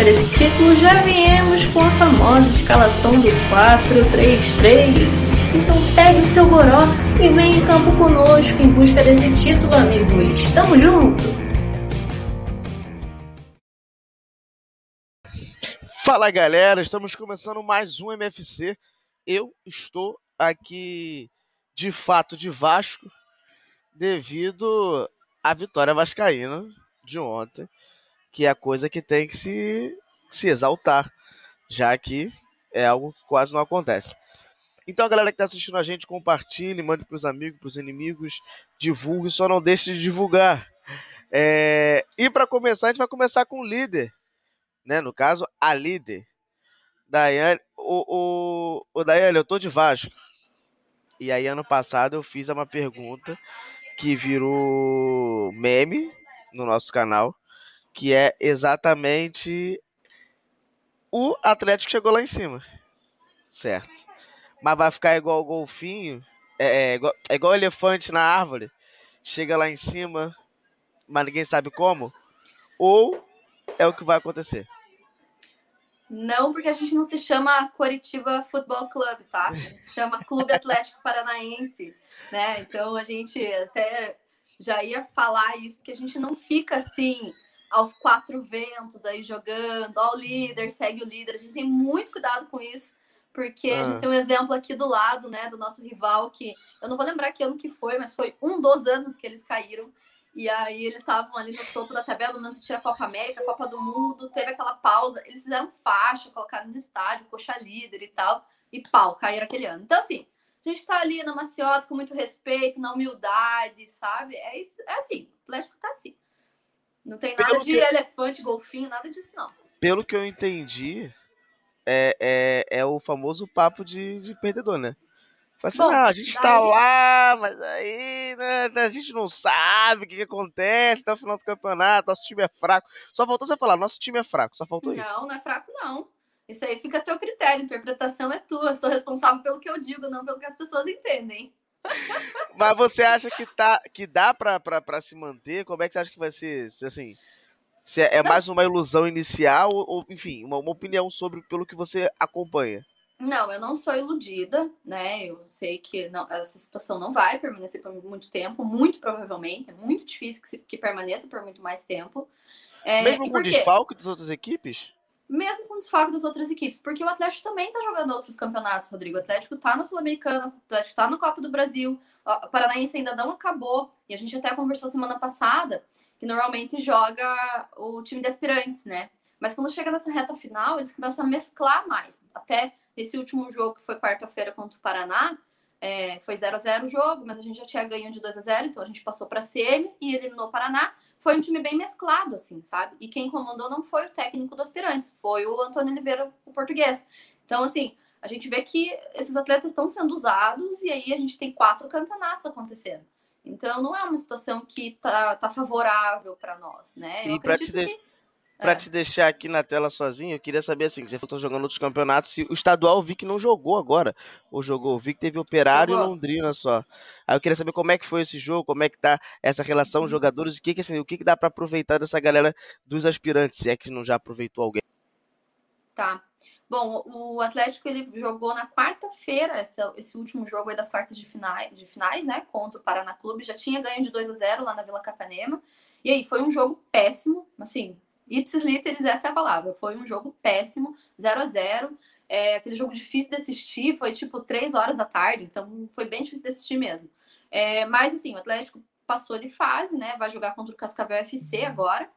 busca desse título, já viemos com a famosa escalação do 4-3-3. Então pegue seu goró e vem em campo conosco em busca desse título, amigos. Tamo junto! Fala galera, estamos começando mais um MFC. Eu estou aqui de fato de Vasco devido à vitória vascaína de ontem, que é a coisa que tem que se, se exaltar, já que é algo que quase não acontece. Então a galera que está assistindo a gente, compartilhe, mande para os amigos, para os inimigos, divulgue, só não deixe de divulgar. É... E para começar, a gente vai começar com o líder né? No caso, a líder. Daiane, o, o, o Daiane, eu tô de Vasco. E aí, ano passado, eu fiz uma pergunta que virou meme no nosso canal, que é exatamente o Atlético chegou lá em cima. Certo. Mas vai ficar igual o golfinho, é, é, igual, é igual elefante na árvore. Chega lá em cima, mas ninguém sabe como. Ou é o que vai acontecer. Não, porque a gente não se chama Coritiba Futebol Clube, tá? A gente se chama Clube Atlético Paranaense, né? Então a gente até já ia falar isso, porque a gente não fica assim aos quatro ventos aí jogando, ó, o líder, segue o líder. A gente tem muito cuidado com isso, porque ah. a gente ah. tem um exemplo aqui do lado, né, do nosso rival, que eu não vou lembrar que ano que foi, mas foi um dos anos que eles caíram. E aí eles estavam ali no topo da tabela, não se tira a Copa América, a Copa do Mundo, teve aquela pausa. Eles fizeram faixa, colocaram no estádio, coxa líder e tal, e pau, caíram aquele ano. Então, assim, a gente tá ali na maciota com muito respeito, na humildade, sabe? É, isso, é assim, o Atlético tá assim. Não tem nada Pelo de que... elefante, golfinho, nada disso, não. Pelo que eu entendi, é, é, é o famoso papo de, de perdedor, né? Fala assim, Bom, não, a gente está lá, mas aí né, a gente não sabe o que, que, acontece até o final do campeonato, nosso time é fraco. Só faltou você falar, nosso time é fraco, só faltou não, isso. Não, não é fraco, não. Isso aí fica a teu critério, a interpretação é tua. Eu sou responsável pelo que eu digo, não pelo que as pessoas entendem. Mas você acha que, tá, que dá para se manter? Como é que você acha que vai ser, assim... Se é, é mais uma ilusão inicial ou, ou enfim, uma, uma opinião sobre pelo que você acompanha? Não, eu não sou iludida, né? Eu sei que não, essa situação não vai permanecer por muito tempo, muito provavelmente, é muito difícil que, se, que permaneça por muito mais tempo. É, Mesmo com o desfalque das outras equipes? Mesmo com o desfalque das outras equipes, porque o Atlético também está jogando outros campeonatos, Rodrigo. O Atlético está na Sul-Americana, o Atlético está no Copa do Brasil, o Paranaense ainda não acabou, e a gente até conversou semana passada que normalmente joga o time de aspirantes, né? Mas quando chega nessa reta final, eles começam a mesclar mais. Até esse último jogo, que foi quarta-feira contra o Paraná, é, foi 0 a 0 o jogo, mas a gente já tinha ganho de 2 a 0 então a gente passou para CM e eliminou o Paraná. Foi um time bem mesclado, assim, sabe? E quem comandou não foi o técnico do Aspirantes, foi o Antônio Oliveira, o português. Então, assim, a gente vê que esses atletas estão sendo usados e aí a gente tem quatro campeonatos acontecendo. Então, não é uma situação que tá, tá favorável para nós, né? Eu e para te, de... para é. te deixar aqui na tela sozinho, eu queria saber assim, você falou jogando outros campeonatos, e o estadual eu vi que não jogou agora, ou jogou, eu vi que teve Operário jogou. e Londrina só. Aí eu queria saber como é que foi esse jogo, como é que tá essa relação uhum. jogadores, o que que assim, o que que dá para aproveitar dessa galera dos aspirantes, se é que não já aproveitou alguém. Tá. Bom, o Atlético ele jogou na quarta-feira esse, último jogo aí das quartas de finais, de finais, né, contra o Paraná Clube, já tinha ganho de 2 a 0 lá na Vila Capanema. E aí foi um jogo péssimo, assim, Ipsis literis, essa é a palavra. Foi um jogo péssimo, 0 a 0 é, Aquele jogo difícil de assistir, foi tipo 3 horas da tarde, então foi bem difícil de assistir mesmo. É, mas assim, o Atlético passou de fase, né? Vai jogar contra o Cascavel FC agora,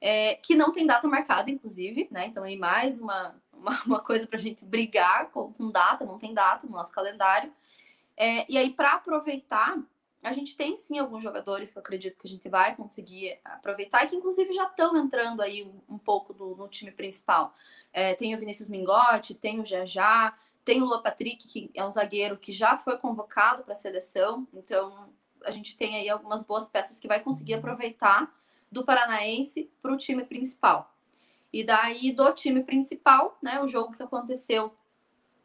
é, que não tem data marcada, inclusive, né? Então aí mais uma, uma, uma coisa para a gente brigar com, com, data, não tem data no nosso calendário. É, e aí, para aproveitar a gente tem sim alguns jogadores que eu acredito que a gente vai conseguir aproveitar e que inclusive já estão entrando aí um, um pouco do, no time principal. É, tem o Vinícius Mingotti, tem o Jajá, tem o Lua Patrick, que é um zagueiro que já foi convocado para a seleção, então a gente tem aí algumas boas peças que vai conseguir aproveitar do Paranaense para o time principal. E daí, do time principal, né, o jogo que aconteceu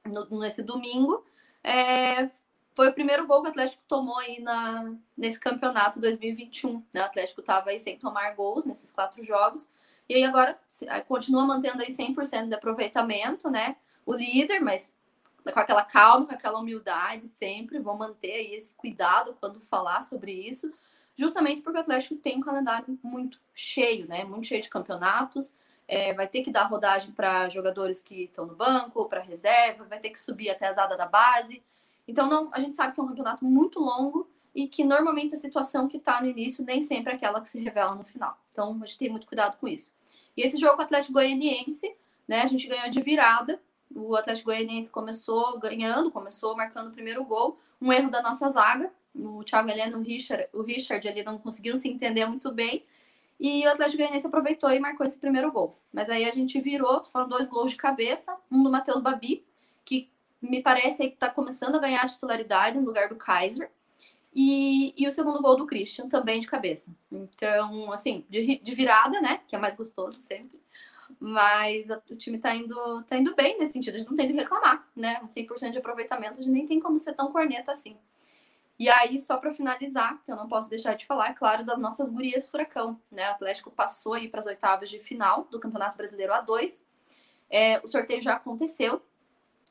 no, nesse domingo, é, foi o primeiro gol que o Atlético tomou aí na, nesse campeonato 2021. Né? O Atlético estava aí sem tomar gols nesses quatro jogos. E aí agora continua mantendo aí 100% de aproveitamento, né? O líder, mas com aquela calma, com aquela humildade sempre. Vou manter aí esse cuidado quando falar sobre isso. Justamente porque o Atlético tem um calendário muito cheio, né? Muito cheio de campeonatos é, vai ter que dar rodagem para jogadores que estão no banco, para reservas, vai ter que subir a pesada da base. Então, não, a gente sabe que é um campeonato muito longo e que normalmente a situação que está no início nem sempre é aquela que se revela no final. Então, a gente tem muito cuidado com isso. E esse jogo com o Atlético Goianiense, né, a gente ganhou de virada. O Atlético Goianiense começou ganhando, começou marcando o primeiro gol. Um erro da nossa zaga. O Thiago Heleno, o Richard, o Richard ali não conseguiram se entender muito bem. E o Atlético Goianiense aproveitou e marcou esse primeiro gol. Mas aí a gente virou, foram dois gols de cabeça, um do Matheus Babi, que me parece que está começando a ganhar titularidade no lugar do Kaiser. E, e o segundo gol do Christian, também de cabeça. Então, assim, de, de virada, né? Que é mais gostoso sempre. Mas o time tá indo, tá indo bem nesse sentido. A gente não tem de reclamar, né? Um 100% de aproveitamento, a gente nem tem como ser tão corneta assim. E aí, só para finalizar, que eu não posso deixar de falar, é claro, das nossas gurias Furacão. Né? O Atlético passou aí para as oitavas de final do Campeonato Brasileiro A2. É, o sorteio já aconteceu.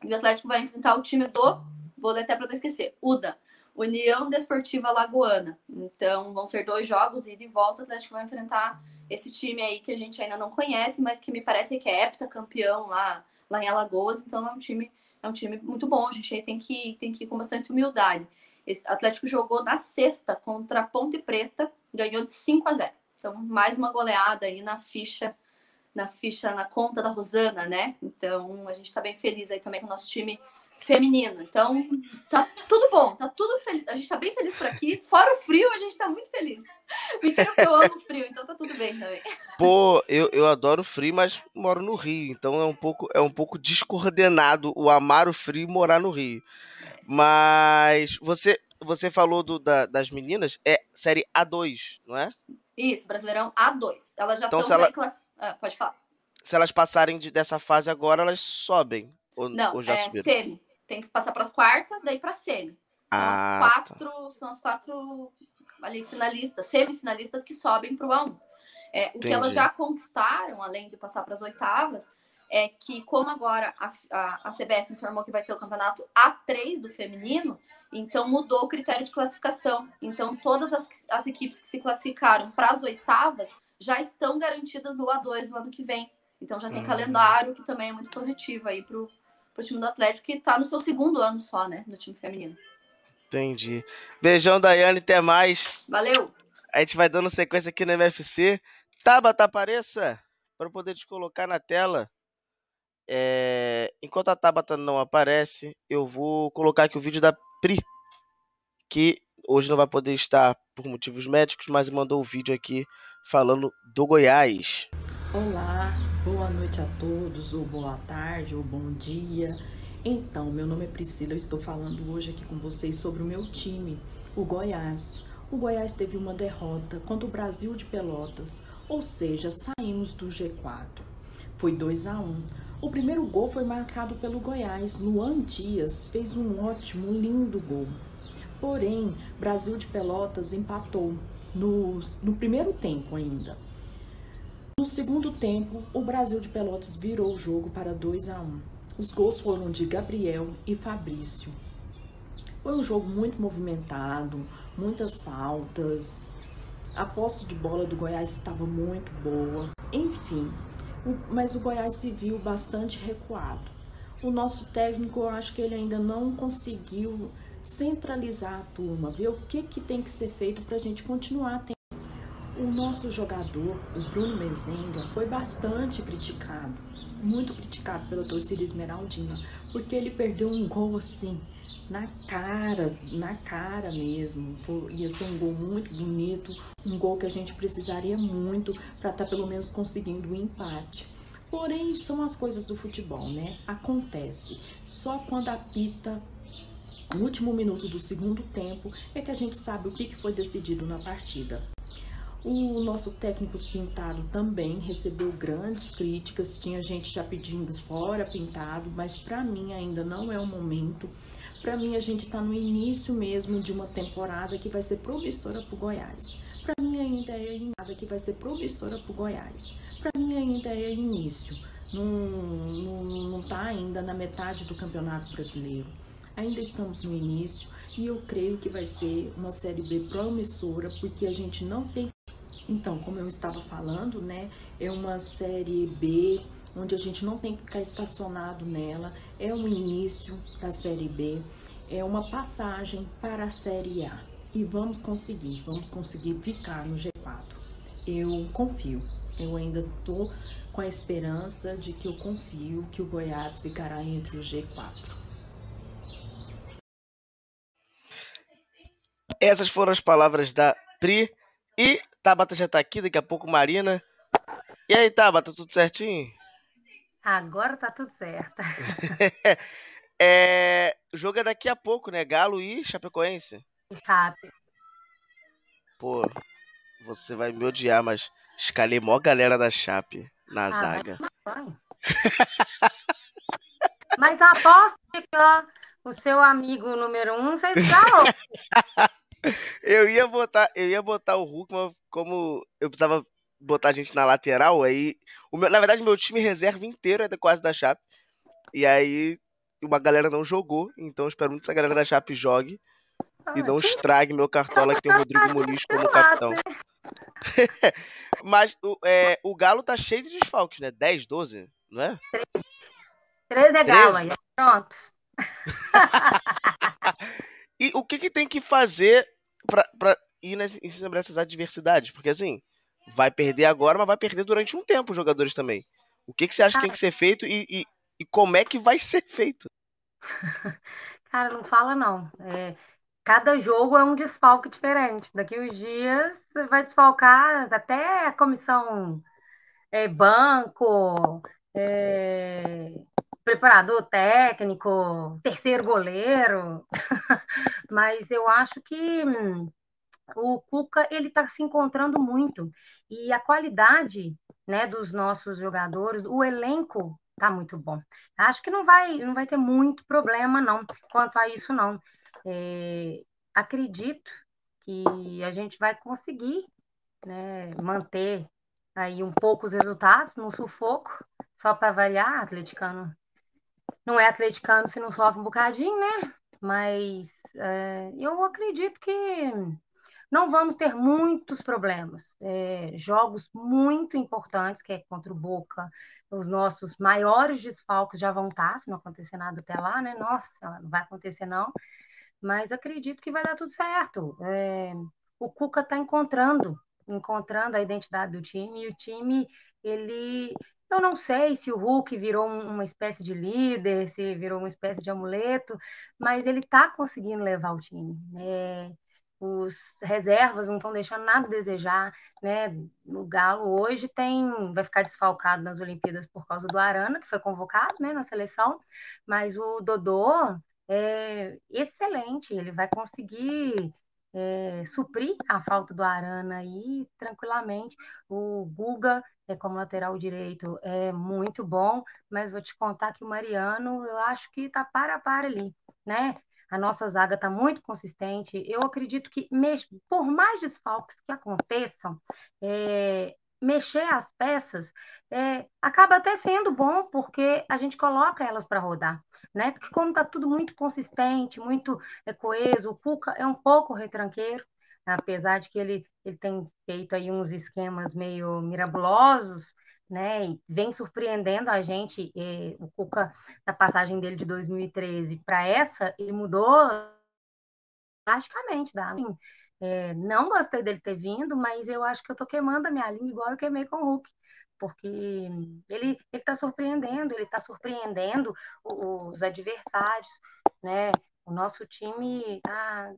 E o Atlético vai enfrentar o time do, vou ler até para não esquecer, UDA, União Desportiva Lagoana. Então, vão ser dois jogos, ida e volta. O Atlético vai enfrentar esse time aí que a gente ainda não conhece, mas que me parece que é heptacampeão lá, lá em Alagoas. Então, é um time, é um time muito bom. A gente aí tem que, tem que ir com bastante humildade. Esse Atlético jogou na sexta contra a Ponte Preta, ganhou de 5 a 0. Então, mais uma goleada aí na ficha, na ficha, na conta da Rosana, né? Então, a gente está bem feliz aí também com o nosso time feminino. Então, tá tudo bom, tá tudo feliz. A gente tá bem feliz por aqui. Fora o frio, a gente tá muito feliz. Mentira, porque eu amo frio, então tá tudo bem também. Pô, eu, eu adoro frio, mas moro no Rio, então é um pouco é um pouco descoordenado o amar o frio e morar no Rio. Mas você você falou do, da, das meninas, é série A2, não é? Isso, Brasileirão A2. Elas já então, estão ela... class... ah, pode falar. Se elas passarem de, dessa fase agora, elas sobem. Ou, não, ou já é subiram? semi. Tem que passar para as quartas, daí para semi. São ah, as tá. quatro, tá. são as quatro ali finalistas, semifinalistas que sobem para o A1. É, o Entendi. que elas já conquistaram, além de passar para as oitavas, é que, como agora a, a, a, CBF informou que vai ter o campeonato A3 do feminino, então mudou o critério de classificação. Então, todas as, as equipes que se classificaram para as oitavas já estão garantidas no A2 no ano que vem. Então, já tem uhum. calendário, que também é muito positivo aí para o time do Atlético, que está no seu segundo ano só, né, no time feminino. Entendi. Beijão, Daiane, até mais. Valeu. A gente vai dando sequência aqui no MFC. Tabata, apareça para poder te colocar na tela. É, enquanto a Tabata não aparece, eu vou colocar aqui o vídeo da Pri, que hoje não vai poder estar por motivos médicos, mas mandou o vídeo aqui falando do Goiás. Olá, boa noite a todos, ou boa tarde, ou bom dia. Então, meu nome é Priscila, eu estou falando hoje aqui com vocês sobre o meu time, o Goiás. O Goiás teve uma derrota contra o Brasil de Pelotas, ou seja, saímos do G4. Foi 2 a 1. O primeiro gol foi marcado pelo Goiás. Luan Dias fez um ótimo, lindo gol. Porém, Brasil de Pelotas empatou no, no primeiro tempo ainda. No segundo tempo, o Brasil de Pelotas virou o jogo para 2 a 1. Os gols foram de Gabriel e Fabrício. Foi um jogo muito movimentado, muitas faltas. A posse de bola do Goiás estava muito boa. Enfim, mas o Goiás se viu bastante recuado. O nosso técnico, eu acho que ele ainda não conseguiu centralizar a turma, ver o que, que tem que ser feito para a gente continuar tendo. O nosso jogador, o Bruno Mezenga, foi bastante criticado, muito criticado pela torcida esmeraldina, porque ele perdeu um gol assim, na cara, na cara mesmo. Ia ser um gol muito bonito, um gol que a gente precisaria muito para estar tá pelo menos conseguindo o um empate. Porém, são as coisas do futebol, né? Acontece. Só quando apita o último minuto do segundo tempo é que a gente sabe o que foi decidido na partida. O nosso técnico Pintado também recebeu grandes críticas, tinha gente já pedindo fora Pintado, mas para mim ainda não é o momento. Para mim a gente está no início mesmo de uma temporada que vai ser promissora para o Goiás. Para mim ainda é nada que vai ser promissora para o Goiás. Para mim ainda é início, não, não, não tá ainda na metade do Campeonato Brasileiro. Ainda estamos no início e eu creio que vai ser uma série B promissora porque a gente não tem então, como eu estava falando, né, é uma série B onde a gente não tem que ficar estacionado nela, é o início da série B, é uma passagem para a série A. E vamos conseguir, vamos conseguir ficar no G4. Eu confio, eu ainda tô com a esperança de que eu confio que o Goiás ficará entre o G4. Essas foram as palavras da Pri e Tabata já tá aqui, daqui a pouco Marina. E aí, Tabata, tudo certinho? Agora tá tudo certo. é, o jogo é daqui a pouco, né? Galo e Chapecoense. Chape. Pô, você vai me odiar, mas escalei mó galera da Chape na ah, zaga. Mas aposto que ó, o seu amigo número um, você está eu ia botar, eu ia botar o Hulk, mas como eu precisava botar a gente na lateral, aí. O meu, na verdade, meu time reserva inteiro é quase da Chape. E aí uma galera não jogou, então espero muito que essa galera da Chape jogue. Ah, e não estrague meu cartola que tem o Rodrigo Muniz como capitão. Mas o, é, o Galo tá cheio de desfalques, né? 10, 12, não é? 13 é Galo aí, pronto. e o que, que tem que fazer para ir nesse, sobre essas adversidades? Porque assim, vai perder agora, mas vai perder durante um tempo os jogadores também. O que, que você acha que tem que ser feito e, e, e como é que vai ser feito? Cara, não fala não. É, cada jogo é um desfalque diferente. Daqui uns dias você vai desfalcar até a comissão é, banco, é, preparador técnico, terceiro goleiro. Mas eu acho que hum, o Cuca ele está se encontrando muito e a qualidade né, dos nossos jogadores, o elenco está muito bom. Acho que não vai não vai ter muito problema não quanto a isso não. É, acredito que a gente vai conseguir né, manter aí um pouco os resultados no sufoco, só para variar, atleticano não é atleticano se não sofre um bocadinho, né? Mas é, eu acredito que não vamos ter muitos problemas. É, jogos muito importantes, que é contra o Boca, os nossos maiores desfalques já vão estar, se não acontecer nada até lá, né? Nossa, não vai acontecer não. Mas acredito que vai dar tudo certo. É, o Cuca está encontrando, encontrando a identidade do time, e o time, ele eu não sei se o Hulk virou uma espécie de líder, se virou uma espécie de amuleto, mas ele está conseguindo levar o time. É, os reservas não estão deixando nada a desejar, né? O Galo hoje tem, vai ficar desfalcado nas Olimpíadas por causa do Arana, que foi convocado, né, na seleção, mas o Dodô é excelente, ele vai conseguir é, suprir a falta do Arana aí tranquilamente. O Guga, é, como lateral direito, é muito bom, mas vou te contar que o Mariano, eu acho que está para para ali, né? A nossa zaga está muito consistente. Eu acredito que, por mais desfalques que aconteçam, é, mexer as peças é, acaba até sendo bom, porque a gente coloca elas para rodar. Né? Porque como está tudo muito consistente, muito é, coeso, o Cuca é um pouco retranqueiro, apesar de que ele, ele tem feito aí uns esquemas meio mirabulosos, né? E vem surpreendendo a gente. o Cuca, na passagem dele de 2013 para essa, ele mudou drasticamente. Tá? É, não gostei dele ter vindo, mas eu acho que eu tô queimando a minha língua igual eu queimei com o Hulk. Porque ele está surpreendendo, ele está surpreendendo os adversários, né? O nosso time, ah,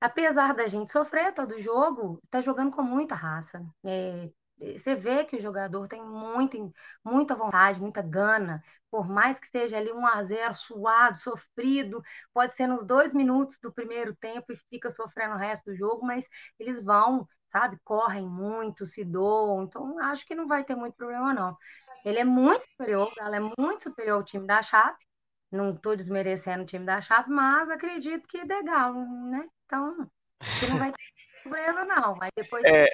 apesar da gente sofrer todo jogo, está jogando com muita raça. É, você vê que o jogador tem muito, muita vontade, muita gana, por mais que seja ali um a 0 suado, sofrido, pode ser nos dois minutos do primeiro tempo e fica sofrendo o resto do jogo, mas eles vão, sabe? Correm muito, se doam, então acho que não vai ter muito problema, não. Ele é muito superior, ela é muito superior ao time da Chape, não estou desmerecendo o time da Chape, mas acredito que dê galo, né? Então, não vai ter problema, não. Mas depois é...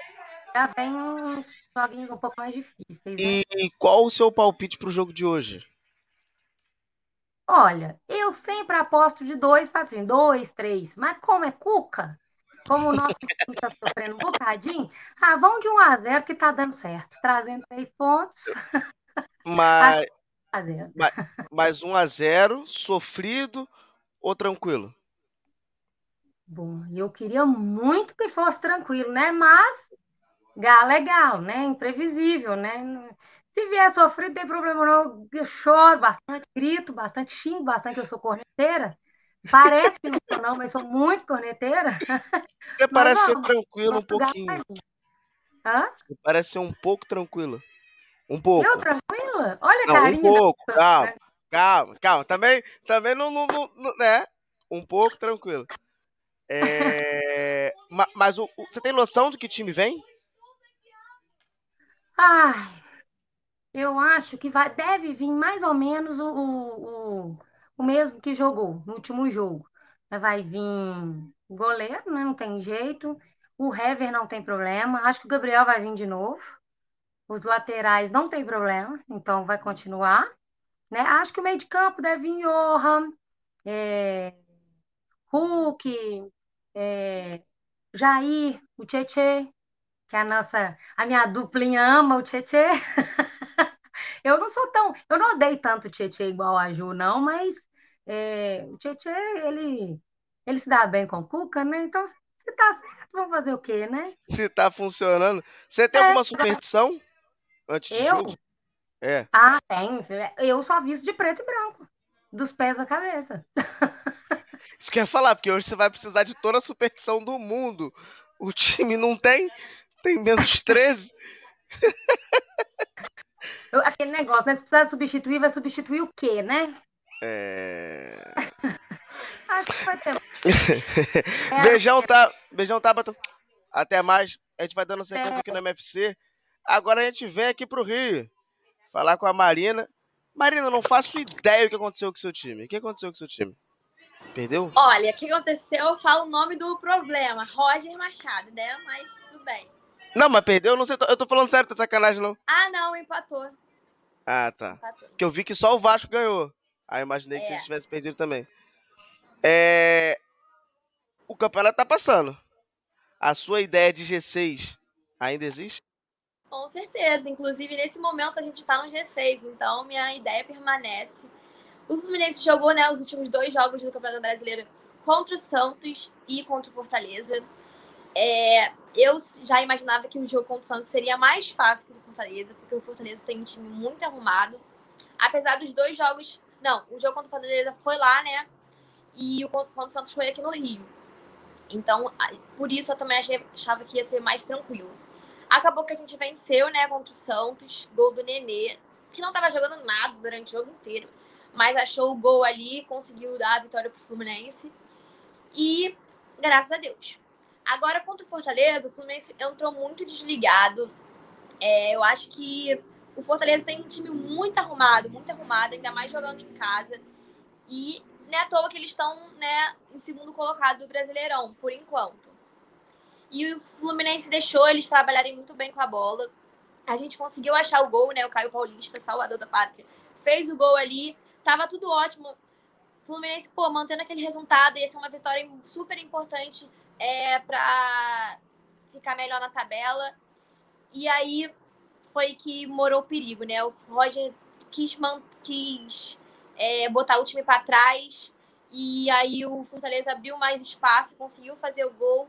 já vem uns joguinhos um pouco mais difíceis. Né? E qual o seu palpite para o jogo de hoje? Olha, eu sempre aposto de dois para três, dois, três. Mas como é Cuca, como o nosso time está sofrendo um bocadinho, ah, vamos de 1 a 0 que está dando certo. Trazendo três pontos. Mas, mas, mas 1 a 0 sofrido ou tranquilo? Bom, eu queria muito que fosse tranquilo, né? Mas galo é galo, né? Imprevisível, né? Se vier sofrer, não tem problema não. Eu choro bastante, grito bastante, xingo bastante, eu sou corneteira. Parece que não sou não, mas sou muito corneteira. Você parece ser tranquilo um pouquinho. Hã? Você parece ser um pouco tranquilo. Um pouco. Eu tranquila? Olha não, carinha. Um pouco, da... calma, calma, calma. Também, também não, não, não, né? Um pouco tranquilo. É... mas o, o, você tem noção do que time vem? Ai, eu acho que vai, deve vir mais ou menos o, o, o mesmo que jogou no último jogo. Vai vir o goleiro, né? Não tem jeito. O Hever não tem problema. Acho que o Gabriel vai vir de novo. Os laterais não tem problema, então vai continuar. Né? Acho que o meio de campo deve vir Johan, é, Hulk, é, Jair, o Tietê, que a nossa, a minha duplinha ama o Tietê. Eu não sou tão. Eu não odeio tanto o Tietchan igual a Ju, não, mas é, o Tietchan, ele, ele se dá bem com o Cuca, né? Então, se tá certo, vamos fazer o quê, né? Se tá funcionando. Você tem é, alguma superstição antes eu? jogo? É. Ah, tem. Eu só visto de preto e branco. Dos pés à cabeça. Isso que eu ia falar, porque hoje você vai precisar de toda a superstição do mundo. O time não tem, tem menos 13. Aquele negócio, né? Se precisar substituir, vai substituir o quê, né? É. Acho que vai ter. é, Beijão, tá? Beijão, Tabata. Até mais. A gente vai dando sequência é. aqui no MFC. Agora a gente vem aqui pro Rio. Falar com a Marina. Marina, não faço ideia o que aconteceu com o seu time. O que aconteceu com o seu time? Perdeu? Olha, o que aconteceu? Eu falo o nome do problema. Roger Machado, né? Mas tudo bem. Não, mas perdeu, não sei. Eu tô falando sério, tá sacanagem, não. Ah, não, empatou. Ah, tá. Empatou. Porque eu vi que só o Vasco ganhou. Aí eu imaginei que é. se eles tivessem perdido também. É... O campeonato tá passando. A sua ideia de G6 ainda existe? Com certeza. Inclusive, nesse momento a gente tá no G6, então minha ideia permanece. O Fluminense jogou né, os últimos dois jogos do Campeonato Brasileiro contra o Santos e contra o Fortaleza. É, eu já imaginava que o jogo contra o Santos seria mais fácil que o do Fortaleza, porque o Fortaleza tem um time muito arrumado. Apesar dos dois jogos. Não, o jogo contra o Fortaleza foi lá, né? E o contra o Santos foi aqui no Rio. Então, por isso eu também achava que ia ser mais tranquilo. Acabou que a gente venceu, né, contra o Santos, gol do Nenê, que não estava jogando nada durante o jogo inteiro, mas achou o gol ali, conseguiu dar a vitória pro Fluminense. E graças a Deus. Agora, contra o Fortaleza, o Fluminense entrou muito desligado. É, eu acho que o Fortaleza tem um time muito arrumado, muito arrumado, ainda mais jogando em casa. E não é à toa que eles estão né, em segundo colocado do Brasileirão, por enquanto. E o Fluminense deixou eles trabalharem muito bem com a bola. A gente conseguiu achar o gol, né? O Caio Paulista, salvador da pátria, fez o gol ali. Tava tudo ótimo. Fluminense, pô, mantendo aquele resultado, ia ser uma vitória super importante é, para ficar melhor na tabela. E aí foi que morou o perigo, né? O Roger quis, quis é, botar o time para trás e aí o Fortaleza abriu mais espaço, conseguiu fazer o gol.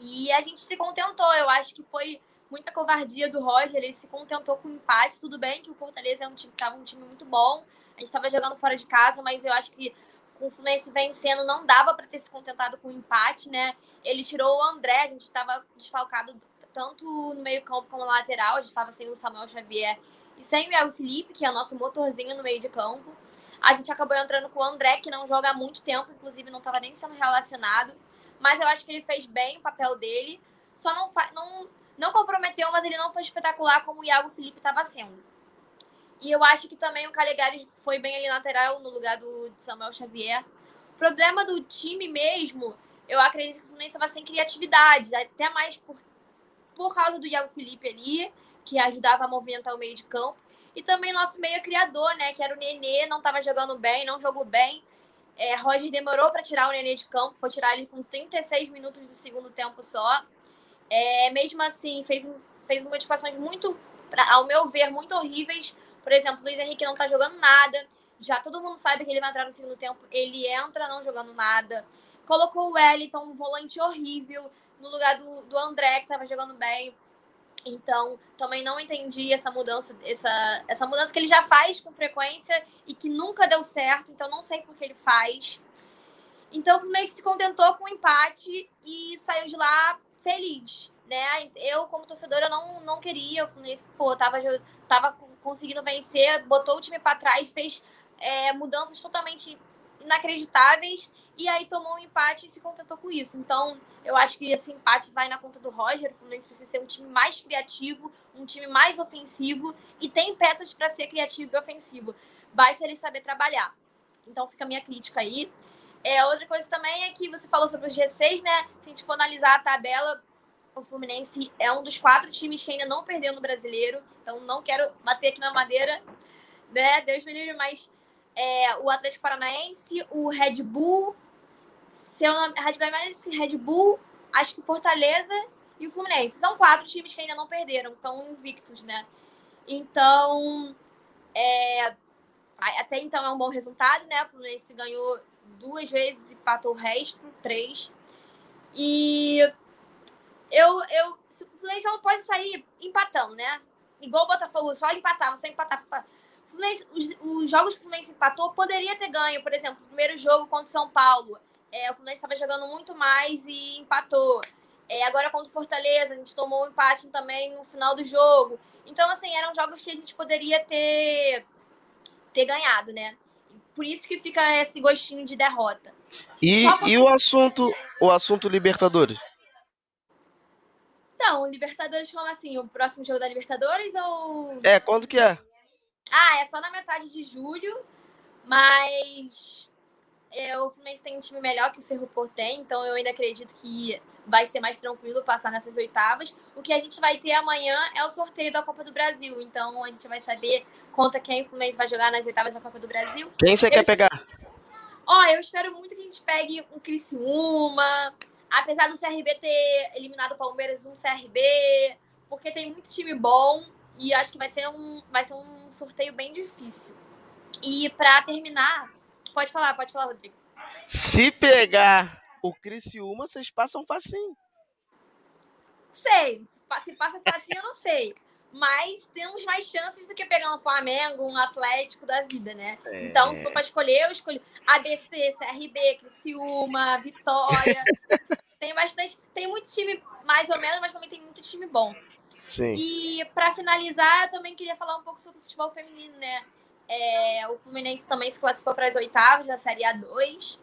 E a gente se contentou. Eu acho que foi muita covardia do Roger. Ele se contentou com o empate. Tudo bem que o Fortaleza é um time, tava um time muito bom. A gente estava jogando fora de casa, mas eu acho que com o Fluminense vencendo, não dava para ter se contentado com o empate, né? Ele tirou o André, a gente estava desfalcado tanto no meio-campo como na lateral, a gente estava sem o Samuel Xavier e sem o El Felipe, que é o nosso motorzinho no meio de campo. A gente acabou entrando com o André, que não joga há muito tempo, inclusive não estava nem sendo relacionado. Mas eu acho que ele fez bem o papel dele. só não, não, não comprometeu, mas ele não foi espetacular como o Iago Felipe estava sendo. E eu acho que também o Calegari foi bem ali lateral no lugar do Samuel Xavier. O problema do time mesmo, eu acredito que o Fluminense estava sem criatividade, até mais por, por causa do Iago Felipe ali, que ajudava a movimentar o meio de campo. E também nosso meio criador, né? Que era o Nenê, não estava jogando bem, não jogou bem. É, Roger demorou para tirar o Nenê de campo, foi tirar ele com 36 minutos do segundo tempo só. É, mesmo assim, fez, fez modificações muito, ao meu ver, muito horríveis. Por exemplo, Luiz Henrique não tá jogando nada. Já todo mundo sabe que ele vai entrar no segundo tempo. Ele entra não jogando nada. Colocou o Wellington, um volante horrível, no lugar do, do André, que tava jogando bem. Então, também não entendi essa mudança, essa, essa mudança que ele já faz com frequência e que nunca deu certo. Então, não sei por que ele faz. Então, o Fluminense se contentou com o empate e saiu de lá feliz, né? Eu, como torcedora, não, não queria. O Fluminense, pô, tava, tava conseguindo vencer, botou o time para trás, fez é, mudanças totalmente inacreditáveis e aí tomou um empate e se contentou com isso. Então, eu acho que esse empate vai na conta do Roger. O Fluminense precisa ser um time mais criativo, um time mais ofensivo e tem peças para ser criativo e ofensivo. Basta ele saber trabalhar. Então, fica a minha crítica aí. É, outra coisa também é que você falou sobre os G6, né? Se a gente for analisar a tabela, o Fluminense é um dos quatro times que ainda não perdeu no brasileiro. Então, não quero bater aqui na madeira, né? Deus me livre, mas é, o Atlético Paranaense, o Red Bull, seu nome, Red Bull, acho que Fortaleza e o Fluminense. São quatro times que ainda não perderam, estão invictos, né? Então, é, até então é um bom resultado, né? O Fluminense ganhou duas vezes e empatou o resto, três. E eu, eu, o Fluminense não pode sair empatando, né? Igual o Botafogo, só empatava, só empatava. Fluminense, os, os, jogos que o Fluminense empatou poderia ter ganho. Por exemplo, o primeiro jogo contra o São Paulo. É, o Fluminense estava jogando muito mais e empatou. É, agora contra o Fortaleza, a gente tomou um empate também no final do jogo. Então, assim, eram jogos que a gente poderia ter, ter ganhado, né? Por isso que fica esse gostinho de derrota. E, e o assunto o assunto Libertadores? Então, Libertadores, como assim? O próximo jogo da Libertadores ou. É, quando que é? Ah, é só na metade de julho, mas o Fluminense tem um time melhor que o Cerro Porto tem, então eu ainda acredito que vai ser mais tranquilo passar nessas oitavas. O que a gente vai ter amanhã é o sorteio da Copa do Brasil, então a gente vai saber conta quem o Fluminense vai jogar nas oitavas da Copa do Brasil. Quem você eu... quer pegar? Ó, oh, eu espero muito que a gente pegue um Criciúma, apesar do CRB ter eliminado o Palmeiras, um CRB, porque tem muito time bom e acho que vai ser um, vai ser um sorteio bem difícil. E para terminar, pode falar, pode falar, Rodrigo. Se pegar o Criciúma, vocês passam facinho. Sei, se passa facinho, eu não sei. Mas temos mais chances do que pegar um Flamengo, um Atlético da vida, né? É... Então, se for para escolher, eu escolho ABC, CRB, Criciúma, Vitória. tem bastante. Tem muito time mais ou menos, mas também tem muito time bom. Sim. E para finalizar, eu também queria falar um pouco sobre o futebol feminino, né? É, o Fluminense também se classificou para as oitavas da Série A2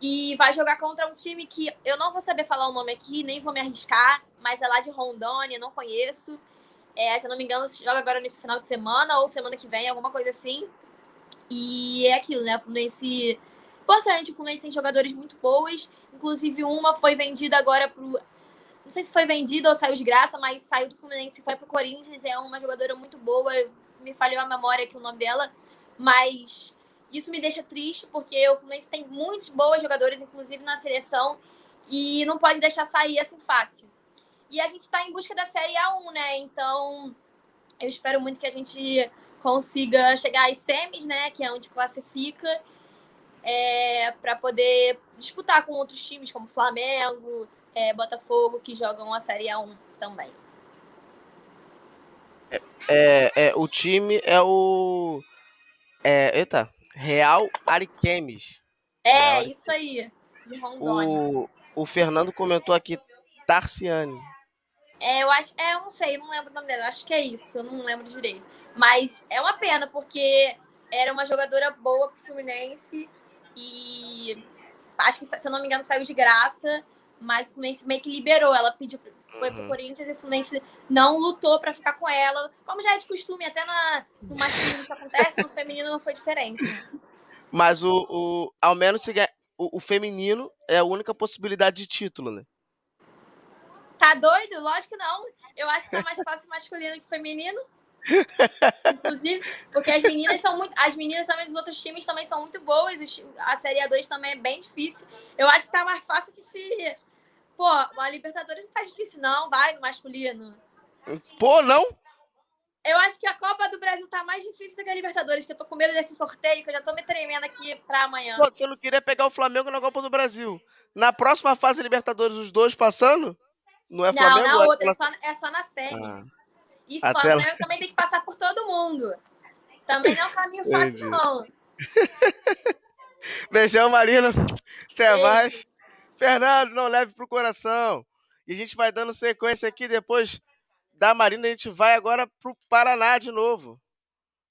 e vai jogar contra um time que eu não vou saber falar o nome aqui, nem vou me arriscar, mas é lá de Rondônia, não conheço. É, se eu não me engano, joga agora nesse final de semana ou semana que vem, alguma coisa assim. E é aquilo, né? O Fluminense. Importante, o Fluminense tem jogadores muito boas. Inclusive, uma foi vendida agora pro não sei se foi vendido ou saiu de graça, mas saiu do Fluminense e foi pro Corinthians. É uma jogadora muito boa. Me falhou a memória aqui o nome dela. Mas isso me deixa triste, porque o Fluminense tem muitos bons jogadores, inclusive na seleção, e não pode deixar sair assim fácil. E a gente está em busca da Série A1, né? Então, eu espero muito que a gente consiga chegar às semis, né? Que é onde classifica, é, para poder disputar com outros times, como Flamengo, é, Botafogo, que jogam a Série A1 também. É, é, o time é o. É, eita, Real Ariquemes. É, Real isso aí, de Rondônia. O, o Fernando comentou aqui Tarciane. É, eu acho. É, eu não sei, eu não lembro o nome dela. Acho que é isso, eu não lembro direito. Mas é uma pena, porque era uma jogadora boa pro Fluminense e acho que, se eu não me engano, saiu de graça mas o Fluminense meio que liberou. Ela pediu, foi pro Uhum. Corinthians e o Fluminense não lutou pra ficar com ela. Como já é de costume, até na, no masculino isso acontece, no feminino não foi diferente. Mas o, o ao menos se o, o feminino é a única possibilidade de título, né? Tá doido? Lógico que não. Eu acho que tá mais fácil masculino que feminino. Inclusive, porque as meninas são muito. As meninas também dos outros times também são muito boas. A Série A2 também é bem difícil. Eu acho que tá mais fácil de se. Pô, a Libertadores não tá difícil, não. Vai no masculino. Pô, não? Eu acho que a Copa do Brasil tá mais difícil do que a Libertadores, que eu tô com medo desse sorteio, que eu já tô me tremendo aqui pra amanhã. Pô, você não queria pegar o Flamengo na Copa do Brasil. Na próxima fase Libertadores, os dois passando? Não é não, Flamengo? na é outra, é só, é só na semi. Ah, Isso, Até o Flamengo também tem que passar por todo mundo. Também não é um caminho fácil, Entendi. não. Beijão, Marina. Até Beijo. mais. Fernando, não leve pro coração. E a gente vai dando sequência aqui depois da Marina. A gente vai agora pro Paraná de novo.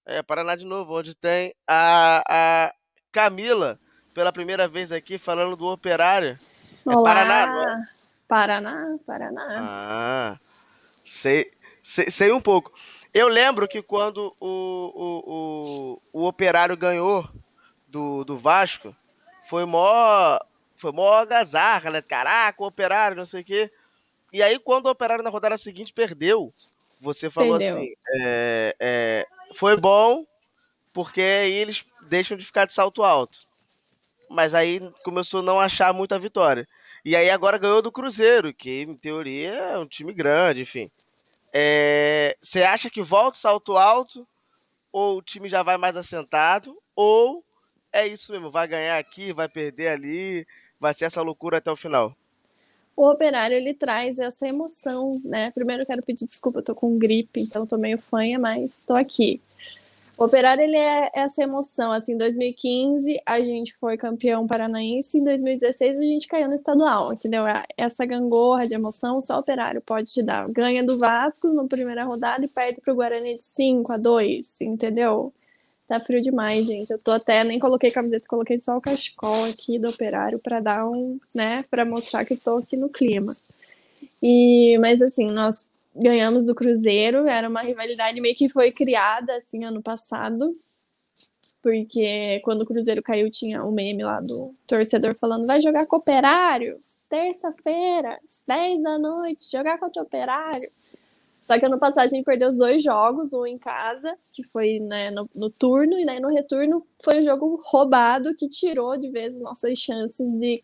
É, Paraná de novo, onde tem a, a Camila, pela primeira vez aqui, falando do operário. É Olá. Paraná, é? Paraná, Paraná. Ah, sei, sei, sei um pouco. Eu lembro que quando o, o, o, o Operário ganhou do, do Vasco, foi mó, foi mó agazarra, né? Caraca, o Operário, não sei o quê. E aí, quando o Operário na rodada seguinte perdeu, você falou assim, é, é, foi bom, porque aí eles deixam de ficar de salto alto. Mas aí começou a não achar muita vitória. E aí agora ganhou do Cruzeiro, que em teoria é um time grande, enfim. É, Você acha que volta o salto alto? Ou o time já vai mais assentado? Ou é isso mesmo, vai ganhar aqui, vai perder ali, vai ser essa loucura até o final? O operário ele traz essa emoção, né? Primeiro eu quero pedir desculpa, eu tô com gripe, então tô meio fanha, mas tô aqui. O operário ele é essa emoção, assim, em 2015 a gente foi campeão paranaense, em 2016 a gente caiu no estadual, entendeu? Essa gangorra de emoção só o operário pode te dar. Ganha do Vasco na primeira rodada e perde pro Guarani de 5 a 2, entendeu? Tá frio demais, gente. Eu tô até, nem coloquei camiseta, coloquei só o cachecol aqui do operário para dar um, né, para mostrar que tô aqui no clima. E, mas assim, nós ganhamos do Cruzeiro, era uma rivalidade meio que foi criada assim ano passado, porque quando o Cruzeiro caiu tinha o meme lá do torcedor falando: vai jogar com o Operário, terça-feira, 10 da noite, jogar contra o Operário. Só que ano passado a gente perdeu os dois jogos, um em casa, que foi né, no, no turno, e daí no retorno foi um jogo roubado que tirou de vez as nossas chances de,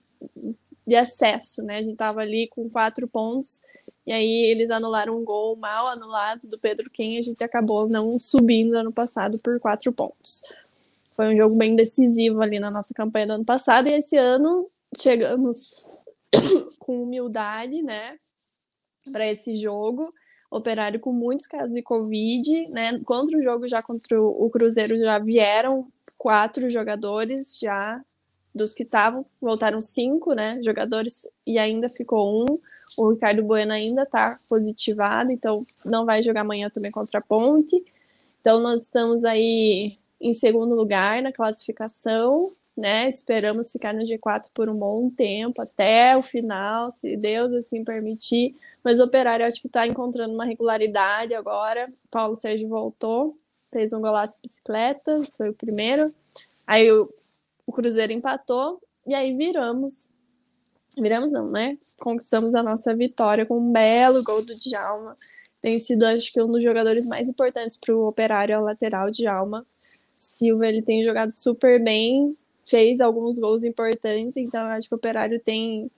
de acesso, né? A gente tava ali com quatro pontos, e aí eles anularam um gol mal anulado do Pedro Quem, a gente acabou não subindo ano passado por quatro pontos. Foi um jogo bem decisivo ali na nossa campanha do ano passado, e esse ano chegamos com humildade, né, para esse jogo. Operário com muitos casos de Covid, né? Contra o jogo já contra o Cruzeiro já vieram quatro jogadores já dos que estavam, voltaram cinco, né? Jogadores e ainda ficou um. O Ricardo Bueno ainda está positivado, então não vai jogar amanhã também contra a Ponte. Então nós estamos aí em segundo lugar na classificação, né? Esperamos ficar no G4 por um bom tempo, até o final, se Deus assim permitir. Mas o Operário acho que está encontrando uma regularidade agora. Paulo Sérgio voltou, fez um golaço de bicicleta, foi o primeiro. Aí o, o Cruzeiro empatou e aí viramos. Viramos não, né? Conquistamos a nossa vitória com um belo gol do Djalma. Tem sido, acho que, um dos jogadores mais importantes para o Operário, lateral Djalma. Silva, ele tem jogado super bem, fez alguns gols importantes, então eu acho que o Operário tem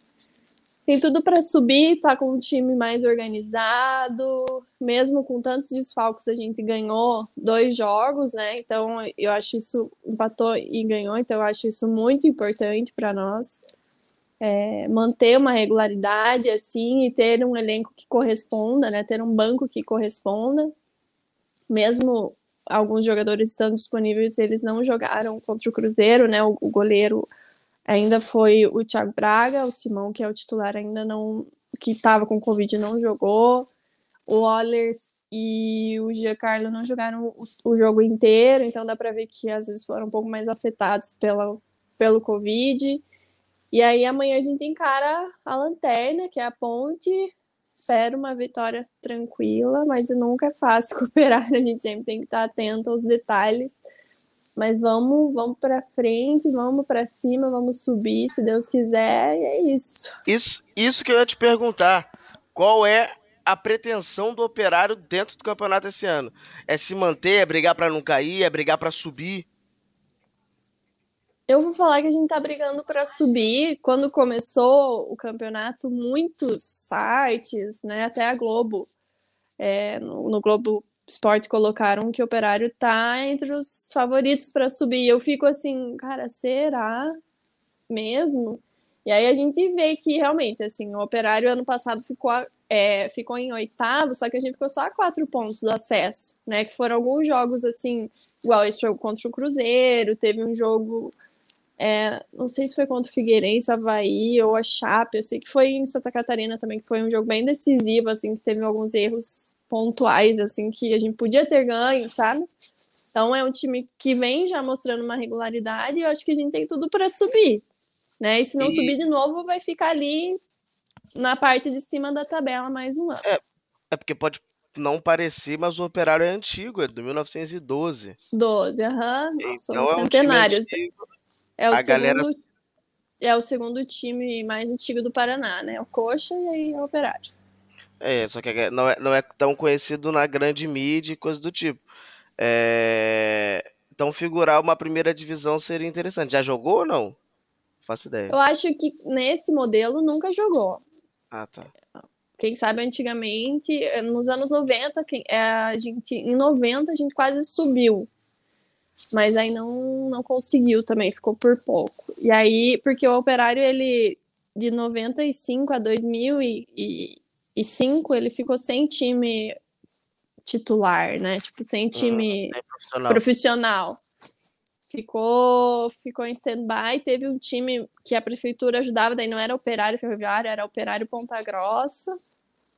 tem tudo para subir, tá com um time mais organizado, mesmo com tantos desfalques, a gente ganhou dois jogos, né? Então eu acho isso empatou e ganhou, então eu acho isso muito importante para nós. É, manter uma regularidade assim e ter um elenco que corresponda, né? Ter um banco que corresponda. Mesmo alguns jogadores estando disponíveis, eles não jogaram contra o Cruzeiro, né? O, o goleiro ainda foi o Thiago Braga, o Simão, que é o titular, ainda não. que estava com Covid, não jogou. O Ollers e o Giancarlo não jogaram o, o, jogo inteiro, então dá para ver que às vezes foram um pouco mais afetados pela, pelo Covid. E aí amanhã a gente encara a lanterna, que é a ponte. Espero uma vitória tranquila, mas nunca é fácil cooperar, a gente sempre tem que estar atento aos detalhes. Mas vamos, vamos para frente, vamos para cima, vamos subir, se Deus quiser, e é isso. Isso, isso que eu ia te perguntar. Qual é a pretensão do operário dentro do campeonato esse ano? É se manter, é brigar para não cair, é brigar para subir? Eu vou falar que a gente tá brigando para subir. Quando começou o campeonato, muitos sites, né, até a Globo, é, no, no Globo Esporte colocaram que o Operário tá entre os favoritos para subir. Eu fico assim, cara, será mesmo? E aí a gente vê que realmente, assim, o Operário ano passado ficou, é, ficou em oitavo, só que a gente ficou só a quatro pontos do acesso, né? Que foram alguns jogos assim, igual esse jogo contra o Cruzeiro, teve um jogo é, não sei se foi contra o Figueirense, o Havaí ou a Chape, eu sei que foi em Santa Catarina também, que foi um jogo bem decisivo, assim, que teve alguns erros pontuais, assim, que a gente podia ter ganho, sabe? Então é um time que vem já mostrando uma regularidade e eu acho que a gente tem tudo para subir, né? E se não e... subir de novo, vai ficar ali na parte de cima da tabela mais um ano. É, é porque pode não parecer, mas o Operário é antigo, é de 1912. 12, aham, uhum. somos então, centenários. É um é o a segundo, galera... é o segundo time mais antigo do Paraná, né? O Coxa e aí o Operário. É, só que não é, não é tão conhecido na grande mídia e coisa do tipo. É... Então figurar uma primeira divisão seria interessante. Já jogou ou não? Faço ideia. Eu acho que nesse modelo nunca jogou. Ah, tá. Quem sabe antigamente, nos anos 90, é, a gente, em 90 a gente quase subiu mas aí não, não conseguiu também, ficou por pouco. E aí, porque o Operário, ele, de 95 a 2005, ele ficou sem time titular, né? Tipo, sem hum, time profissional. profissional. Ficou, ficou em stand-by. Teve um time que a prefeitura ajudava, daí não era Operário Ferroviário, era Operário Ponta Grossa.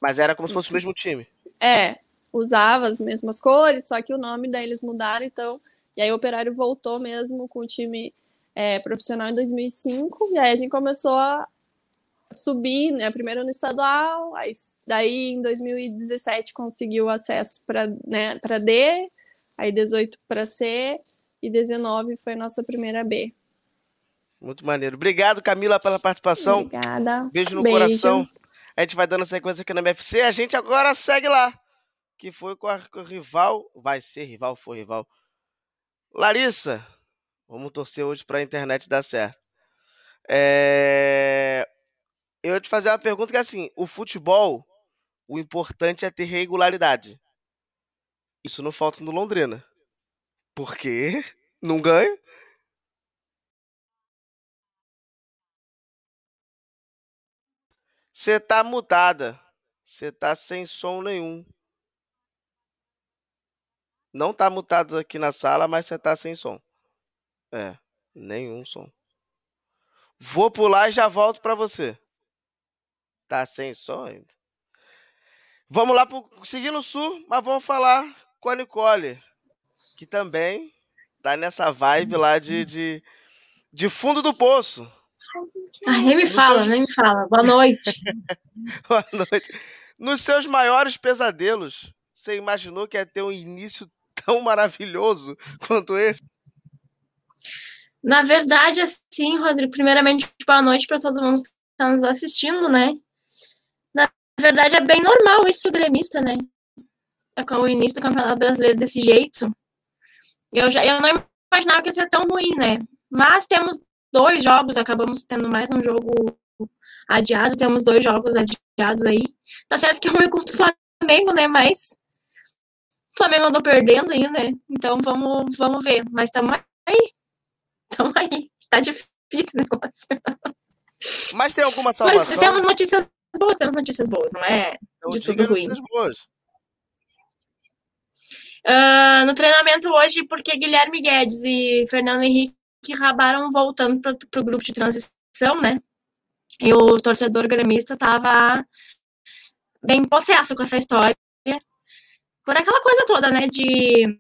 Mas era como se fosse o mesmo time. É, usava as mesmas cores, só que o nome daí eles mudaram, então e aí o Operário voltou mesmo com o time é, profissional em 2005, e aí a gente começou a subir, né, primeiro no estadual, aí, daí em 2017 conseguiu acesso para né, D, aí 18 para C, e 19 foi nossa primeira B. Muito maneiro. Obrigado, Camila, pela participação. Obrigada. Beijo no Beijo. coração. A gente vai dando sequência aqui na MFC. A gente agora segue lá. Que foi com, a, com o rival. Vai ser rival, foi rival. Larissa, vamos torcer hoje para a internet dar certo. É... Eu ia te fazer uma pergunta que é assim: o futebol, o importante é ter regularidade. Isso não falta no Londrina. Por quê? Não ganha? Você tá mutada. Você tá sem som nenhum. Não tá mutado aqui na sala, mas você tá sem som. É, nenhum som. Vou pular e já volto para você. Tá sem som ainda? Vamos lá pro seguir no sul, mas vamos falar com a Nicole, que também tá nessa vibe lá de, de, de fundo do poço. Ah, nem me fala, nem me fala. Boa noite. Boa noite. Nos seus maiores pesadelos, você imaginou que ia ter um início tão maravilhoso quanto esse? Na verdade, assim, Rodrigo, primeiramente, boa noite para todo mundo que está nos assistindo, né? Na verdade, é bem normal isso pro gremista, né? É o início do Campeonato Brasileiro desse jeito. Eu, já, eu não imaginava que ia ser tão ruim, né? Mas temos dois jogos, acabamos tendo mais um jogo adiado, temos dois jogos adiados aí. Tá certo que um é contra o Flamengo, né? Mas Flamengo andou perdendo aí, né? Então vamos, vamos ver. Mas estamos aí. Estamos aí. Tá difícil o negócio. Mas tem alguma salvação? Mas temos notícias boas, temos notícias boas, não é então, de tudo ruim. Uh, no treinamento hoje, porque Guilherme Guedes e Fernando Henrique acabaram voltando para o grupo de transição, né? E o torcedor gremista estava bem possesso com essa história por aquela coisa toda, né, de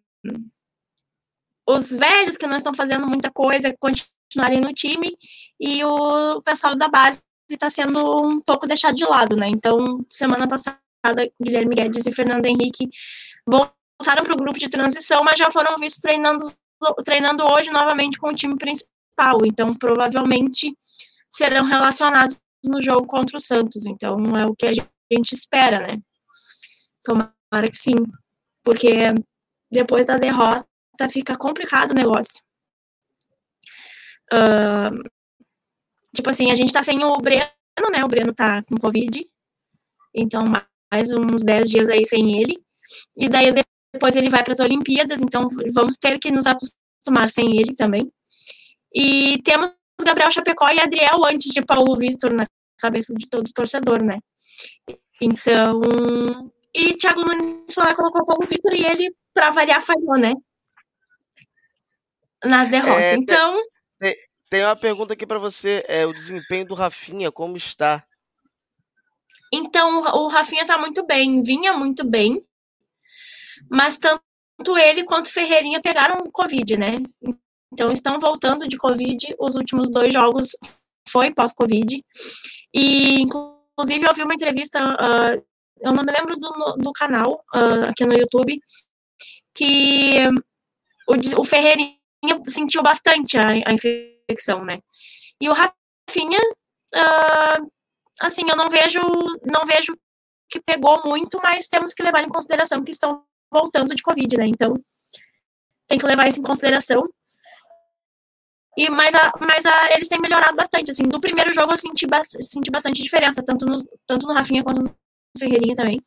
os velhos que não estão fazendo muita coisa continuarem no time e o pessoal da base está sendo um pouco deixado de lado, né? Então, semana passada, Guilherme Guedes e Fernando Henrique voltaram para o grupo de transição, mas já foram vistos treinando, treinando hoje novamente com o time principal. Então, provavelmente serão relacionados no jogo contra o Santos. Então, é o que a gente espera, né? Tomara que sim, porque depois da derrota fica complicado o negócio. Uh, tipo assim, a gente tá sem o Breno, né? O Breno tá com Covid. Então, mais uns 10 dias aí sem ele. E daí depois ele vai para as Olimpíadas, então vamos ter que nos acostumar sem ele também. E temos Gabriel Chapecó e Adriel antes de Paulo Vitor na cabeça de todo torcedor, né? Então, e Thiago Nunes foi lá colocou o Paulo Vitor e ele, para variar, falhou, né? Na derrota. É, então. Tem, tem, uma pergunta aqui para você: é o desempenho do Rafinha, como está? Então, o Rafinha tá muito bem, vinha muito bem, mas tanto ele quanto o Ferreirinha pegaram Covid, né? Então, estão voltando de Covid. Os últimos dois jogos foi pós-Covid. E, inclusive, eu vi uma entrevista, uh, eu não me lembro do, do canal, uh, aqui no YouTube, que o, o Ferreirinha sentiu bastante a, a, infecção, né? E o Rafinha, uh, assim, eu não vejo, não vejo que pegou muito, mas temos que levar em consideração que estão voltando de Covid, né? Então, tem que levar isso em consideração. E, mas a, mas a, eles têm melhorado bastante, assim. Do primeiro jogo eu senti, ba senti bastante diferença, tanto no, tanto no Rafinha quanto no Ferreirinha também.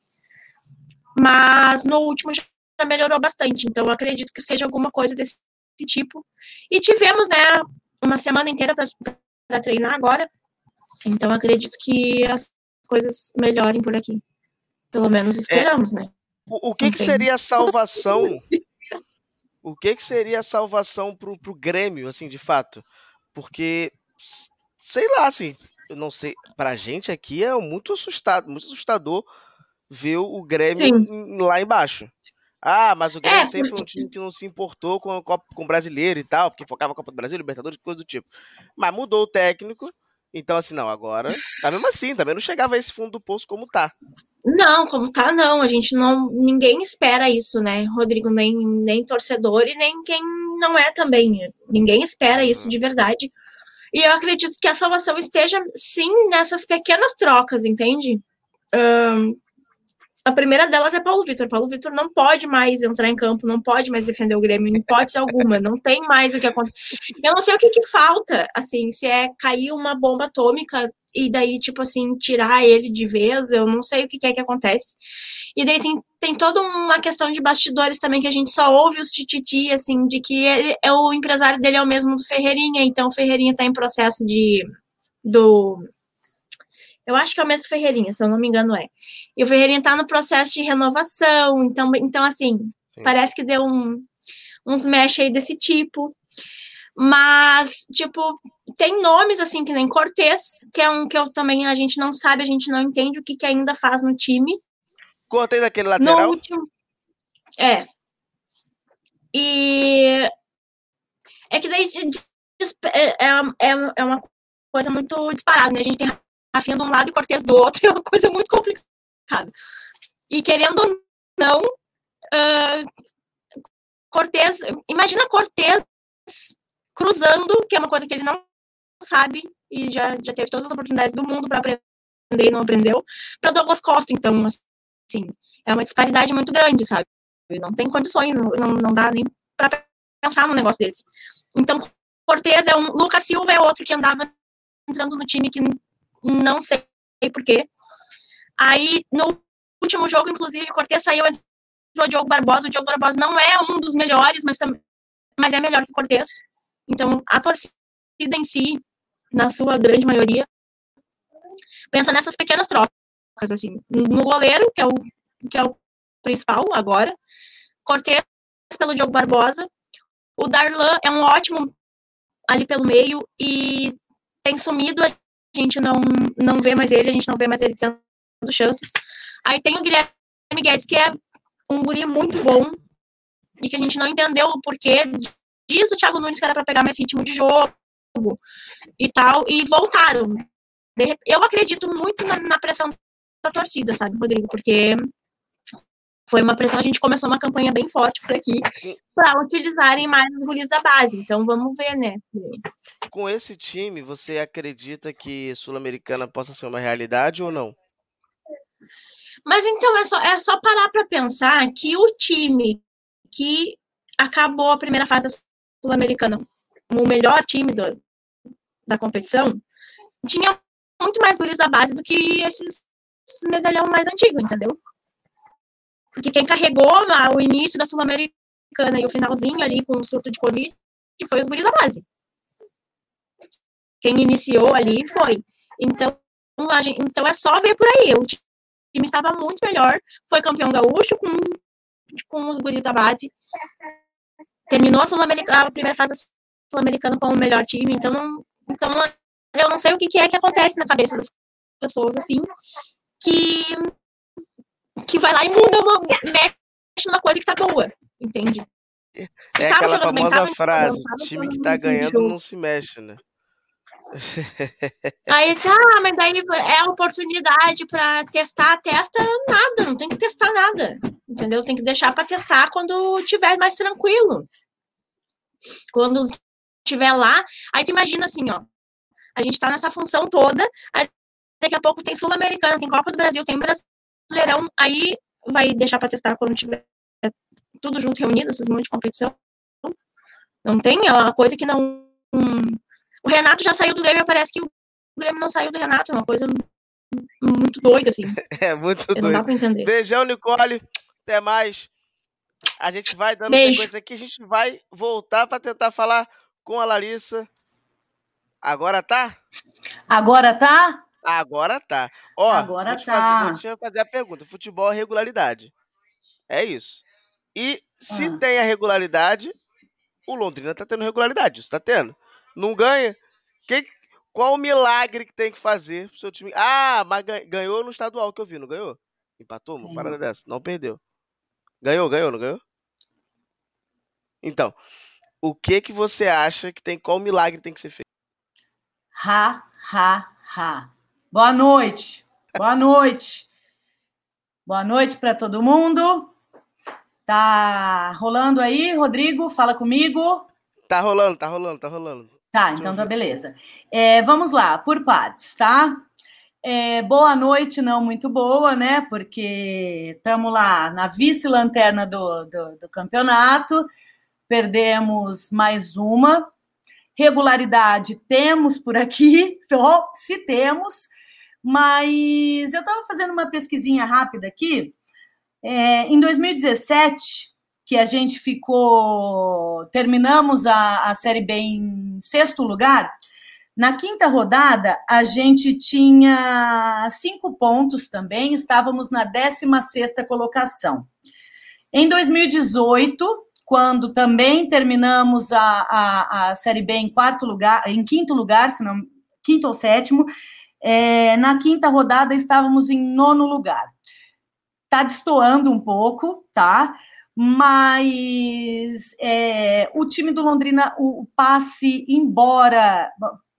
Mas no último já melhorou bastante, então eu acredito que seja alguma coisa desse tipo. E tivemos, né, uma semana inteira para treinar agora, então acredito que as coisas melhorem por aqui. Pelo menos é, esperamos, é, né? O, o que, que seria a salvação o que, que seria a salvação pro, pro Grêmio, assim, de fato? Porque, sei lá, assim, eu não sei, pra gente aqui é muito assustado, muito assustador ver o Grêmio Sim. lá embaixo. Ah, mas o Grêmio é, sempre foi um time que não se importou com, com o brasileiro e tal, porque focava na Copa do Brasil, Libertadores, coisa do tipo. Mas mudou o técnico, então, assim, não, agora, tá mesmo assim, também não chegava a esse fundo do poço como tá. Não, como tá, não. A gente não. Ninguém espera isso, né, Rodrigo? Nem, nem torcedor e nem quem não é também. Ninguém espera isso de verdade. E eu acredito que a salvação esteja, sim, nessas pequenas trocas, entende? Um, a primeira delas é Paulo Vitor. Paulo Vitor não pode mais entrar em campo, não pode mais defender o Grêmio, em hipótese alguma, não tem mais o que acontecer. Eu não sei o que, que falta, assim, se é cair uma bomba atômica e daí, tipo assim, tirar ele de vez, eu não sei o que, que é que acontece. E daí tem, tem toda uma questão de bastidores também que a gente só ouve os tititi, assim, de que ele, é o empresário dele é o mesmo do Ferreirinha, então o Ferreirinha tá em processo de. do eu acho que é o mesmo Ferreirinha, se eu não me engano é. E o Ferreirinha está no processo de renovação, então, então assim, Sim. parece que deu um, uns mesh aí desse tipo. Mas, tipo, tem nomes assim, que nem Cortez, que é um que eu também a gente não sabe, a gente não entende o que, que ainda faz no time. Cortez daquele lateral? No último... É. E é que daí é, é, é uma coisa muito disparada, né? A gente tem Rafinha de um lado e Cortez do outro, é uma coisa muito complicada. E querendo ou não, uh, Cortez, imagina Cortez cruzando, que é uma coisa que ele não sabe e já, já teve todas as oportunidades do mundo para aprender e não aprendeu, para Douglas Costa, então, assim, é uma disparidade muito grande, sabe? Não tem condições, não, não dá nem para pensar num negócio desse. Então, Cortez é um, Lucas Silva é outro que andava entrando no time que não sei porquê. Aí, no último jogo, inclusive, Cortez saiu antes do Diogo Barbosa. O Diogo Barbosa não é um dos melhores, mas, mas é melhor que Cortez. Então, a torcida em si, na sua grande maioria, pensa nessas pequenas trocas, assim. No goleiro, que é o, que é o principal agora, Cortez pelo Diogo Barbosa, o Darlan é um ótimo ali pelo meio e tem sumido, a gente não, não vê mais ele, a gente não vê mais ele tendo chances. Aí tem o Guilherme Guedes, que é um guri muito bom e que a gente não entendeu o porquê. Diz o Thiago Nunes que era para pegar mais ritmo de jogo, e tal, e voltaram. Eu acredito muito na, na pressão da torcida, sabe, Rodrigo? Porque foi uma pressão, a gente começou uma campanha bem forte por aqui para utilizarem mais os guris da base. Então vamos ver, né? Com esse time, você acredita que Sul-Americana possa ser uma realidade ou não? Mas então é só, é só parar para pensar que o time que acabou a primeira fase Sul-Americana, o melhor time do, da competição, tinha muito mais guris da base do que esses, esses medalhão mais antigo, entendeu? Porque quem carregou o início da Sul-Americana e o finalzinho ali com o surto de Covid foi os guris da base. Quem iniciou ali foi. Então, gente, então é só ver por aí. O time estava muito melhor. Foi campeão gaúcho com, com os guris da base. Terminou a, a primeira fase sul-americana com o melhor time. Então, então, eu não sei o que, que é que acontece na cabeça das pessoas, assim, que, que vai lá e muda, uma, mexe numa coisa que tá boa, entende? É aquela famosa bem, frase, time que tá ganhando não se mexe, né? Aí disse, ah, mas daí é oportunidade para testar, testa nada, não tem que testar nada, entendeu? Tem que deixar para testar quando tiver mais tranquilo. Quando tiver lá, aí tu imagina assim, ó, a gente tá nessa função toda, aí daqui a pouco tem Sul-Americana, tem Copa do Brasil, tem Brasileirão, aí vai deixar para testar quando tiver tudo junto reunido, esses monte de competição. Não tem, é uma coisa que não. O Renato já saiu do Grêmio, parece que o Grêmio não saiu do Renato, é uma coisa muito doida, assim. É, muito doido. Não dá pra entender. Beijão, Nicole. Até mais. A gente vai dando Beijo. sequência aqui, a gente vai voltar para tentar falar com a Larissa. Agora tá? Agora tá? Agora tá. Ó, Agora vou tá. Fazer, vou te fazer a pergunta. Futebol é regularidade. É isso. E se ah. tem a regularidade, o Londrina tá tendo regularidade. Isso tá tendo. Não ganha? Quem, qual o milagre que tem que fazer pro seu time? Ah, mas ganhou no estadual que eu vi, não ganhou? Empatou? Uma parada dessa. Não perdeu. Ganhou, ganhou, não ganhou? Então, o que que você acha que tem, qual milagre tem que ser feito? Ha, ha, ha. Boa noite. Boa noite. Boa noite para todo mundo. Tá rolando aí, Rodrigo? Fala comigo. Tá rolando, tá rolando, tá rolando. Tá, então tá beleza. É, vamos lá, por partes, tá? É, boa noite, não muito boa, né? Porque estamos lá na vice-lanterna do, do, do campeonato perdemos mais uma. Regularidade temos por aqui, tô, se temos, mas eu estava fazendo uma pesquisinha rápida aqui. É, em 2017, que a gente ficou, terminamos a, a Série B em sexto lugar, na quinta rodada, a gente tinha cinco pontos também, estávamos na 16 sexta colocação. Em 2018, quando também terminamos a, a, a Série B em quarto lugar, em quinto lugar, se não quinto ou sétimo. É, na quinta rodada estávamos em nono lugar. Tá destoando um pouco, tá? Mas é, o time do Londrina, o, o passe embora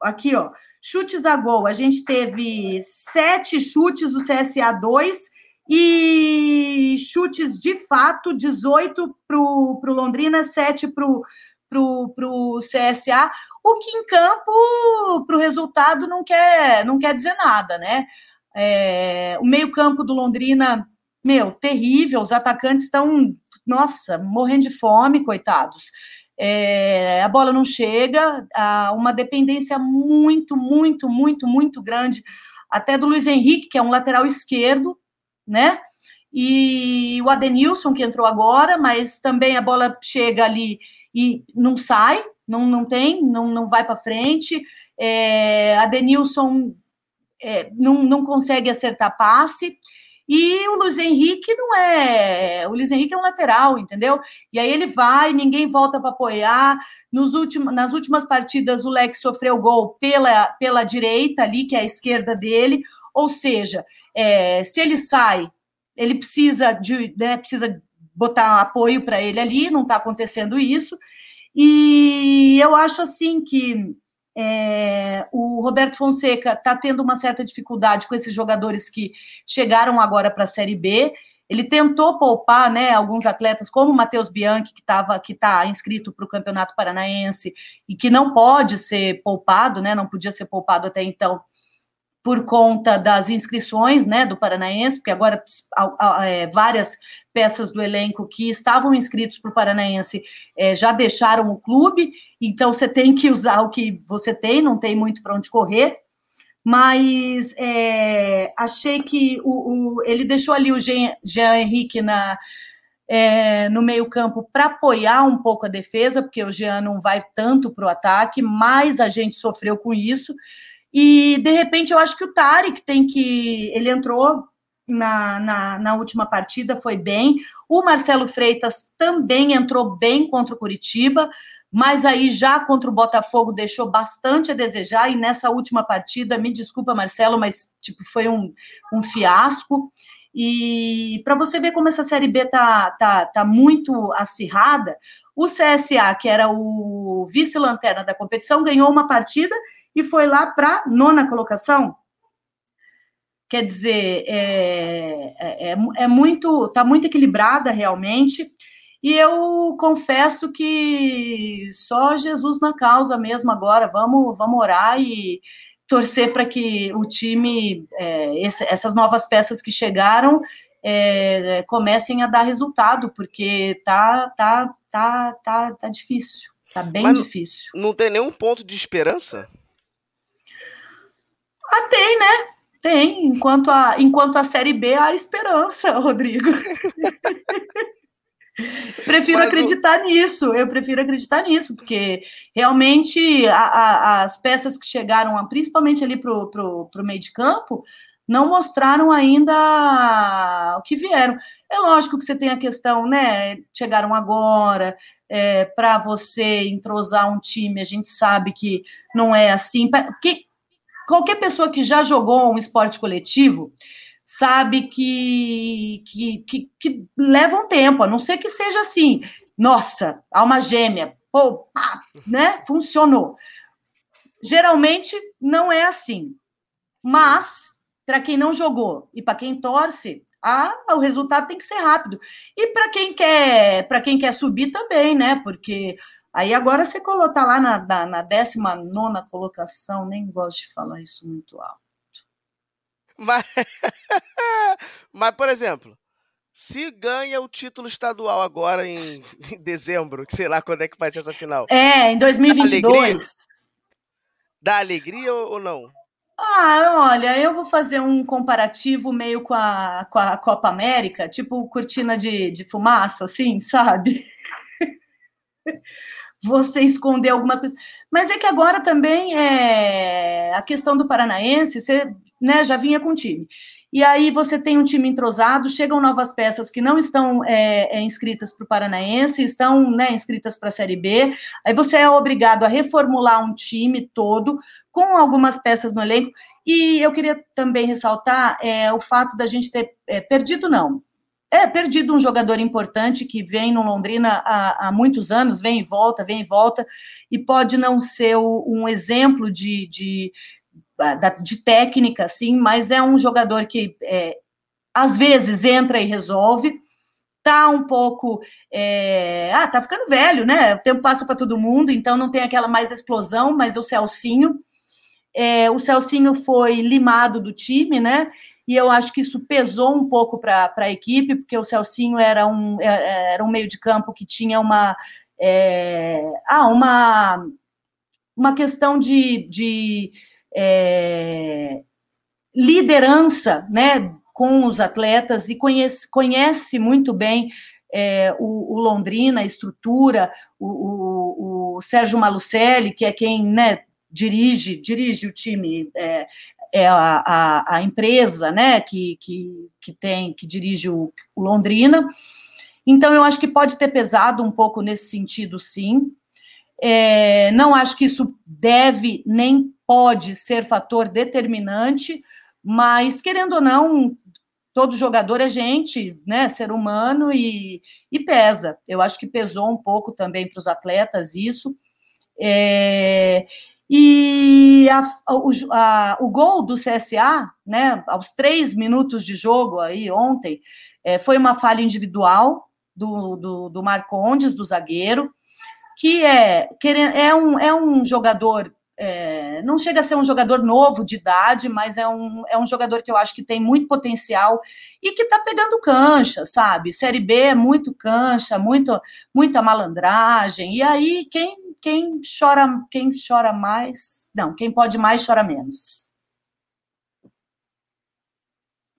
aqui, ó, chutes a gol. A gente teve sete chutes do CSA 2 e chutes de fato, 18 para o Londrina, 7 para o CSA, o que em campo, para o resultado, não quer, não quer dizer nada, né? É, o meio-campo do Londrina, meu, terrível, os atacantes estão, nossa, morrendo de fome, coitados. É, a bola não chega, há uma dependência muito, muito, muito, muito grande, até do Luiz Henrique, que é um lateral esquerdo, né? E o Adenilson, que entrou agora, mas também a bola chega ali e não sai, não, não tem, não, não vai para frente. É, Adenilson é, não, não consegue acertar passe. E o Luiz Henrique não é. O Luiz Henrique é um lateral, entendeu? E aí ele vai, ninguém volta para apoiar. Nos últimos, nas últimas partidas, o Lex sofreu gol pela, pela direita ali, que é a esquerda dele. Ou seja, é, se ele sai, ele precisa de, né, precisa botar apoio para ele ali, não está acontecendo isso. E eu acho assim que é, o Roberto Fonseca está tendo uma certa dificuldade com esses jogadores que chegaram agora para a Série B. Ele tentou poupar né, alguns atletas, como o Matheus Bianchi, que estava que está inscrito para o Campeonato Paranaense e que não pode ser poupado, né, não podia ser poupado até então, por conta das inscrições né, do Paranaense, porque agora é, várias peças do elenco que estavam inscritos para o Paranaense é, já deixaram o clube, então você tem que usar o que você tem, não tem muito para onde correr. Mas é, achei que o, o, ele deixou ali o Jean, Jean Henrique na, é, no meio-campo para apoiar um pouco a defesa, porque o Jean não vai tanto para o ataque, mas a gente sofreu com isso. E, de repente, eu acho que o Tarek tem que. Ele entrou na, na, na, última partida, foi bem. O Marcelo Freitas também entrou bem contra o Curitiba, mas aí já contra o Botafogo deixou bastante a desejar. E nessa última partida, me desculpa, Marcelo, mas tipo, foi um, um fiasco. E para você ver como essa Série B tá, tá, tá muito acirrada, o CSA, que era o vice-lanterna da competição, ganhou uma partida e foi lá para nona colocação. Quer dizer, é, é, é, é muito, está muito equilibrada realmente. E eu confesso que só Jesus na causa mesmo agora. Vamos, vamos orar e torcer para que o time, é, esse, essas novas peças que chegaram, é, comecem a dar resultado, porque tá, tá, tá, tá, tá difícil. Tá bem Mas difícil. Não tem nenhum ponto de esperança? Ah, tem, né? Tem. Enquanto a, enquanto a Série B, há esperança, Rodrigo. prefiro Mas acreditar o... nisso, eu prefiro acreditar nisso, porque realmente a, a, as peças que chegaram, principalmente ali para o meio de campo, não mostraram ainda o que vieram. É lógico que você tem a questão, né? Chegaram agora, é, para você entrosar um time, a gente sabe que não é assim. Que, qualquer pessoa que já jogou um esporte coletivo sabe que, que, que, que leva um tempo, a não ser que seja assim, nossa, alma gêmea, pô, pá, né? Funcionou. Geralmente não é assim. Mas, para quem não jogou e para quem torce, ah, o resultado tem que ser rápido. E para quem quer, para quem quer subir também, né? Porque aí agora você tá lá na, na, na 19 colocação, nem gosto de falar isso muito alto. Mas, mas, por exemplo, se ganha o título estadual agora em, em, dezembro, que sei lá quando é que vai ser essa final. É, em 2022. Dá alegria, Dá alegria ou, não? Ah, olha, eu vou fazer um comparativo meio com a, com a Copa América, tipo cortina de, de fumaça, assim, sabe? você esconder algumas coisas. Mas é que agora também é a questão do paranaense, você né, já vinha com o time. E aí você tem um time entrosado, chegam novas peças que não estão é, é, inscritas para o Paranaense, estão né, inscritas para a Série B. Aí você é obrigado a reformular um time todo com algumas peças no elenco. E eu queria também ressaltar é, o fato da gente ter é, perdido, não, é, perdido um jogador importante que vem no Londrina há, há, muitos anos, vem e volta, vem e volta, e pode não ser o, um exemplo de, de, de, técnica, sim, mas é um jogador que é, às vezes entra e resolve. Tá um pouco. É, ah, tá ficando velho, né? O tempo passa para todo mundo, então não tem aquela mais explosão, mas o Celcinho. É, o Celcinho foi limado do time, né? e eu acho que isso pesou um pouco para a equipe, porque o Celcinho era um, é, é, era um meio de campo que tinha uma, é, ah, uma, uma questão de, de é, liderança né, com os atletas e conhece, conhece muito bem é, o, o, Londrina, a estrutura, o, o, o, Sérgio Malucelli, que é quem né, dirige, dirige o time, é, é a, a, a, empresa né, que, que, que tem, que dirige o, o, Londrina. Então, eu acho que pode ter pesado um pouco nesse sentido, sim. É, não acho que isso deve nem pode ser fator determinante, mas, querendo ou não, todo jogador é gente, né, ser humano e, e pesa. Eu acho que pesou um pouco também para os atletas isso. É, E a, o, a, o gol do CSA, né, aos três minutos de jogo aí ontem, é, foi uma falha individual do, do, do Marcondes, do zagueiro, que é, é, um, é um jogador é, não chega a ser um jogador novo de idade, mas é um, é um jogador que eu acho que tem muito potencial e que está pegando cancha, sabe? Série B é muito cancha, muito, muita malandragem, e aí quem, quem chora quem chora mais, não, quem pode mais chora menos.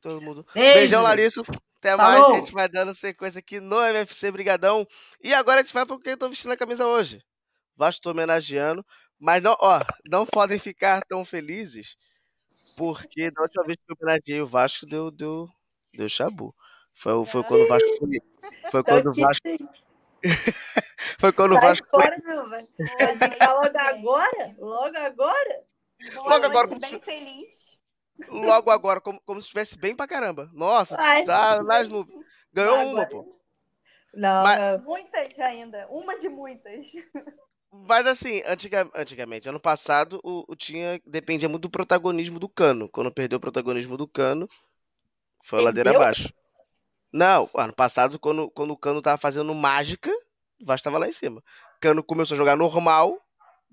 Todo mundo. Beijo, Beijão, Larissa. Até Falou. mais, a gente vai dando sequência aqui no MFC Brigadão. E agora a gente vai porque eu tô vestindo a camisa hoje. Vasco tô homenageando. Mas não, ó, não podem ficar tão felizes, porque da última vez que eu homenageei o Vasco deu, deu, deu chabu. Foi, foi quando o Vasco foi. Foi quando o Vasco. foi quando o Vasco. Fora, foi... meu, vai. Mas logo agora? Logo agora? Logo agora. Como bem feliz. Logo agora, como, como se estivesse bem pra caramba. Nossa, Ai, tá nas nuvens. Ganhou agora. uma, pô. Não, Mas... não, muitas ainda. Uma de muitas. Mas assim, antiga, antigamente, ano passado, o, o, tinha dependia muito do protagonismo do Cano. Quando perdeu o protagonismo do Cano, foi a ladeira abaixo. Não, ano passado, quando, quando o Cano tava fazendo mágica, o Vasco tava lá em cima. Cano começou a jogar normal.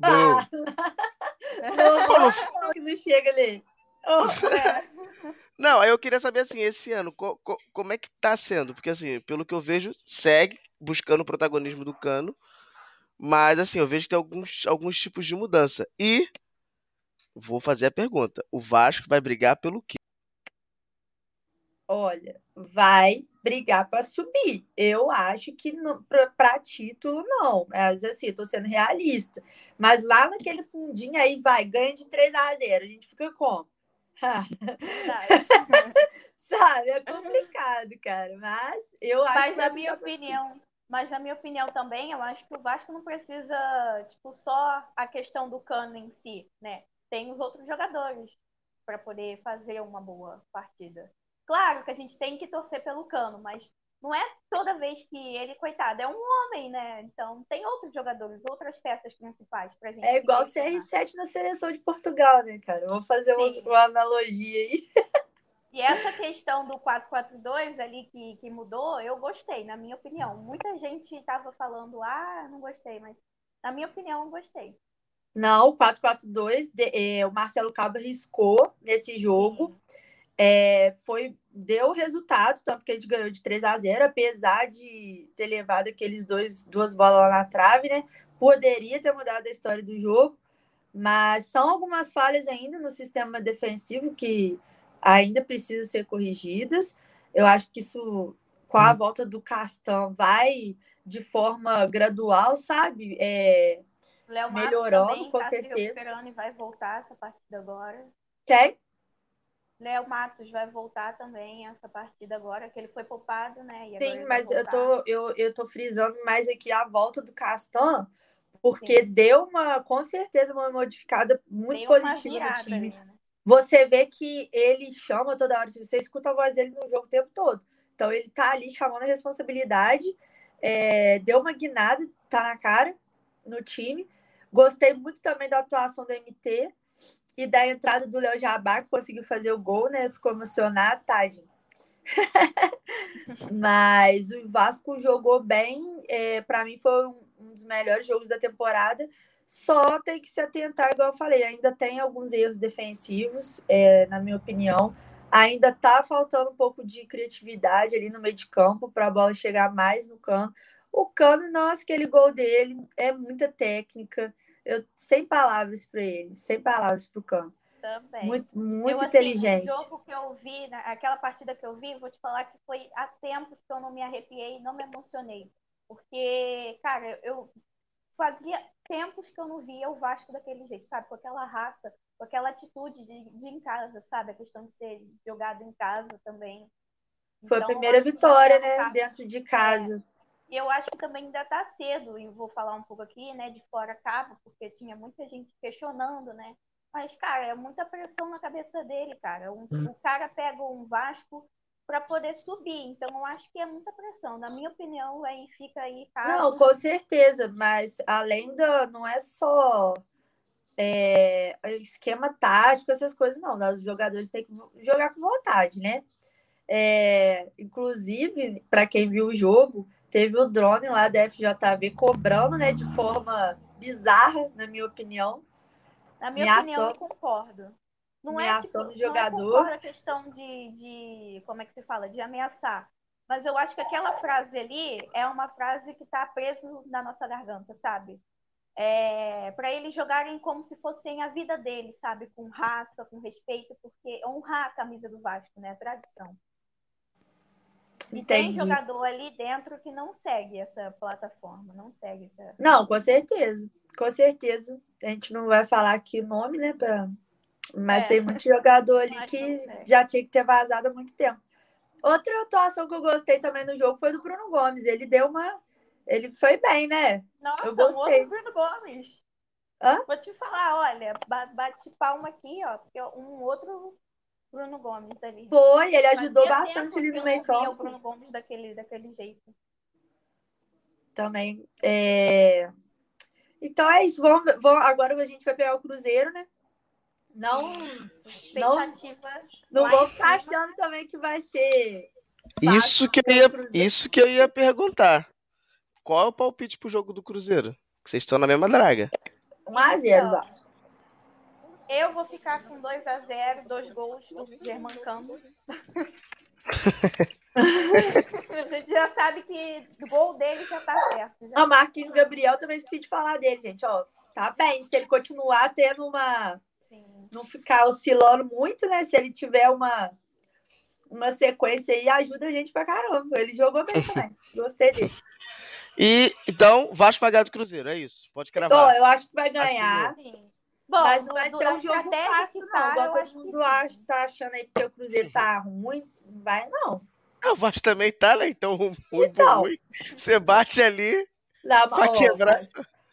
Ah. Que não chega ali. Oh. Não, aí eu queria saber assim, esse ano, co, co, como é que tá sendo? Porque assim, pelo que eu vejo, segue buscando o protagonismo do Cano. Mas assim, eu vejo que tem alguns, alguns tipos de mudança. E vou fazer a pergunta: o Vasco vai brigar pelo quê? Olha, vai brigar para subir. Eu acho que para título não, mas assim, eu tô sendo realista. Mas lá naquele fundinho aí vai, ganha de 3 a 0, a gente fica como? Sabe, é complicado, cara, mas eu acho Mas na minha opinião, mas, na minha opinião também, eu acho que o Vasco não precisa, tipo, só a questão do cano em si, né? Tem os outros jogadores para poder fazer uma boa partida. Claro que a gente tem que torcer pelo cano, mas não é toda vez que ele, coitado, é um homem, né? Então tem outros jogadores, outras peças principais pra gente. É igual CR7 na seleção de Portugal, né, cara? Vou fazer uma, uma analogia aí. E essa questão do 442 ali que, que mudou, eu gostei, na minha opinião. Muita gente estava falando, ah, não gostei, mas na minha opinião, eu gostei. Não, o 442, é, o Marcelo Cabo riscou nesse jogo. É, foi deu resultado, tanto que a gente ganhou de 3 a 0, apesar de ter levado aqueles dois duas bolas lá na trave, né? Poderia ter mudado a história do jogo, mas são algumas falhas ainda no sistema defensivo que ainda precisam ser corrigidas. Eu acho que isso, com a hum. volta do Castan, vai de forma gradual, sabe? É, melhorando, com tá certeza. e vai voltar essa partida agora. Quem? Léo Matos vai voltar também essa partida agora, que ele foi poupado, né? Sim, mas eu tô, eu, eu tô frisando mais aqui a volta do Castan, porque Sim. deu uma, com certeza, uma modificada muito positiva no time. Ali, né? você vê que ele chama toda hora, você escuta a voz dele no jogo o tempo todo. Então ele tá ali chamando a responsabilidade, é, deu uma guinada, tá na cara no time. Gostei muito também da atuação do MT e da entrada do Léo Jabá, que conseguiu fazer o gol, né? Ficou emocionado, tadinho. Mas o Vasco jogou bem, é, para mim foi um, um dos melhores jogos da temporada só tem que se atentar, igual eu falei, ainda tem alguns erros defensivos, é, na minha opinião. Ainda tá faltando um pouco de criatividade ali no meio de campo para a bola chegar mais no cano. O cano, nossa, aquele gol dele é muita técnica. Eu sem palavras para ele, sem palavras para o cano. Também. Muito, muito eu, inteligente. Assim, o jogo que eu vi, né, aquela partida que eu vi, vou te falar que foi há tempos que eu não me arrepiei, não me emocionei. Porque, cara, eu fazia tempos que eu não via o Vasco daquele jeito, sabe? Com aquela raça, com aquela atitude de, de em casa, sabe? A questão de ser jogado em casa também. Foi então, a primeira vitória, né? Dentro de casa. E eu acho que também ainda está cedo, e vou falar um pouco aqui, né, de fora cabo, porque tinha muita gente questionando, né? Mas, cara, é muita pressão na cabeça dele, cara. Um, hum. O cara pega um Vasco para poder subir. Então, eu acho que é muita pressão. Na minha opinião, aí fica aí. Caso... Não, com certeza, mas além da. Não é só é, esquema tático, essas coisas não. Os jogadores têm que jogar com vontade, né? É, inclusive, para quem viu o jogo, teve o drone lá da FJV cobrando, né, de forma bizarra, na minha opinião. Na minha opinião, eu concordo. Não é, tipo, do jogador. Não é a questão de, de, como é que se fala, de ameaçar. Mas eu acho que aquela frase ali é uma frase que está preso na nossa garganta, sabe? É, para eles jogarem como se fossem a vida deles, sabe? Com raça, com respeito, porque honrar a camisa do Vasco, né? A tradição. E tem jogador ali dentro que não segue essa plataforma, não segue essa. Não, com certeza. Com certeza. A gente não vai falar aqui o nome, né? Pra... Mas é. tem muito jogador ali que já tinha que ter vazado há muito tempo. Outra atuação que eu gostei também no jogo foi do Bruno Gomes. Ele deu uma. Ele foi bem, né? Nossa, eu gostei. Um Bruno Gomes. Hã? Vou te falar, olha, bate palma aqui, ó, porque um outro Bruno Gomes ali. Foi, ele ajudou Fazia bastante ali no meio campo. o Bruno Gomes daquele, daquele jeito. Também. É... Então é isso. Vamos, vamos, agora a gente vai pegar o Cruzeiro, né? Não, não, não vou ficar achando também que vai ser. Isso que, eu ia, isso que eu ia perguntar. Qual é o palpite pro jogo do Cruzeiro? Que vocês estão na mesma draga. 1x0, então, Vasco. Eu vou ficar com 2x0, dois gols do Germancano. a gente já sabe que o gol dele já tá certo. Já. O Marquinhos Gabriel também esqueci de falar dele, gente. Ó, tá bem. Se ele continuar tendo uma não ficar oscilando muito, né? Se ele tiver uma, uma sequência aí, ajuda a gente pra caramba. Ele jogou bem também. Gostei dele. E então, Vasco vai ganhar do Cruzeiro, é isso. Pode cravar. Bom, eu acho que vai ganhar. Bom, mas não vai ser um jogo fácil, tá, não. Igual todo mundo acha, tá achando aí porque o Cruzeiro tá ruim. Não vai, não. Ah, o Vasco também tá, né? Então, ruim, então, ruim. Você bate ali não, pra ó, quebrar. Mas,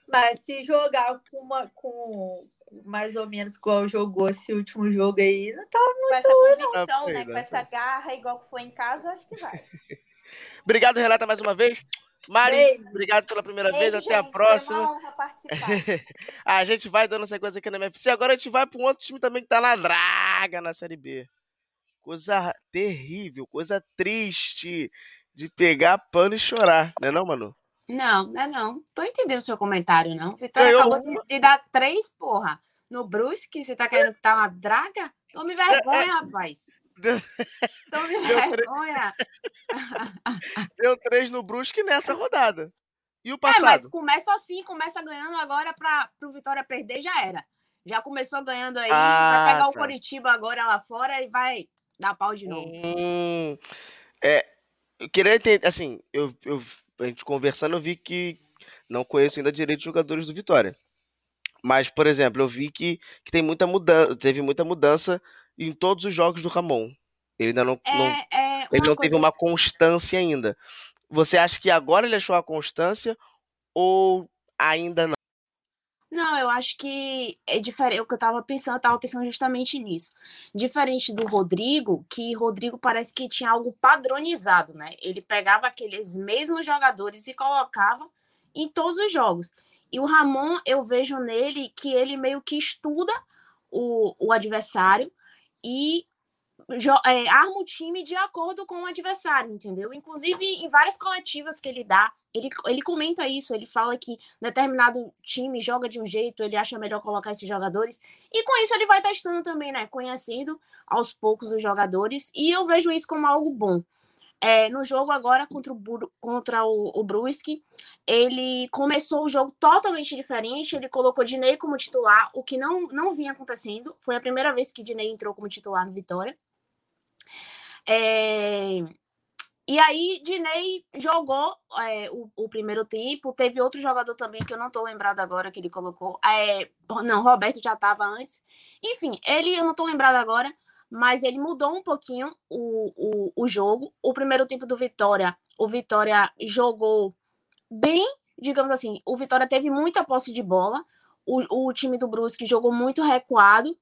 mas, se jogar com, uma, com, mais ou menos igual jogou esse último jogo aí, não tá muito com essa convicção, né? Com essa garra, igual que foi em casa, acho que vai. obrigado, Renata, mais uma vez. Mari, Beijo. obrigado pela primeira Beijo, vez, até gente, a próxima. Foi uma honra participar. a gente vai dando sequência aqui na MFC. Agora a gente vai para um outro time também que tá na draga na Série B. Coisa terrível, coisa triste de pegar pano e chorar, né não, Manu? Não, não é não. Tô entendendo o seu comentário, não. Vitória eu... acabou de, de, dar três, porra. No Brusque, você tá querendo dar uma draga? Tome vergonha, é, é... rapaz. Tome Deu vergonha. Três... Deu três no Brusque nessa rodada. E o passado? É, mas começa assim, começa ganhando agora para o Vitória perder, já era. Já começou ganhando aí, ah, vai pegar tá. o Coritiba agora lá fora e vai dar pau de novo. Hum, é, eu queria entender, assim, eu, eu a gente conversando, eu vi que não conheço ainda direito os jogadores do Vitória. Mas, por exemplo, eu vi que, que tem muita mudança, teve muita mudança em todos os jogos do Ramon. Ele ainda não, é, não é ele não coisa... teve uma constância ainda. Você acha que agora ele achou a constância ou ainda não? Não, eu acho que é diferente. O que eu tava pensando, eu tava pensando justamente nisso. Diferente do Rodrigo, que Rodrigo parece que tinha algo padronizado, né? Ele pegava aqueles mesmos jogadores e colocava em todos os jogos. E o Ramon, eu vejo nele que ele meio que estuda o, o adversário e é, arma o time de acordo com o adversário, entendeu? Inclusive, em várias coletivas que ele dá, ele, ele comenta isso, ele fala que determinado time joga de um jeito, ele acha melhor colocar esses jogadores, e com isso ele vai testando também, né? Conhecendo aos poucos os jogadores, e eu vejo isso como algo bom. É, no jogo agora contra o, contra o, o Brusque, ele começou o jogo totalmente diferente. Ele colocou Dinei como titular, o que não, não vinha acontecendo. Foi a primeira vez que Dinei entrou como titular no Vitória. É... E aí, Dinei jogou é, o, o, primeiro tempo. Teve outro jogador também que eu não tô lembrado agora que ele colocou. É, não, Roberto já estava antes. Enfim, ele eu não tô lembrado agora, mas ele mudou um pouquinho o, o, o jogo. O primeiro tempo do Vitória, o Vitória jogou bem, digamos assim. O Vitória teve muita posse de bola. O, o time do Brusque jogou muito recuado.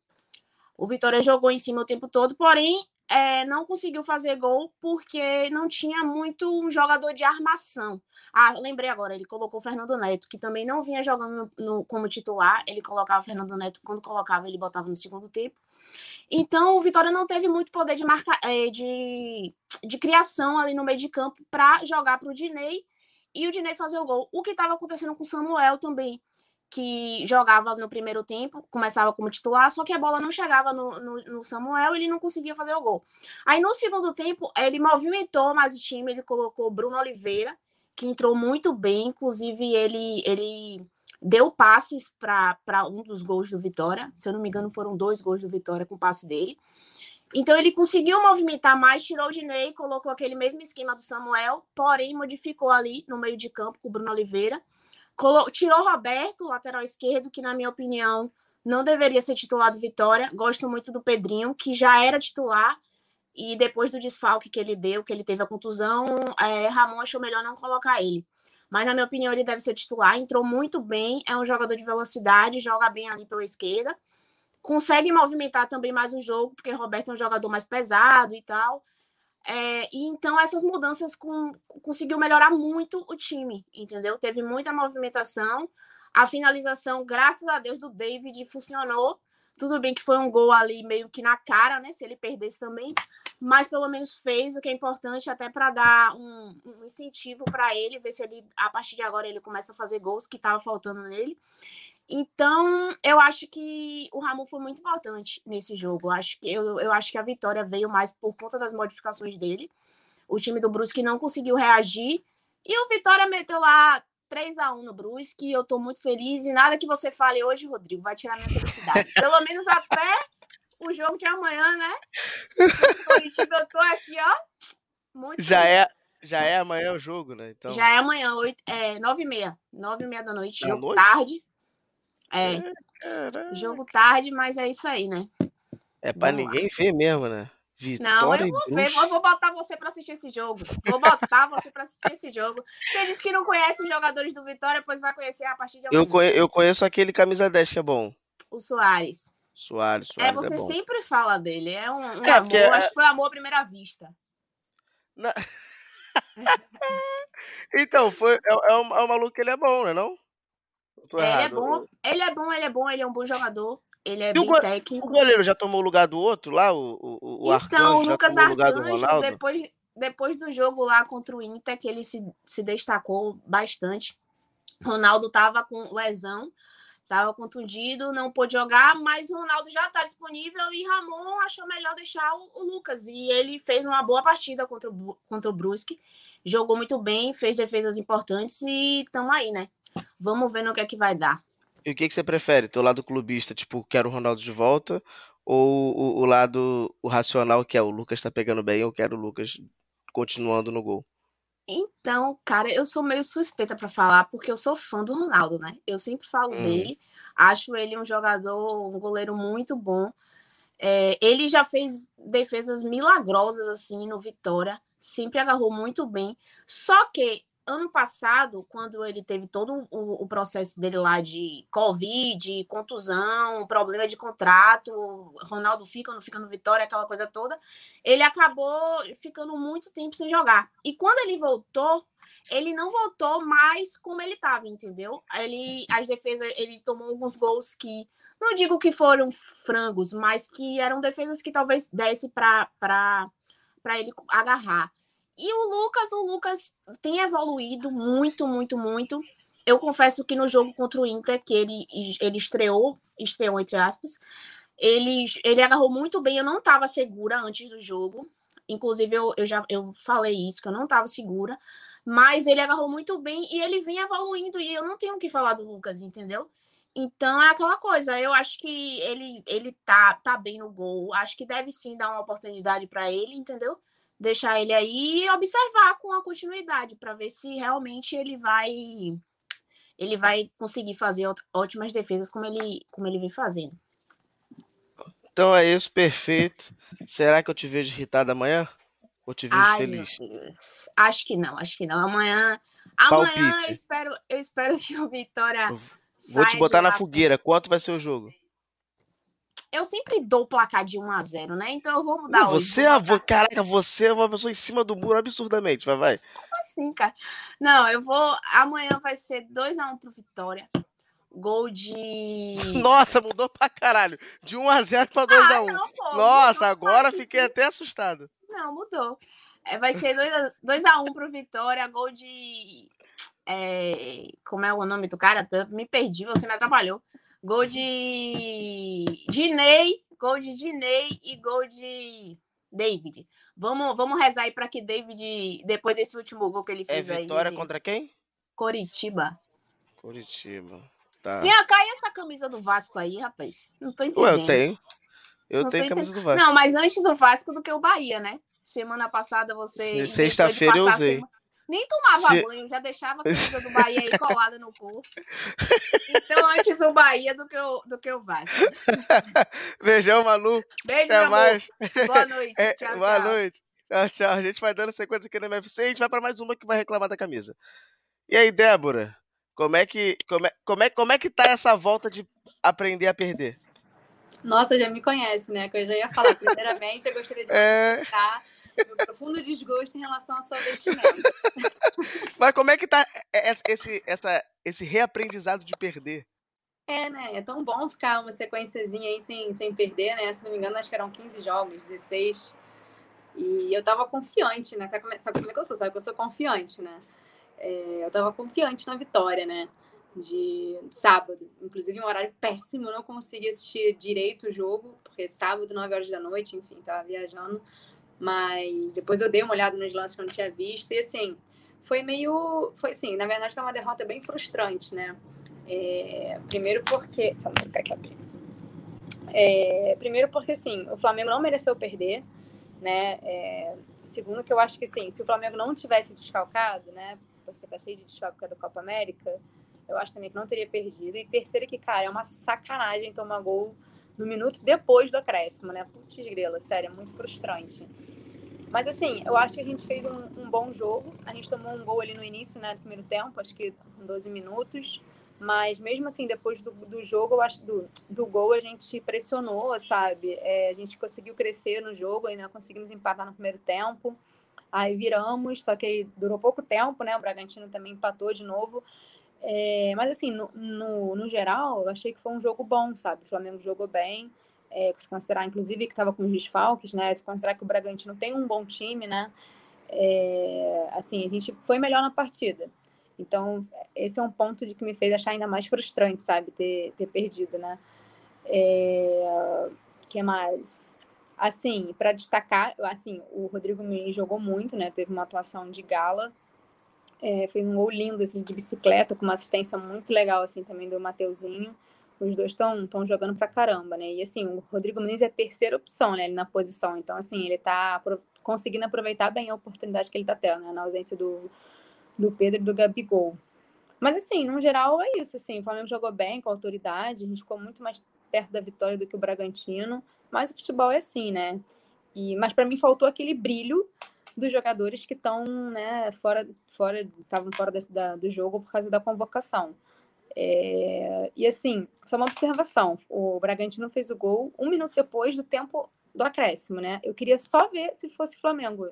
O Vitória jogou em cima o tempo todo, porém é, não conseguiu fazer gol porque não tinha muito um jogador de armação. Ah, lembrei agora, ele colocou o Fernando Neto, que também não vinha jogando no, no, como titular. Ele colocava o Fernando Neto, quando colocava, ele botava no segundo tempo. Então, o Vitória não teve muito poder de, marca, é, de, de criação ali no meio de campo para jogar para o Dinei e o Dinei fazer o gol. O que estava acontecendo com o Samuel também que jogava no primeiro tempo, começava como titular, só que a bola não chegava no, no, no Samuel e ele não conseguia fazer o gol. Aí no segundo tempo, ele movimentou mais o time, ele colocou Bruno Oliveira, que entrou muito bem, inclusive ele, ele deu passes para um dos gols do Vitória, se eu não me engano, foram dois gols do Vitória com passe dele. Então ele conseguiu movimentar mais, tirou o Dinei, colocou aquele mesmo esquema do Samuel, porém modificou ali no meio de campo com o Bruno Oliveira Colo tirou Roberto, lateral esquerdo, que na minha opinião não deveria ser titular do Vitória. Gosto muito do Pedrinho, que já era titular e depois do desfalque que ele deu, que ele teve a contusão, é, Ramon achou melhor não colocar ele. Mas na minha opinião ele deve ser titular. Entrou muito bem, é um jogador de velocidade, joga bem ali pela esquerda, consegue movimentar também mais o jogo, porque Roberto é um jogador mais pesado e tal. É, e então essas mudanças com, conseguiu melhorar muito o time, entendeu? Teve muita movimentação. A finalização, graças a Deus, do David funcionou. Tudo bem que foi um gol ali meio que na cara, né? Se ele perdesse também, mas pelo menos fez o que é importante, até para dar um, um incentivo para ele, ver se ele, a partir de agora, ele começa a fazer gols que estava faltando nele. Então, eu acho que o Ramon foi muito importante nesse jogo. Eu acho que, eu, eu acho que a vitória veio mais por conta das modificações dele. O time do Brusque não conseguiu reagir. E o Vitória meteu lá 3 a 1 no Brusque. Eu tô muito feliz. E nada que você fale hoje, Rodrigo, vai tirar minha felicidade. Pelo menos até o jogo de amanhã, né? Curitiba, eu tô aqui, ó. Muito já feliz. é já é amanhã o jogo, né? Então... Já é amanhã, 8, é, 9 e meia. 9 e meia da noite, Da jogo noite? tarde. É, É, caraca. jogo tarde, mas é isso aí, né? É lá. ninguém ver mesmo, né? Não, Vitória eu e vou ver, eu vou botar você para assistir esse jogo. Vou botar você para assistir esse jogo. Você disse que não conhece os jogadores do Vitória, pois vai conhecer a partir de. Eu, conhe- eu conheço aquele camisa 10 que é bom. O Soares. Soares, É, Soares é, você bom. sempre fala dele. É um, um É, amor. porque, Acho é- que foi amor à primeira vista. Na- Então, foi, é, é, um, é um maluco que ele é bom, né não? Eu tô Ele é bom, ele é bom, ele é bom, ele é um bom jogador. Ele é E o, bem go- técnico. o goleiro já tomou o lugar do outro lá? O, o, o Então, Arcanjo o já Lucas tomou o lugar do Arcanjo, Ronaldo? depois, depois do jogo lá contra o Inter, que ele se, se destacou bastante. Ronaldo estava com lesão, estava contundido, não pôde jogar, mas o Ronaldo já está disponível e Ramon achou melhor deixar o, o Lucas. E ele fez uma boa partida contra o, contra o Brusque, jogou muito bem, fez defesas importantes e estamos aí, né? Vamos ver no que é que vai dar. E o que, que você prefere? Teu lado clubista, tipo, quero o Ronaldo de volta? Ou o, o lado o racional, que é o Lucas tá pegando bem, eu quero o Lucas continuando no gol? Então, cara, eu sou meio suspeita para falar, porque eu sou fã do Ronaldo, né? Eu sempre falo Uhum. dele, acho ele um jogador, um goleiro muito bom. É, ele já fez defesas milagrosas assim no Vitória, sempre agarrou muito bem. Só que ano passado, quando ele teve todo o, o processo dele lá de Covid, contusão, problema de contrato, Ronaldo fica ou não fica no Vitória, aquela coisa toda, ele acabou ficando muito tempo sem jogar. E quando ele voltou, ele não voltou mais como ele estava, entendeu? Ele, as defesas, ele tomou alguns gols que não digo que foram frangos, mas que eram defesas que talvez desse para para ele agarrar. E o Lucas, o Lucas tem evoluído muito, muito, muito. Eu confesso que no jogo contra o Inter, que ele, ele estreou, estreou entre aspas, ele, ele agarrou muito bem. Eu não estava segura antes do jogo. Inclusive, eu, eu já eu falei isso, que eu não estava segura. Mas ele agarrou muito bem e ele vem evoluindo. E eu não tenho o que falar do Lucas, entendeu? Então é aquela coisa. Eu acho que ele, ele tá, tá bem no gol. Acho que deve sim dar uma oportunidade para ele, entendeu? Deixar ele aí e observar com a continuidade para ver se realmente ele vai ele vai conseguir fazer ótimas defesas como ele como ele vem fazendo. Então é isso, perfeito. Será que eu te vejo irritado amanhã? Ou te vejo Ai, feliz? Acho que não, acho que não. Amanhã, amanhã eu espero, eu espero que o Vitória Vou te botar na fogueira. Quanto vai ser o jogo? Eu sempre dou o placar de 1 a 0 né? Então eu vou mudar Não, hoje. você, é, vo- caraca, você é uma pessoa em cima do muro absurdamente, mas vai. Como assim, cara? Não, eu vou. Amanhã vai ser 2x1 pro Vitória. Gol de. Nossa, mudou pra caralho. De 1 a 0 pra 2 a 1. Ah, pô, Nossa, agora fiquei sim. até assustado. Não, mudou. É, vai ser 2x1 pro Vitória, gol de. é, como é o nome do cara? Me perdi, você me atrapalhou. Gol de. Dinei, gol de Dinei e gol de David. Vamos, vamos rezar aí para que David, depois desse último gol que ele É fez aí. vitória ele- contra quem? Coritiba. Curitiba. Tá. Vem cá e essa camisa do Vasco aí, rapaz. Não tô entendendo. Ué, eu tenho. Eu Não tenho camisa do Vasco. Não, mas antes o Vasco do que o Bahia, né? Semana passada você. Sexta-feira eu usei. sema- Nem tomava Se- banho, já deixava a camisa do Bahia aí colada no corpo. Então, antes o Bahia do que o, do que o Vasco. Beijão, Manu. Beijo, Até meu amor. mais. Boa noite. É, tchau, boa tchau. noite. Tchau, tchau. A gente vai dando sequência aqui no MFC e a gente vai para mais uma que vai reclamar da camisa. E aí, Débora? Como é que, como é, como é, como é que tá essa volta de aprender a perder? Nossa, já me conhece, né? Que eu já ia falar. Primeiramente, eu gostaria de É. meu profundo desgosto em relação à sua vestimenta. Mas como é que tá esse, esse, essa, esse reaprendizado de perder? É, né? É tão bom ficar uma sequenciazinha aí sem, sem perder, né? Se não me engano, acho que eram 15 jogos, 16. E eu tava confiante, né? Sabe como é, sabe como é que eu sou? Sabe que eu sou confiante, né? É, eu tava confiante na vitória, né? De sábado. Inclusive, um horário péssimo, eu não consegui assistir direito o jogo, porque sábado, 9 horas da noite, enfim, tava viajando. Mas depois eu dei uma olhada nos lances que eu não tinha visto. E assim, foi meio. Foi assim, na verdade, foi uma derrota bem frustrante, né? É, primeiro porque. Só vou trocar aqui rapidinho. É, primeiro porque, assim, o Flamengo não mereceu perder, né? É, segundo que eu acho que, assim, se o Flamengo não tivesse desfalcado, né? Porque tá cheio de desfalque da Copa América, eu acho também que não teria perdido. E terceiro que, cara, é uma sacanagem tomar gol no minuto depois do acréscimo, né? Putz grila, sério, é muito frustrante. Mas assim, eu acho que a gente fez um, um bom jogo. A gente tomou um gol ali no início, né, do primeiro tempo, acho que com 12 minutos. Mas mesmo assim, depois do, do jogo, eu acho do, do gol a gente pressionou, sabe? É, a gente conseguiu crescer no jogo, ainda conseguimos empatar no primeiro tempo. Aí viramos, só que durou pouco tempo, né? O Bragantino também empatou de novo. É, mas assim, no, no, no geral, eu achei que foi um jogo bom, sabe? O Flamengo jogou bem. É, se considerar, inclusive, que estava com os desfalques, né? Se considerar que o Bragantino tem um bom time, né? É, assim, a gente foi melhor na partida. Então, esse é um ponto de que me fez achar ainda mais frustrante, sabe? Ter, ter perdido, né? É, que mais? Assim, para destacar, assim, o Rodrigo Muniz jogou muito, né? Teve uma atuação de gala. É, fez um gol lindo, assim, de bicicleta, com uma assistência muito legal, assim, também do Mateuzinho. Os dois estão jogando pra caramba, né? E, assim, o Rodrigo Muniz é a terceira opção, né? Na posição. Então, assim, ele tá conseguindo aproveitar bem a oportunidade que ele tá tendo, né? Na ausência do, do Pedro e do Gabigol. Mas, assim, no geral, é isso, assim. O Flamengo jogou bem, com autoridade. A gente ficou muito mais perto da vitória do que o Bragantino. Mas o futebol é assim, né? E, mas para mim faltou aquele brilho dos jogadores que estão né, fora, fora, estavam fora da- do jogo por causa da convocação. É, e assim, só uma observação: o Bragantino fez o gol um minuto depois do tempo do acréscimo, né? Eu queria só ver se fosse Flamengo,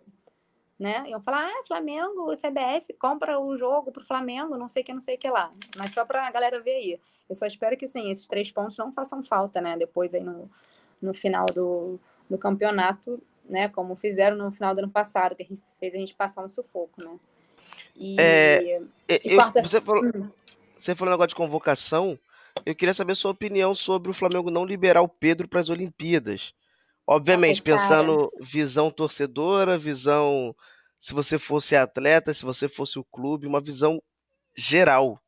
né? Iam falar, ah, Flamengo, CBF compra o jogo pro Flamengo, não sei o que, não sei o que lá. Mas só pra galera ver aí. Eu só espero que, sim, esses três pontos não façam falta, né? Depois aí no, no final do, do campeonato, né? Como fizeram no final do ano passado, que a gente fez a gente passar um sufoco, né? E, É, e eu- você, falou, Hum. você falou um negócio de convocação. Eu queria saber sua opinião sobre o Flamengo não liberar o Pedro para as Olimpíadas. Obviamente, pensando visão torcedora, visão se você fosse atleta, se você fosse o clube, uma visão geral.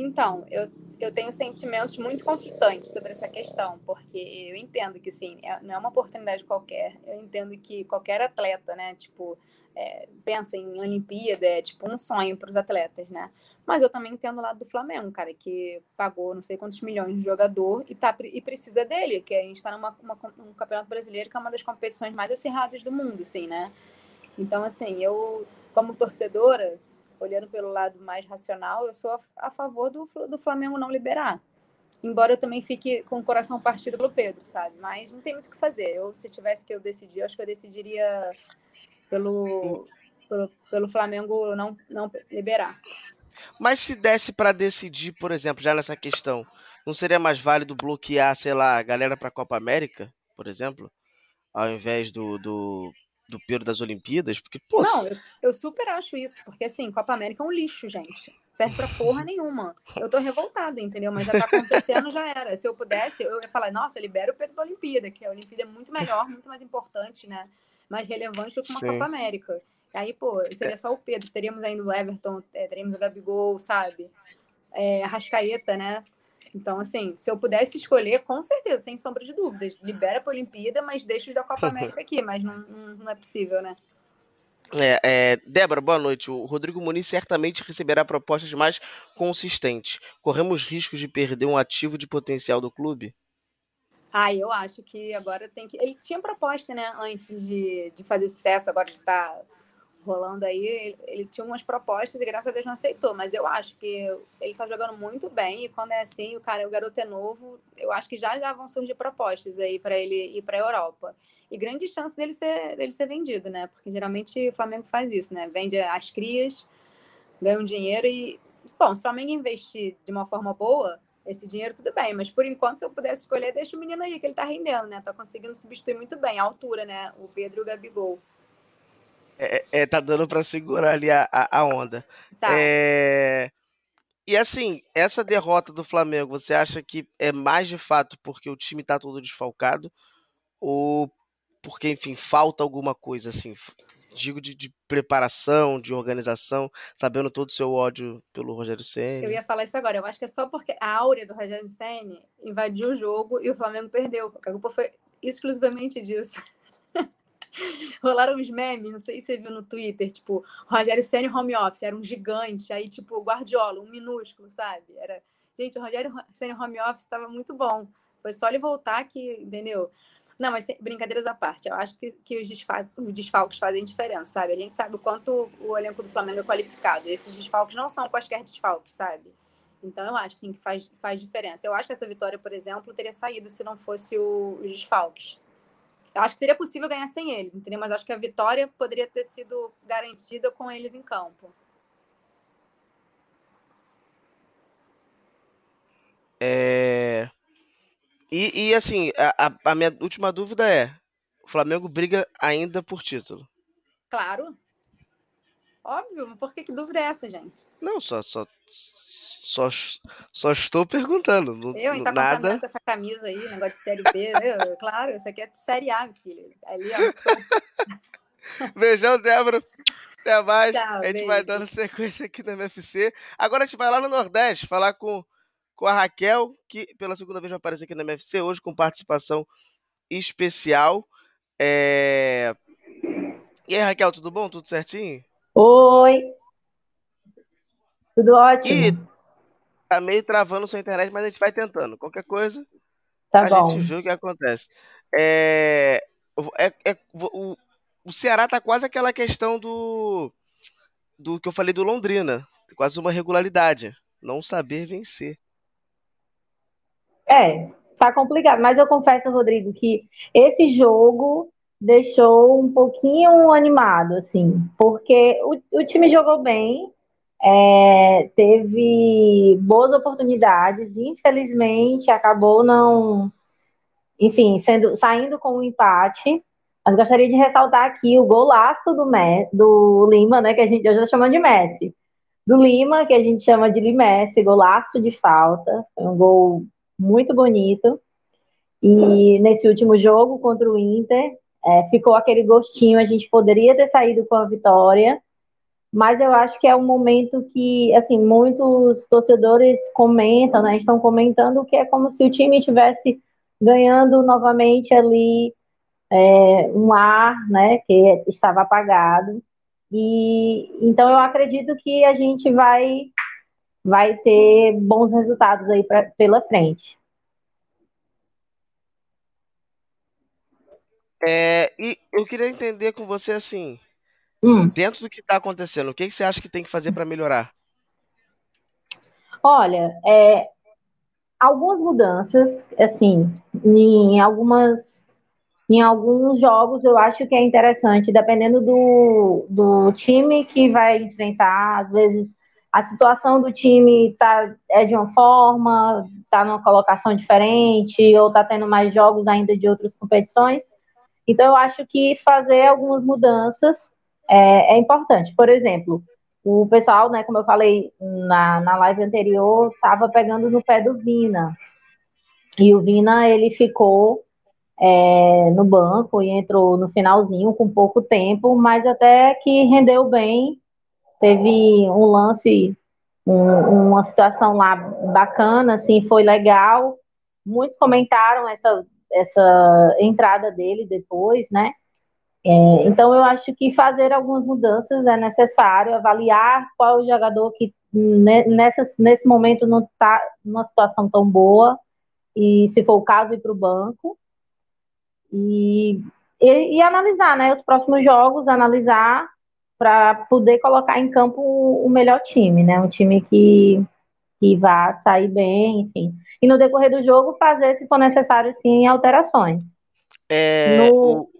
Então, eu, eu tenho sentimentos muito conflitantes sobre essa questão, porque eu entendo que, sim, é- não é uma oportunidade qualquer. Eu entendo que qualquer atleta, né, tipo, é, pensa em Olimpíada, é tipo um sonho para os atletas, né? Mas eu também entendo o lado do Flamengo, cara, que pagou não sei quantos milhões de jogador e, tá, e precisa dele, que a gente está numa uma, um campeonato brasileiro que é uma das competições mais acirradas do mundo, assim, né? Então, assim, eu, como torcedora, olhando pelo lado mais racional, eu sou a, a favor do, do Flamengo não liberar, Embora eu também fique com o coração partido pelo Pedro, sabe? Mas não tem muito o que fazer. Eu, se tivesse que eu decidir, eu acho que eu decidiria pelo, pelo, pelo Flamengo não, não liberar. Mas se desse para decidir, por exemplo, já nessa questão, não seria mais válido bloquear, sei lá, a galera para a Copa América, por exemplo, ao invés do, do, do Pedro das Olimpíadas? Porque, pô. Não, eu, eu, super acho isso, porque assim, Copa América é um lixo, gente. Serve pra porra nenhuma. Eu tô revoltada, entendeu? Mas já tá acontecendo, já era. Se eu pudesse, eu ia falar, nossa, libera o Pedro da Olimpíada, que a Olimpíada é muito melhor, muito mais importante, né? Mais relevante do que uma Sim. Copa América. Aí, pô, seria só o Pedro. Teríamos ainda o Everton, é, teríamos o Gabigol, sabe? É, a Rascaeta, né? Então, assim, se eu pudesse escolher, com certeza, sem sombra de dúvidas, libera para a Olimpíada, mas deixa os da Copa América aqui, mas não, não, é possível, né? É, é, Débora, boa noite. O Rodrigo Muniz certamente receberá propostas mais consistentes. Corremos riscos de perder um ativo de potencial do clube? Ah, eu acho que agora tem que. Ele tinha proposta, né, antes de, de fazer sucesso, agora está rolando aí, ele, ele, tinha umas propostas e graças a Deus não aceitou, mas eu acho que ele tá jogando muito bem e quando é assim, o cara, o garoto é novo, eu acho que já já vão surgir propostas aí para ele ir para a Europa. E grande chance dele ser dele ser vendido, né? Porque geralmente o Flamengo faz isso, né? Vende as crias, ganha um dinheiro e bom, se o Flamengo investir de uma forma boa, esse dinheiro tudo bem, mas por enquanto se eu pudesse escolher, deixa o menino aí que ele tá rendendo, né? Tá conseguindo substituir muito bem a altura, né? O Pedro e o Gabigol. É, é, tá dando para segurar ali a, a, onda. Tá. É... E assim, essa derrota do Flamengo, você acha que é mais de fato porque o time tá todo desfalcado? Ou porque, enfim, falta alguma coisa, assim? Digo de, de preparação, de organização, sabendo todo o seu ódio pelo Rogério Senna. Eu ia falar isso agora. Eu acho que é só porque a áurea do Rogério Senna invadiu o jogo e o Flamengo perdeu. A culpa foi exclusivamente disso. Rolaram uns memes, não sei se você viu no Twitter, tipo, Rogério Senna home office, era um gigante, aí tipo, Guardiola, um minúsculo, sabe? Era, gente, o Rogério Senna home office estava muito bom. Foi só ele voltar que, entendeu? Não, mas brincadeiras à parte, eu acho que, que os, desfalques, os desfalques fazem diferença, sabe? A gente sabe o quanto o elenco do Flamengo é qualificado. Esses desfalques não são quaisquer desfalques, sabe? Então eu acho sim que faz, faz diferença. Eu acho que essa vitória, por exemplo, teria saído se não fosse o, os desfalques. Eu acho que seria possível ganhar sem eles, entendeu? Mas acho que a vitória poderia ter sido garantida com eles em campo. É... E, e assim, a, a, minha última dúvida é: o Flamengo briga ainda por título? Claro. Óbvio, mas por que, que dúvida é essa, gente? Não, só, só, só, só estou perguntando. Não, eu, então, nada. com essa camisa aí, negócio de série B. eu, claro, isso aqui é de série A, filho. Ali, ó. Beijão, Débora. Até mais. Tchau, a gente beijo. vai dando sequência aqui no MFC. Agora a gente vai lá no Nordeste falar com, com a Raquel, que pela segunda vez vai aparecer aqui no MFC, hoje com participação especial. É... E aí, Raquel, tudo bom? Tudo certinho? Oi. Tudo ótimo. E tá meio travando sua internet, mas a gente vai tentando. Qualquer coisa, tá a bom. gente vê o que acontece. É, é, é, o, o Ceará tá quase aquela questão do, do que eu falei do Londrina. Quase uma regularidade. Não saber vencer. É, tá complicado. Mas eu confesso, Rodrigo, que esse jogo deixou um pouquinho animado, assim, porque o, o time jogou bem, é, teve boas oportunidades, infelizmente acabou não, enfim, sendo saindo com um empate. Mas gostaria de ressaltar aqui o golaço do, do Lima, né, que a gente hoje está chamando de Messi. Do Lima, que a gente chama de Limessi, golaço de falta, foi um gol muito bonito. E nesse último jogo contra o Inter, é, ficou aquele gostinho, a gente poderia ter saído com a vitória, mas eu acho que é um momento que, assim, muitos torcedores comentam, né, estão comentando que é como se o time estivesse ganhando novamente ali é, um ar, né, que estava apagado, e então eu acredito que a gente vai vai ter bons resultados aí pra, pela frente. É, e eu queria entender com você assim, Hum. dentro do que está acontecendo, o que, que você acha que tem que fazer para melhorar? Olha, é, algumas mudanças, assim, em algumas em alguns jogos eu acho que é interessante, dependendo do, do time que vai enfrentar, às vezes a situação do time tá, é de uma forma, está numa colocação diferente, ou está tendo mais jogos ainda de outras competições. Então, eu acho que fazer algumas mudanças é, é importante. Por exemplo, o pessoal, né, como eu falei na, na live anterior, estava pegando no pé do Vina. E o Vina, ele ficou é, no banco e entrou no finalzinho com pouco tempo, mas até que rendeu bem teve um lance, um, uma situação lá bacana, assim, foi legal. Muitos comentaram essa, essa entrada dele depois, né? É, então eu acho que fazer algumas mudanças é necessário, avaliar qual o jogador que nessa, nesse momento não está numa situação tão boa, e se for o caso, ir para o banco. E, e, e, analisar, né? Os próximos jogos, analisar para poder colocar em campo o melhor time, né? Um time que, que vá sair bem, enfim. E no decorrer do jogo, fazer, se for necessário, sim, alterações. É, no... o...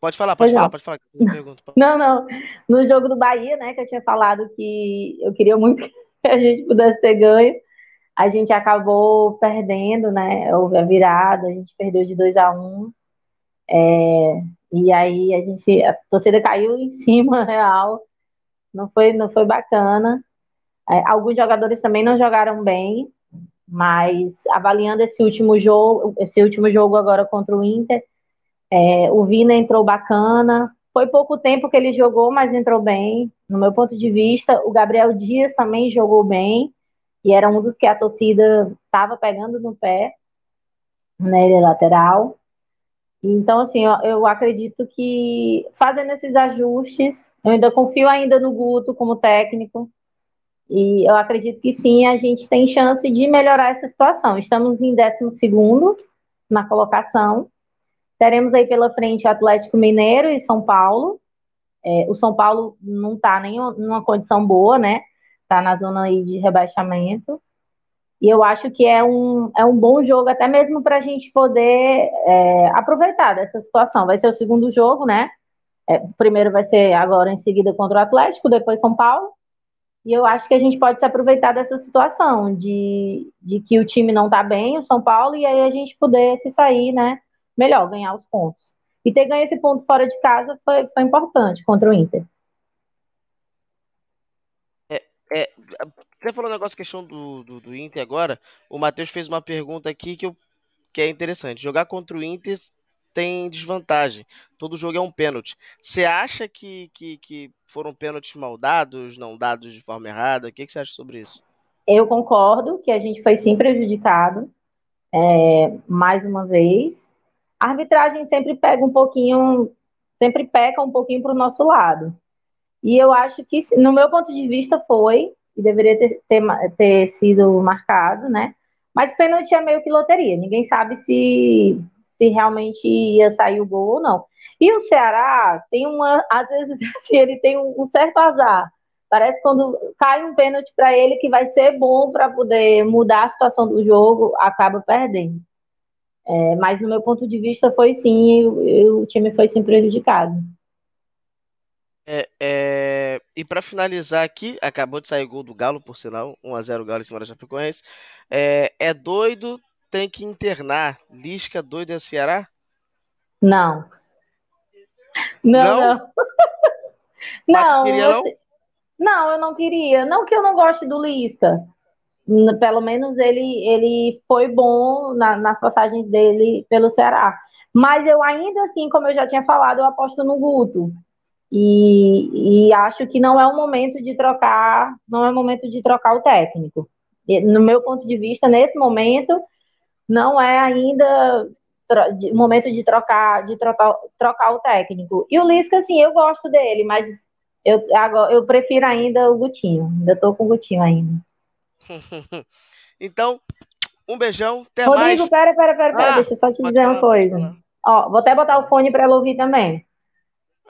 Pode falar, pode pois falar, não. pode falar. Pergunto. Não, não. No jogo do Bahia, né, que eu tinha falado que eu queria muito que a gente pudesse ter ganho, a gente acabou perdendo, né? Houve a virada, a gente perdeu de 2 a 1 um. É, e aí a gente, a torcida caiu em cima, real. Não foi, não foi bacana. É, alguns jogadores também não jogaram bem, mas avaliando esse último jogo, esse último jogo agora contra o Inter, é, o Vina entrou bacana. Foi pouco tempo que ele jogou, mas entrou bem. No meu ponto de vista, o Gabriel Dias também jogou bem e era um dos que a torcida estava pegando no pé, né, ele é lateral. Então, assim, eu, eu, acredito que fazendo esses ajustes, eu ainda confio ainda no Guto como técnico, e eu acredito que sim, a gente tem chance de melhorar essa situação. Estamos em 12 na colocação. Teremos aí pela frente Atlético Mineiro e São Paulo. É, o São Paulo não está nem numa condição boa, né? Está na zona aí de rebaixamento. E eu acho que é um, é um bom jogo, até mesmo para a gente poder é, aproveitar dessa situação. Vai ser o segundo jogo, né? É, o primeiro vai ser agora em seguida contra o Atlético, depois São Paulo. E eu acho que a gente pode se aproveitar dessa situação de, de que o time não está bem, o São Paulo, e aí a gente poder se sair, né? Melhor, ganhar os pontos. E ter ganho esse ponto fora de casa foi, foi importante contra o Inter. É, é, você falou um negócio, questão do, do, do Inter agora. O Matheus fez uma pergunta aqui que, eu, que é interessante. Jogar contra o Inter tem desvantagem. Todo jogo é um pênalti. Você acha que, que, que foram pênaltis mal dados, não dados de forma errada? O que, que você acha sobre isso? Eu concordo que a gente foi sim prejudicado. É, mais uma vez. A arbitragem sempre pega um pouquinho, sempre peca um pouquinho para o nosso lado. E eu acho que, no meu ponto de vista, foi e deveria ter, ter, ter sido marcado, né? Mas pênalti é meio que loteria, ninguém sabe se, se realmente ia sair o gol ou não. E o Ceará tem uma, às vezes, assim, ele tem um, um certo azar. Parece quando cai um pênalti para ele que vai ser bom para poder mudar a situação do jogo, acaba perdendo. É, mas no meu ponto de vista foi sim, o, o time foi sim prejudicado. É, é, e para finalizar aqui, acabou de sair o gol do Galo, por sinal, 1x0 Galo em cima da Chapecoense. É, é doido, tem que internar. Lisca doido é Ceará? Não. Não, não. Não, não, não? não, eu não queria. Não que eu não goste do Lisca. Pelo menos ele, ele foi bom na, nas passagens dele pelo Ceará. Mas eu ainda assim, como eu já tinha falado, eu aposto no Guto. E, e, acho que não é o momento de trocar, não é o momento de trocar o técnico. No meu ponto de vista, nesse momento, não é ainda o momento de trocar, de trocar, trocar o técnico. E o Lisca, assim, eu gosto dele, mas eu, agora, eu prefiro ainda o Gutinho. Ainda tô com o Gutinho ainda. então, um beijão, até Rodrigo, mais. Rodrigo, pera, pera, pera, pera, ah, deixa eu só te dizer falar, uma coisa. Ó, vou até botar o fone para ela ouvir também.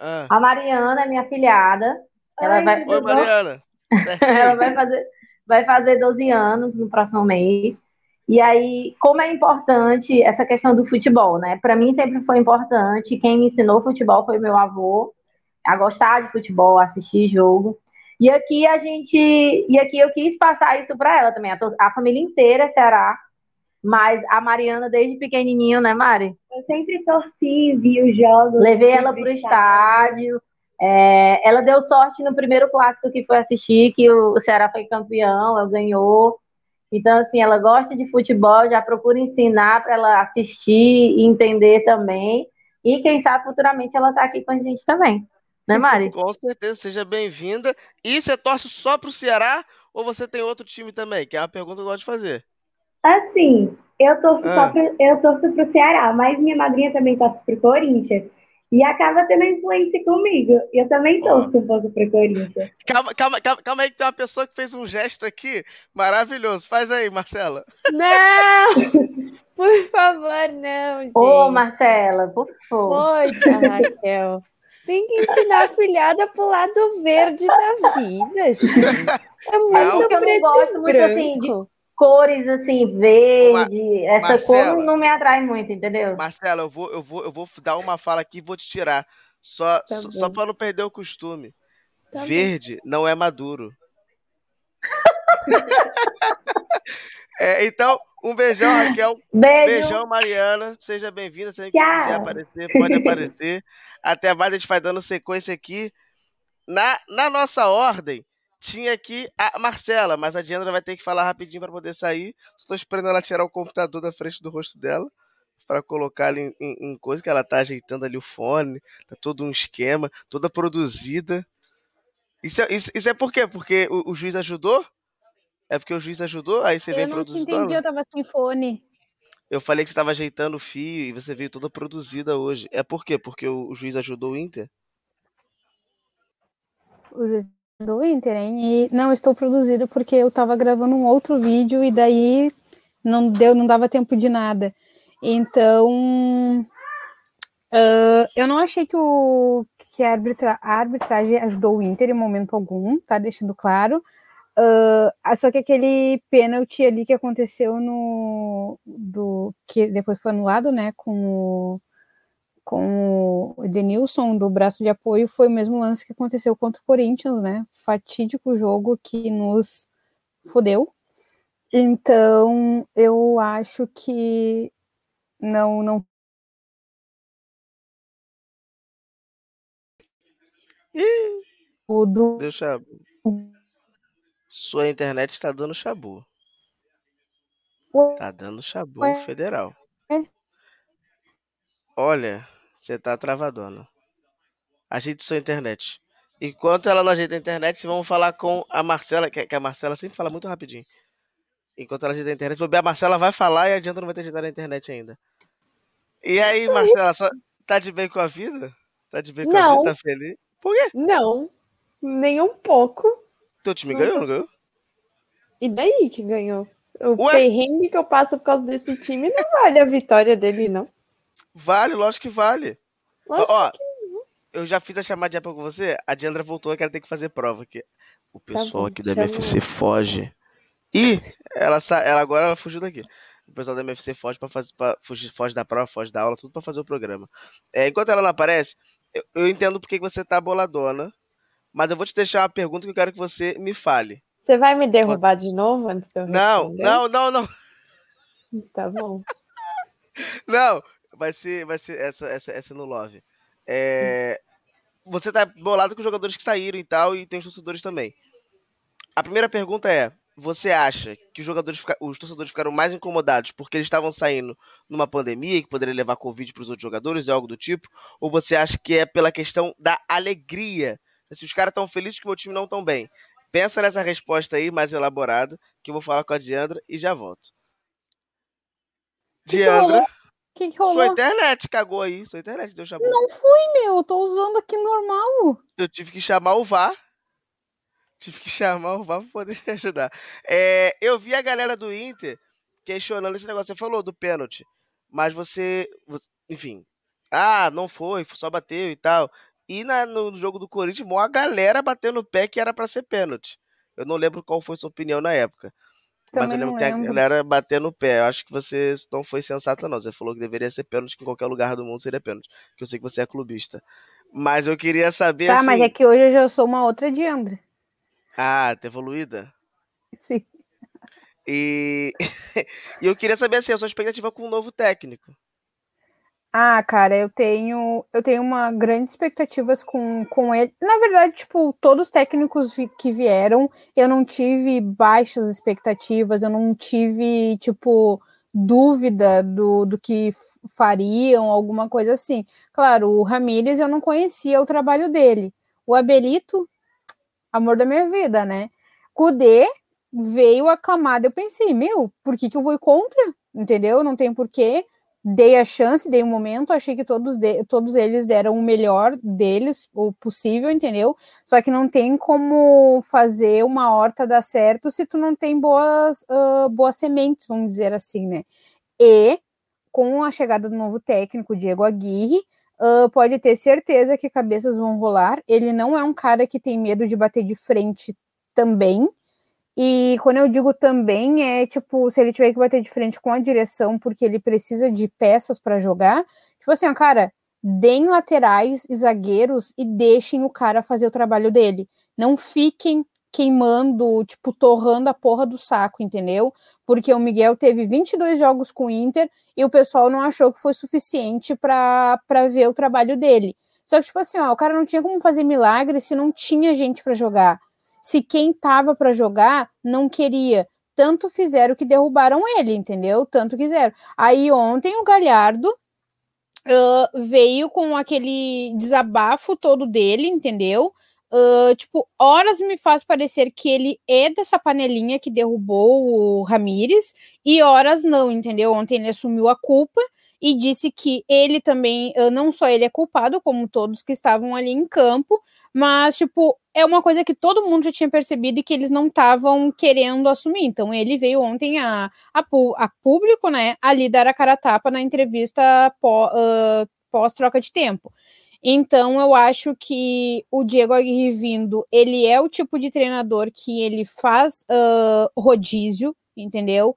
Ah. A Mariana é minha filhada. Ela Ai, vai... Oi, Mariana. ela vai fazer, vai fazer 12 anos no próximo mês. E aí, como é importante essa questão do futebol, né? Para mim sempre foi importante. Quem me ensinou futebol foi meu avô, a gostar de futebol, assistir jogo. E aqui a gente, e aqui eu quis passar isso para ela também. A, a, família inteira é Ceará, mas a Mariana desde pequenininho, né, Mari? Eu sempre torci, vi os jogos. Levei ela para o estádio. É, ela deu sorte no primeiro clássico que foi assistir, que o Ceará foi campeão, ela ganhou. Então, assim, ela gosta de futebol, já procura ensinar para ela assistir e entender também. E quem sabe futuramente ela está aqui com a gente também. Né, Mari? Com certeza, seja bem-vinda. E você torce só para o Ceará ou você tem outro time também? Que é uma pergunta que eu gosto de fazer. Assim, eu torço ah. só pro, eu torço pro Ceará, mas minha madrinha também torce pro Corinthians. E acaba tendo influência comigo. Eu também torço oh. um pouco pro Corinthians. Calma, calma, calma, calma aí que tem uma pessoa que fez um gesto aqui maravilhoso. Faz aí, Marcela. Não! Por favor, não, gente. Ô, Marcela, por favor. Poxa, Raquel. Tem que ensinar a filhada pro lado verde da vida, gente. É muito não, eu não gosto muito assim de cores assim, verde, essa Marcela, cor não me atrai muito, entendeu? Marcela, eu vou, eu vou, eu vou dar uma fala aqui e vou te tirar. Só, tá só, só para não perder o costume. Tá verde bom. não é maduro. é, então, um beijão, Raquel. Beijo. Beijão, Mariana. Seja bem-vinda. Se quiser aparecer, pode aparecer. Até mais, a gente vai dando sequência aqui. Na, na nossa ordem, tinha aqui a Marcela, mas a Diandra vai ter que falar rapidinho para poder sair. Estou esperando ela tirar o computador da frente do rosto dela para colocar ali em, em, em, coisa que ela tá ajeitando ali o fone, tá todo um esquema, toda produzida. Isso é, isso, isso é por quê? Porque o, o, juiz ajudou? É porque o juiz ajudou? Aí você eu vem produzindo. Eu não entendi, eu tava sem fone. Eu falei que você estava ajeitando o fio e você veio toda produzida hoje. É por quê? Porque o, o juiz ajudou o Inter? O juiz do Inter, hein? E não estou produzido porque eu estava gravando um outro vídeo e daí não deu, não dava tempo de nada. Então, uh, eu não achei que, o, que a, arbitra, a arbitragem ajudou o Inter em momento algum, tá deixando claro. Uh, só que aquele pênalti ali que aconteceu no do que depois foi anulado, né, com o com o Edenilson do braço de apoio foi o mesmo lance que aconteceu contra o Corinthians, né? Fatídico jogo que nos fudeu. Então, eu acho que não não o do Deixa Sua internet está dando chabu. Tá dando chabu federal. Olha, você tá travadona. Ajeite sua internet. Enquanto ela não ajeita a internet, vamos falar com a Marcela, que a Marcela sempre fala muito rapidinho. Enquanto ela ajeita a internet, a Marcela vai falar e adianta não vai ter ajeitado a internet ainda. E aí, Marcela, só tá de bem com a vida? Tá de bem com não. a vida? Tá feliz? Por quê? Não, nem um pouco. Teu time ganhou, não ganhou? E daí que ganhou? O Ué? perrengue que eu passo por causa desse time não vale a vitória dele, não. Vale, lógico que vale. Lógico Ó, que... eu já fiz a chamada com você, a Diandra voltou, eu quero ter que fazer prova aqui. O tá pessoal tá aqui do MFC foge. Ih, ela, ela agora ela fugiu daqui. O pessoal do MFC foge para fazer, pra, fugir, foge da prova, foge da aula, tudo para fazer o programa. É, enquanto ela não aparece, eu, eu entendo porque você tá boladona, mas eu vou te deixar uma pergunta que eu quero que você me fale. Você vai me derrubar Pode... de novo antes de eu responder? Não, não, não, não. Tá bom. Não, vai ser, vai ser essa, essa, essa no Love. É, você tá bolado com os jogadores que saíram e tal, e tem os torcedores também. A primeira pergunta é: você acha que os jogadores, os torcedores ficaram mais incomodados porque eles estavam saindo numa pandemia que poderia levar Covid para os outros jogadores, é algo do tipo? Ou você acha que é pela questão da alegria? Se os caras estão felizes que o meu time não estão bem. Pensa nessa resposta aí mais elaborada, que eu vou falar com a Diandra e já volto. Diandra que, que rolou? Sua internet cagou aí. Sua internet deu chamada. Não fui, meu. Eu tô usando aqui normal. Eu tive que chamar o VAR. Tive que chamar o VAR pra poder me ajudar. É, eu vi a galera do Inter questionando esse negócio. Você falou do pênalti. Mas você. Enfim. Ah, não foi, só bateu e tal. E na, no jogo do Corinthians, a galera bateu no pé que era para ser pênalti. Eu não lembro qual foi sua opinião na época. Mas eu Também lembro que a galera bater no pé. Eu acho que você não foi sensata, não. Você falou que deveria ser pênalti, que em qualquer lugar do mundo seria pênalti. Que eu sei que você é clubista. Mas eu queria saber Tá, assim. mas é que hoje eu já sou uma outra Diandra. Ah, tá evoluída? Sim. E... e eu queria saber assim, a sua expectativa com o novo técnico. Ah, cara, eu tenho, eu tenho uma grande expectativas com, com ele. Na verdade, tipo, todos os técnicos que vieram, eu não tive baixas expectativas, eu não tive, tipo, dúvida do, do que fariam, alguma coisa assim. Claro, o Ramírez eu não conhecia o trabalho dele. O Abelito, amor da minha vida, né? Kudê veio aclamado. Eu pensei, meu, por que, que eu vou contra? Entendeu? Não tem porquê. Dei a chance, dei um momento, achei que todos, de- todos eles deram o melhor deles, o possível, entendeu? Só que não tem como fazer uma horta dar certo se tu não tem boas, ah, boas sementes, vamos dizer assim, né? E com a chegada do novo técnico, Diego Aguirre, ah, pode ter certeza que cabeças vão rolar. Ele não é um cara que tem medo de bater de frente também. E quando eu digo também, é tipo, se ele tiver que bater de frente com a direção, porque ele precisa de peças para jogar, tipo assim, ó, cara, deem laterais e zagueiros e deixem o cara fazer o trabalho dele. Não fiquem queimando, tipo, torrando a porra do saco, entendeu? Porque o Miguel teve 22 jogos com o Inter e o pessoal não achou que foi suficiente para ver o trabalho dele. Só que, tipo assim, ó, o cara não tinha como fazer milagre se não tinha gente para jogar. Se quem tava para jogar não queria. Tanto fizeram que derrubaram ele, entendeu? Tanto quiseram. Aí ontem o Galhardo ah, veio com aquele desabafo todo dele, entendeu? Ah, tipo, horas me faz parecer que ele é dessa panelinha que derrubou o Ramires, e horas não, entendeu? Ontem ele assumiu a culpa e disse que ele também, não só ele é culpado, como todos que estavam ali em campo, mas, tipo, é uma coisa que todo mundo já tinha percebido e que eles não estavam querendo assumir. Então, ele veio ontem a, a, a público, né, ali dar a cara a tapa na entrevista pó- ah, pós-troca de tempo. Então, eu acho que o Diego Aguirre vindo, ele é o tipo de treinador que ele faz ah, rodízio, entendeu?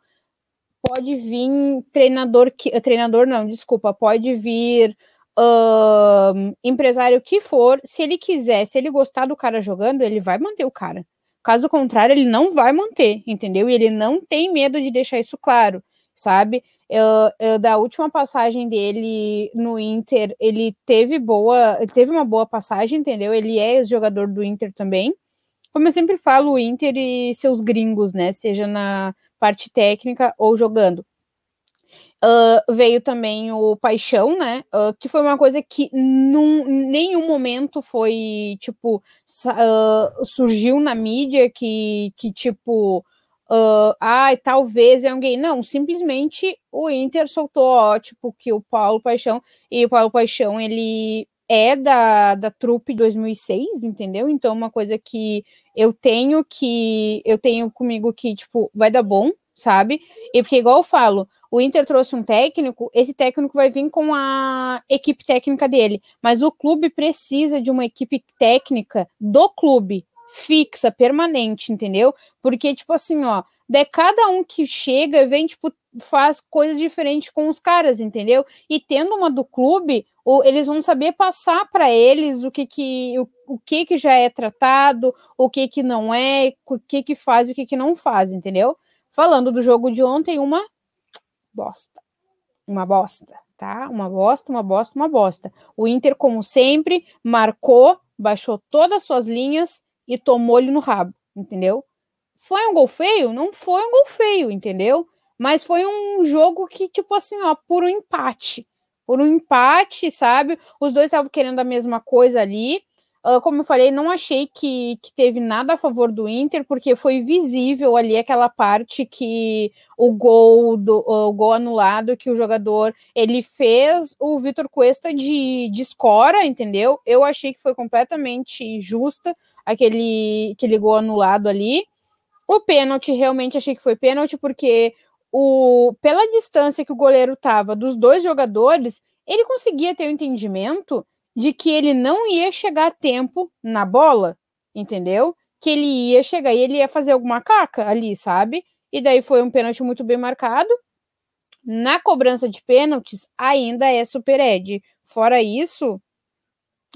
Pode vir treinador que. Treinador não, desculpa, pode vir ahn, empresário que for, se ele quiser, se ele gostar do cara jogando, ele vai manter o cara. Caso contrário, ele não vai manter, entendeu? E ele não tem medo de deixar isso claro, sabe? Eu, eu, da última passagem dele no Inter, ele teve boa, teve uma boa passagem, entendeu? Ele é jogador do Inter também. Como eu sempre falo, o Inter e seus gringos, né? Seja na parte técnica ou jogando. Ah, veio também o Paixão, né? ah, que foi uma coisa que num nenhum momento foi, tipo, ah, surgiu na mídia que, que tipo, ah, ai, talvez venha alguém. Não, simplesmente o Inter soltou, ó, tipo, que o Paulo Paixão, e o Paulo Paixão, ele é da, da trupe 2006, entendeu? Então, uma coisa que eu tenho que, eu tenho comigo que, tipo, vai dar bom, sabe? E porque, igual eu falo, o Inter trouxe um técnico, esse técnico vai vir com a equipe técnica dele, mas o clube precisa de uma equipe técnica do clube, fixa, permanente, entendeu? Porque, tipo assim, ó, de cada um que chega, vem, tipo, faz coisas diferentes com os caras, entendeu? E tendo uma do clube, o- eles vão saber passar para eles o que que, o, o que que já é tratado, o que que não é, o que que faz o que que não faz, entendeu? Falando do jogo de ontem, uma bosta. Uma bosta, tá? Uma bosta, uma bosta, uma bosta. O Inter, como sempre, marcou, baixou todas as suas linhas e tomou-lhe no rabo, entendeu? Foi um gol feio? Não foi um gol feio, entendeu? Mas foi um jogo que, tipo assim, ó, por um empate. Por um empate, sabe? Os dois estavam querendo a mesma coisa ali. Ah, como eu falei, não achei que, que teve nada a favor do Inter, porque foi visível ali aquela parte que o gol do o gol anulado que o jogador ele fez o Vitor Cuesta de, de escora, entendeu? Eu achei que foi completamente justa aquele, aquele gol anulado ali. O pênalti, realmente achei que foi pênalti, porque o, pela distância que o goleiro estava dos dois jogadores, ele conseguia ter o entendimento de que ele não ia chegar a tempo na bola, entendeu? Que ele ia chegar e ele ia fazer alguma caca ali, sabe? e daí foi um pênalti muito bem marcado. Na cobrança de pênaltis, ainda é Super Ed. Fora isso,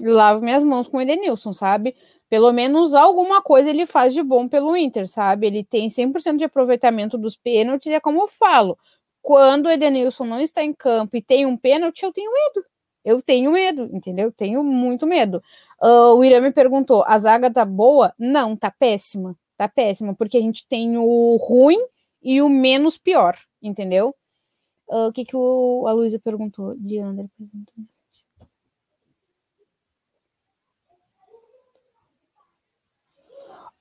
lavo minhas mãos com o Edenilson, sabe? Pelo menos alguma coisa ele faz de bom pelo Inter, sabe? Ele tem 100% de aproveitamento dos pênaltis, é como eu falo, quando o Edenilson não está em campo e tem um pênalti, eu tenho medo. Eu tenho medo, entendeu? Tenho muito medo. Uh, o Irã me perguntou: a zaga tá boa? Não, tá péssima. Tá péssima, porque a gente tem o ruim e o menos pior, entendeu? Uh, o que, que o, a Luísa perguntou? De André perguntou.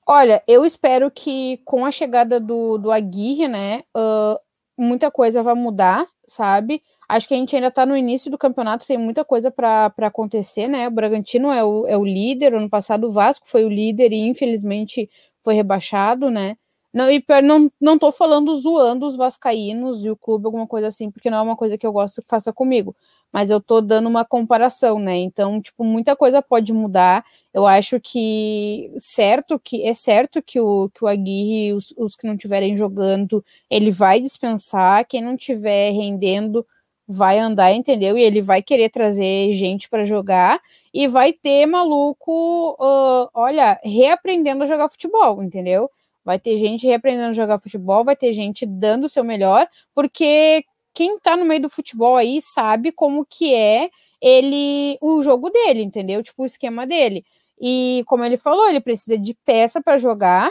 Olha, eu espero que com a chegada do, do Aguirre, né, uh, muita coisa vai mudar, sabe? Acho que a gente ainda está no início do campeonato, tem muita coisa para acontecer, né? O Bragantino é o, é o líder, ano passado o Vasco foi o líder e infelizmente foi rebaixado, né? Não, e não, não tô falando zoando os vascaínos e o clube, alguma coisa assim, porque não é uma coisa que eu gosto que faça comigo mas eu tô dando uma comparação, né? Então, tipo, muita coisa pode mudar. Eu acho que certo que é certo que o, que o Aguirre, os, os que não estiverem jogando, ele vai dispensar, quem não estiver rendendo vai andar, entendeu? E ele vai querer trazer gente para jogar e vai ter maluco, uh, olha, reaprendendo a jogar futebol, entendeu? Vai ter gente reaprendendo a jogar futebol, vai ter gente dando o seu melhor, porque quem tá no meio do futebol aí sabe como que é ele o jogo dele, entendeu? Tipo o esquema dele. E como ele falou, ele precisa de peça para jogar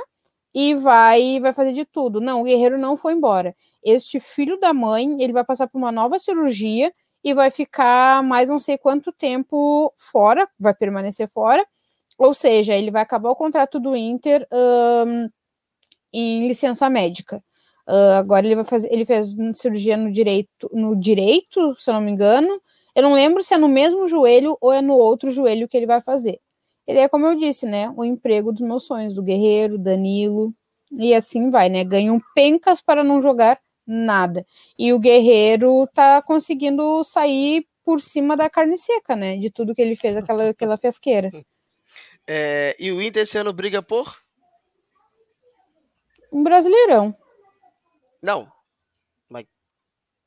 e vai vai fazer de tudo. Não, o Guerreiro não foi embora. Este filho da mãe, ele vai passar por uma nova cirurgia e vai ficar mais não sei quanto tempo fora, vai permanecer fora. Ou seja, ele vai acabar o contrato do Inter um, em licença médica. Uh, agora ele vai fazer, ele fez cirurgia no direito, no direito, se eu não me engano. Eu não lembro se é no mesmo joelho ou é no outro joelho que ele vai fazer. Ele é, como eu disse, né, o emprego dos meus sonhos, do Guerreiro, Danilo, e assim vai, né? Ganham pencas para não jogar nada. E o Guerreiro tá conseguindo sair por cima da carne seca, né? De tudo que ele fez, aquela, aquela fesqueira. É, e o Inter esse ano briga por? Um brasileirão. Não. Mas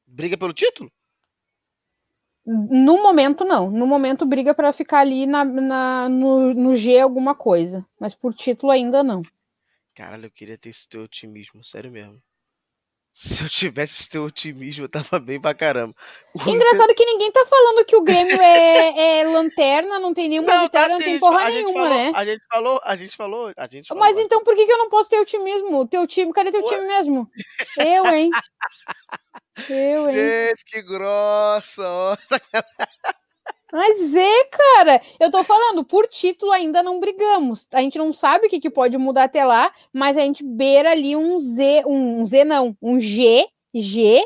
briga pelo título? No momento, não. No momento, briga para ficar ali na, na, no, no G alguma coisa. Mas por título ainda não. Caralho, eu queria ter esse teu otimismo, sério mesmo. Se eu tivesse esse teu otimismo, eu tava bem pra caramba. O Engraçado que ninguém tá falando que o Grêmio é, é lanterna, não tem nenhuma não, vitória, tá, não tem porra nenhuma, falou, né? A gente falou, a gente falou, a gente falou. Mas então por que, que eu não posso ter otimismo? Teu time, cadê teu Ué? time mesmo? Eu, hein? Eu, hein? Gente, que grossa! Mas é, cara, eu tô falando, por título ainda não brigamos. A gente não sabe o que, que pode mudar até lá, mas a gente beira ali um Z, um Z não, um G, G,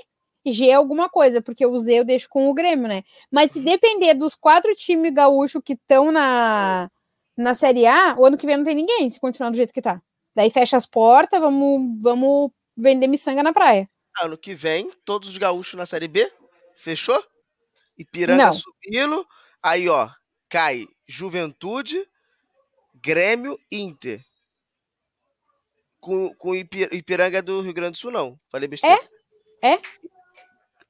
G alguma coisa, porque o Z eu deixo com o Grêmio, né? Mas se depender dos quatro times gaúchos que estão na, na Série A, o ano que vem não tem ninguém, se continuar do jeito que tá. Daí fecha as portas, vamos, vamos vender miçanga na praia. Ano que vem, todos os gaúchos na Série B? Fechou? Ipiranga Não. subindo. Aí, ó, cai Juventude, Grêmio, Inter. Com, com Ipiranga do Rio Grande do Sul, não. Falei besteira. É? É?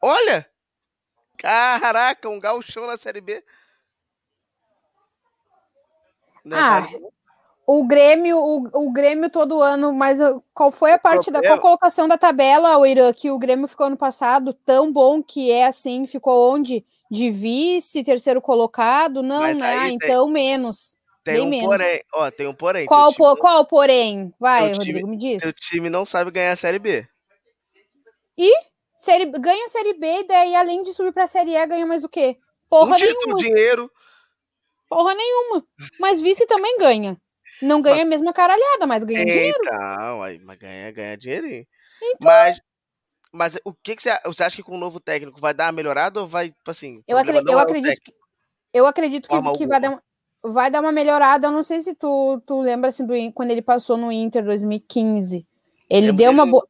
Olha! Caraca, um gauchão na Série B. Não é ah, o Grêmio, o, o Grêmio todo ano, mas qual foi a parte da qual colocação da tabela, o Irã, que o Grêmio ficou ano passado tão bom que é assim, ficou onde? De vice, terceiro colocado? Não, mas né? Tem, então menos. Tem um menos. porém, ó, tem um porém. Qual, por, qual porém? Vai, Rodrigo, time, me diz. O time não sabe ganhar a Série B. E? Série, ganha a Série B e daí, além de subir pra Série E, ganha mais o quê? Porra um título, nenhuma. dinheiro. Porra nenhuma. Mas vice também ganha. Não ganha mas... a mesma caralhada, mas ganha então, dinheiro. Então, mas ganha, ganha dinheirinho. Então... Mas, mas o que, que você, você acha que com o novo técnico vai dar uma melhorada ou vai, tipo assim... Eu, acredito, eu, é acredito que, eu acredito que, que vai, dar uma, vai dar uma melhorada. Eu não sei se tu, tu lembra, assim, do, quando ele passou no Inter 2015. Ele é deu uma boa...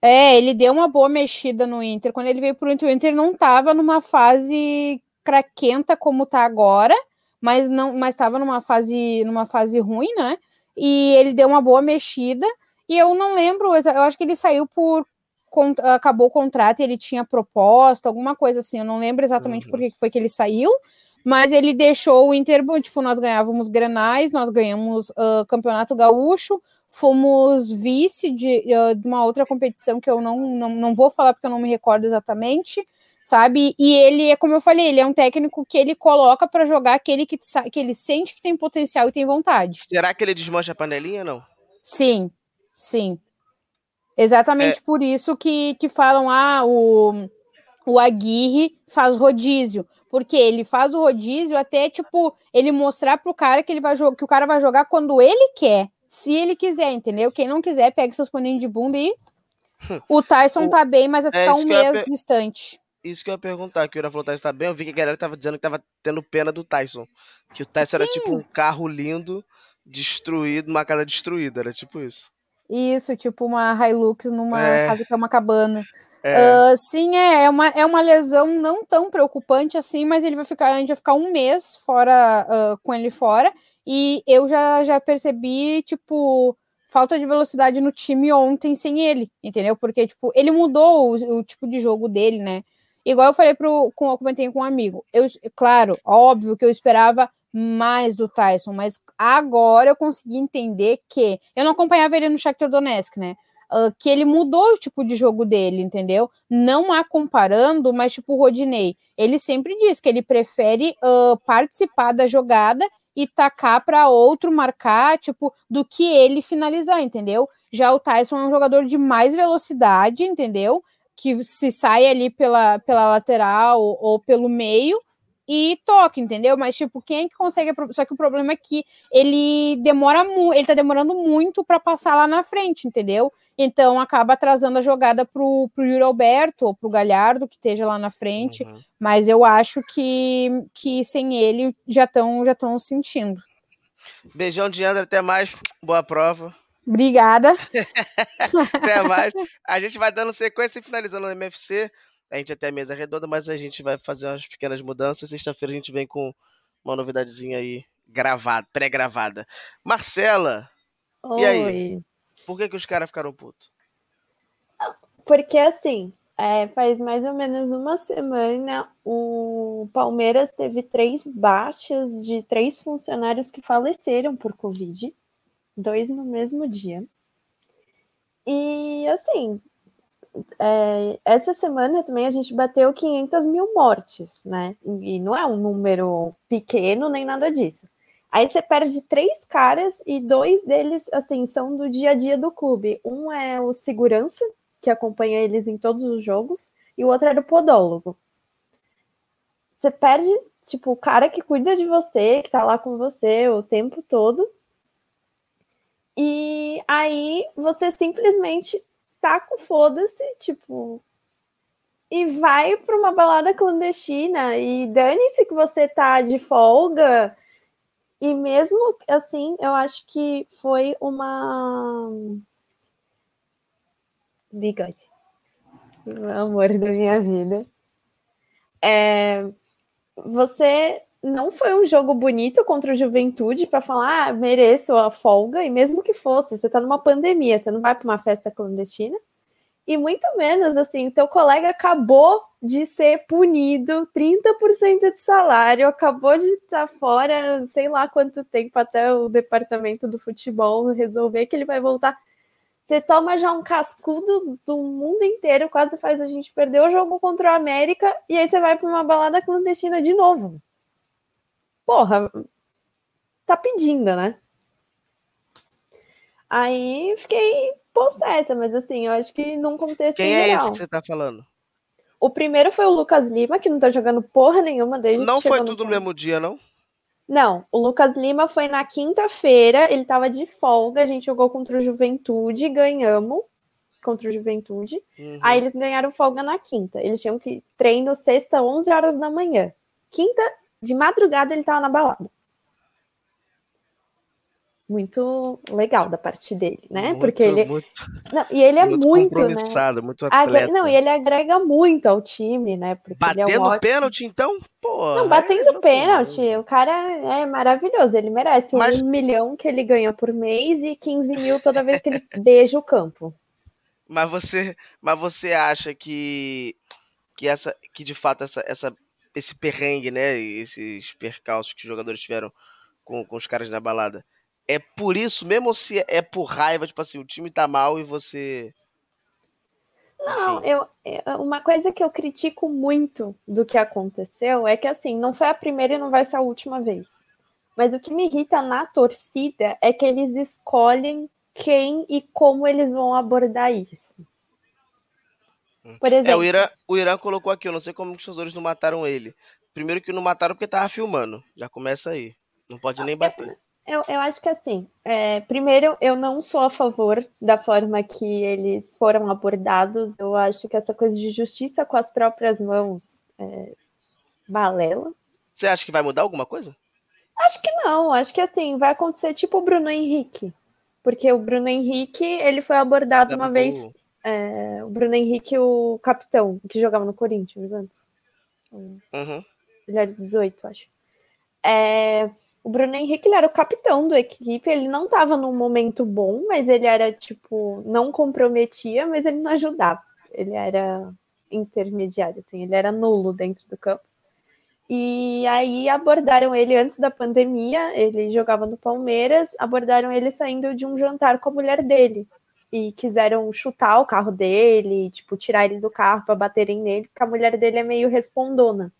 É, ele deu uma boa mexida no Inter. Quando ele veio pro Inter, o Inter não tava numa fase craquenta como tá agora, mas não, mas estava numa fase, numa fase ruim, né? E ele deu uma boa mexida E eu não lembro, eu acho que ele saiu por. Acabou o contrato e ele tinha proposta, alguma coisa assim. Eu não lembro exatamente uhum. por que foi que ele saiu, mas ele deixou o Inter, tipo, nós ganhávamos granais, nós ganhamos uh, campeonato gaúcho, fomos vice de, uh, de, uma outra competição que eu não, não, não vou falar porque eu não me recordo exatamente, sabe? E ele é como eu falei, ele é um técnico que ele coloca para jogar aquele que, que ele sente que tem potencial e tem vontade. Será que ele desmancha a panelinha, não? Sim, sim. Exatamente é. por isso que, que falam, ah, o, o Aguirre faz rodízio. Porque ele faz o rodízio até, tipo, ele mostrar pro cara que ele vai que o cara vai jogar quando ele quer. Se ele quiser, entendeu? Quem não quiser, pega seus paninhos de bunda e. O Tyson o... tá bem, mas vai é ficar é um mês distante. Isso que eu ia perguntar, que o Ira falou Tyson tá bem, eu vi que a galera tava dizendo que tava tendo pena do Tyson. Que o Tyson Sim. era tipo um carro lindo, destruído, uma casa destruída, era tipo isso. Isso, tipo uma Hilux numa é. casa que é uma cabana. É. Uh, sim, é, é, uma, é uma lesão não tão preocupante assim, mas ele vai ficar, a gente vai ficar um mês fora uh, com ele fora. E eu já, já percebi, tipo, falta de velocidade no time ontem sem ele, entendeu? Porque, tipo, ele mudou o, o tipo de jogo dele, né? Igual eu falei pro, com, eu comentei com um amigo. Eu, claro, óbvio que eu esperava mais do Tyson, mas agora eu consegui entender que eu não acompanhava ele no Shakhtar Donetsk, né? Uh, que ele mudou o tipo de jogo dele, entendeu? Não há comparando, mas tipo o Rodinei, ele sempre diz que ele prefere uh, participar da jogada e tacar para outro marcar, tipo, do que ele finalizar, entendeu? Já o Tyson é um jogador de mais velocidade, entendeu? que se sai ali pela, pela lateral ou, ou pelo meio e toca, entendeu? Mas, tipo, quem é que consegue. Só que o problema é que ele demora muito, ele tá demorando muito para passar lá na frente, entendeu? Então acaba atrasando a jogada pro, pro Yuri Alberto ou pro Galhardo, que esteja lá na frente. Uhum. Mas eu acho que, que sem ele já estão já sentindo. Beijão de André, até mais. Boa prova. Obrigada. Até mais. A gente vai dando sequência e finalizando o MFC. A gente até a mesa redonda, mas a gente vai fazer umas pequenas mudanças. Sexta-feira a gente vem com uma novidadezinha aí gravada, pré-gravada. Marcela, Oi. e aí? Por que, que os caras ficaram putos? Porque assim, é, faz mais ou menos uma semana o Palmeiras teve três baixas de três funcionários que faleceram por Covid dois no mesmo dia. E assim, é, essa semana também a gente bateu 500 mil mortes, né? E não é um número pequeno nem nada disso. Aí você perde três caras e dois deles, assim, são do dia a dia do clube. Um é o segurança, que acompanha eles em todos os jogos, e o outro é o podólogo. Você perde, tipo, o cara que cuida de você, que tá lá com você o tempo todo, e aí você simplesmente tá com foda-se, tipo, e vai para uma balada clandestina e dane-se que você tá de folga. E mesmo assim, eu acho que foi uma bigode. O amor da minha vida. É, você não foi um jogo bonito contra o Juventude para falar, ah, mereço a folga, e mesmo que fosse, você está numa pandemia, você não vai para uma festa clandestina. E muito menos, assim, teu colega acabou de ser punido 30% de salário, acabou de estar tá fora, sei lá quanto tempo até o departamento do futebol resolver que ele vai voltar. Você toma já um cascudo do mundo inteiro, quase faz a gente perder o jogo contra o América, e aí você vai para uma balada clandestina de novo porra, tá pedindo, né? Aí fiquei possessa, mas assim, eu acho que num contexto Quem é esse que você tá falando? O primeiro foi o Lucas Lima, que não tá jogando porra nenhuma desde Não foi tudo no mesmo dia, não? Não, o Lucas Lima foi na quinta-feira, ele tava de folga, a gente jogou contra o Juventude, ganhamos contra o Juventude. Uhum. Aí eles ganharam folga na quinta. Eles tinham que treino sexta, 11 horas da manhã. Quinta de madrugada ele tava na balada. muito legal da parte dele, né? Muito, Porque ele. muito, Não, e ele é muito muito, né? compromissado, muito Agre- atleta. Não, e ele agrega muito ao time, né? Porque ele é um Batendo ótimo. pênalti, então? Pô, Não, batendo pênalti, o cara é maravilhoso. Ele merece um milhão que ele ganha por mês e 15 mil toda vez que ele beija o campo. Mas você, mas você acha que que essa que de fato essa, essa esse perrengue, né, esses percalços que os jogadores tiveram com, com os caras na balada, é por isso mesmo ou se é por raiva, tipo assim, o time tá mal e você Não, eu, eu- uma coisa que eu critico muito do que aconteceu é que assim, não foi a primeira e não vai ser a última vez. Mas o que me irrita na torcida é que eles escolhem quem e como eles vão abordar isso. Por É, exemplo, o Irã, o Irã colocou aqui, eu não sei como os jogadores não mataram ele. Primeiro que não mataram porque tava filmando. Já começa aí. Não pode nem bater. Eu, eu acho que assim, é, primeiro, eu não sou a favor da forma que eles foram abordados. Eu acho que essa coisa de justiça com as próprias mãos é balela. Você acha que vai mudar alguma coisa? Acho que não, acho que assim, vai acontecer tipo o Bruno Henrique. Porque o Bruno Henrique, ele foi abordado uma Gabigol. vez. É, o Bruno Henrique, o capitão, que jogava no Corinthians antes. Uhum. Ele era 18, acho. É, o Bruno Henrique ele era o capitão da equipe, ele não estava num momento bom, mas ele era tipo, não comprometia, mas ele não ajudava. Ele era intermediário, assim, ele era nulo dentro do campo. E aí abordaram ele antes da pandemia, ele jogava no Palmeiras, abordaram ele saindo de um jantar com a mulher dele. E quiseram chutar o carro dele, tipo, tirar ele do carro para baterem nele, porque a mulher dele é meio respondona.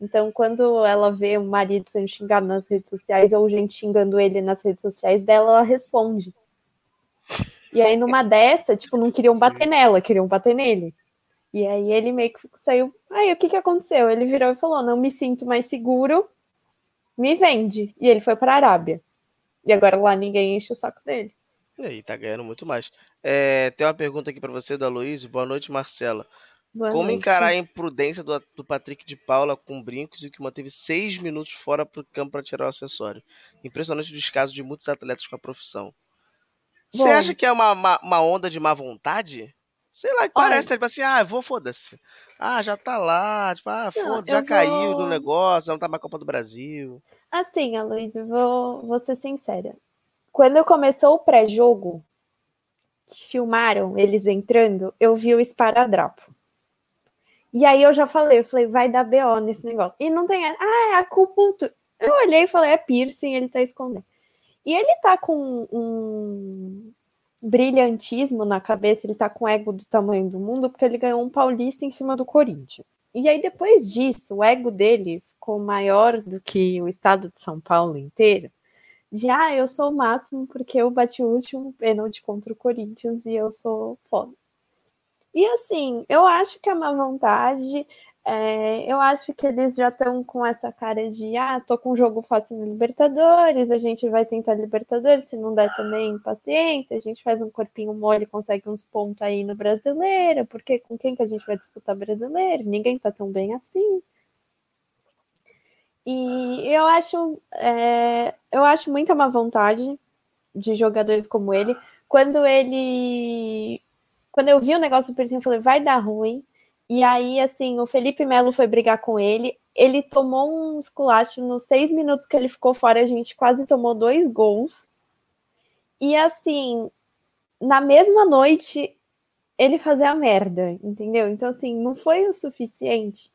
Então, quando ela vê o marido sendo xingado nas redes sociais ou gente xingando ele nas redes sociais dela, ela responde. E aí, numa dessa, tipo, não queriam bater nela, queriam bater nele. E aí ele meio que saiu. Aí o que que aconteceu? Ele virou e falou: Não me sinto mais seguro, me vende. E ele foi para a Arábia. E agora lá ninguém enche o saco dele. E aí, tá ganhando muito mais. É, tem uma pergunta aqui pra você da Luiz. Boa noite, Marcela. Boa Como noite. encarar a imprudência do, do Patrick de Paula com brincos e que manteve seis minutos fora pro campo para tirar o acessório? Impressionante o descaso de muitos atletas com a profissão. Você acha que é uma, uma, uma onda de má vontade? Sei lá, parece, tipo assim, ah, vou, foda-se. Ah, já tá lá, tipo, ah, foda-se, já eu caiu vou- no negócio, não tá mais Copa do Brasil. Assim, Aloysio, vou, vou ser sincera. Quando começou o pré-jogo, que filmaram eles entrando, eu vi o esparadrapo. E aí eu já falei, eu falei, vai dar BO nesse negócio. E não tem. Ah, é acupuntura. Eu olhei e falei, é piercing, ele tá escondendo. E ele tá com um brilhantismo na cabeça, ele tá com ego do tamanho do mundo, porque ele ganhou um paulista em cima do Corinthians. E aí, depois disso, o ego dele ficou maior do que o estado de São Paulo inteiro. De ah, eu sou o máximo porque eu bati o último pênalti contra o Corinthians e eu sou foda. E assim, eu acho que é uma vontade. é, eu acho que eles já estão com essa cara de ah, tô com um jogo fácil no Libertadores, a gente vai tentar Libertadores, se não der também, paciência, a gente faz um corpinho mole, consegue uns pontos aí no brasileiro, porque com quem que a gente vai disputar brasileiro? Ninguém tá tão bem assim. E eu acho, é, eu acho muita má vontade de jogadores como ele. Quando ele. Quando eu vi o negócio do piercing, eu falei, vai dar ruim. E aí, assim, o Felipe Melo foi brigar com ele. Ele tomou um esculacho nos seis minutos que ele ficou fora, a gente quase tomou dois gols. E assim, na mesma noite, ele fazer a merda, entendeu? Então, assim, não foi o suficiente.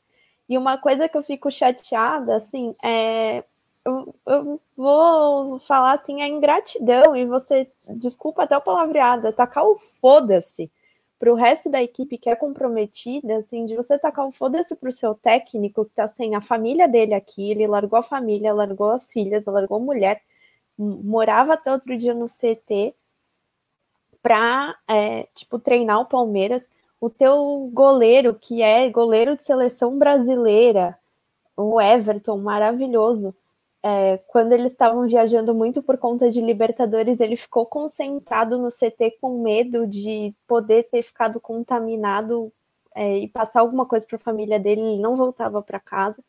E uma coisa que eu fico chateada, assim, é. Eu, eu vou falar assim, a ingratidão, e você, desculpa até o palavreado, tacar o foda-se pro resto da equipe que é comprometida, assim, de você tacar o foda-se pro seu técnico que tá sem a família dele aqui, ele largou a família, largou as filhas, largou a mulher, morava até outro dia no CT pra, é, tipo, treinar o Palmeiras. O teu goleiro, que é goleiro de seleção brasileira, o Everton, maravilhoso, é, quando eles estavam viajando muito por conta de Libertadores, ele ficou concentrado no CT com medo de poder ter ficado contaminado é, e passar alguma coisa para a família dele, ele não voltava para casa.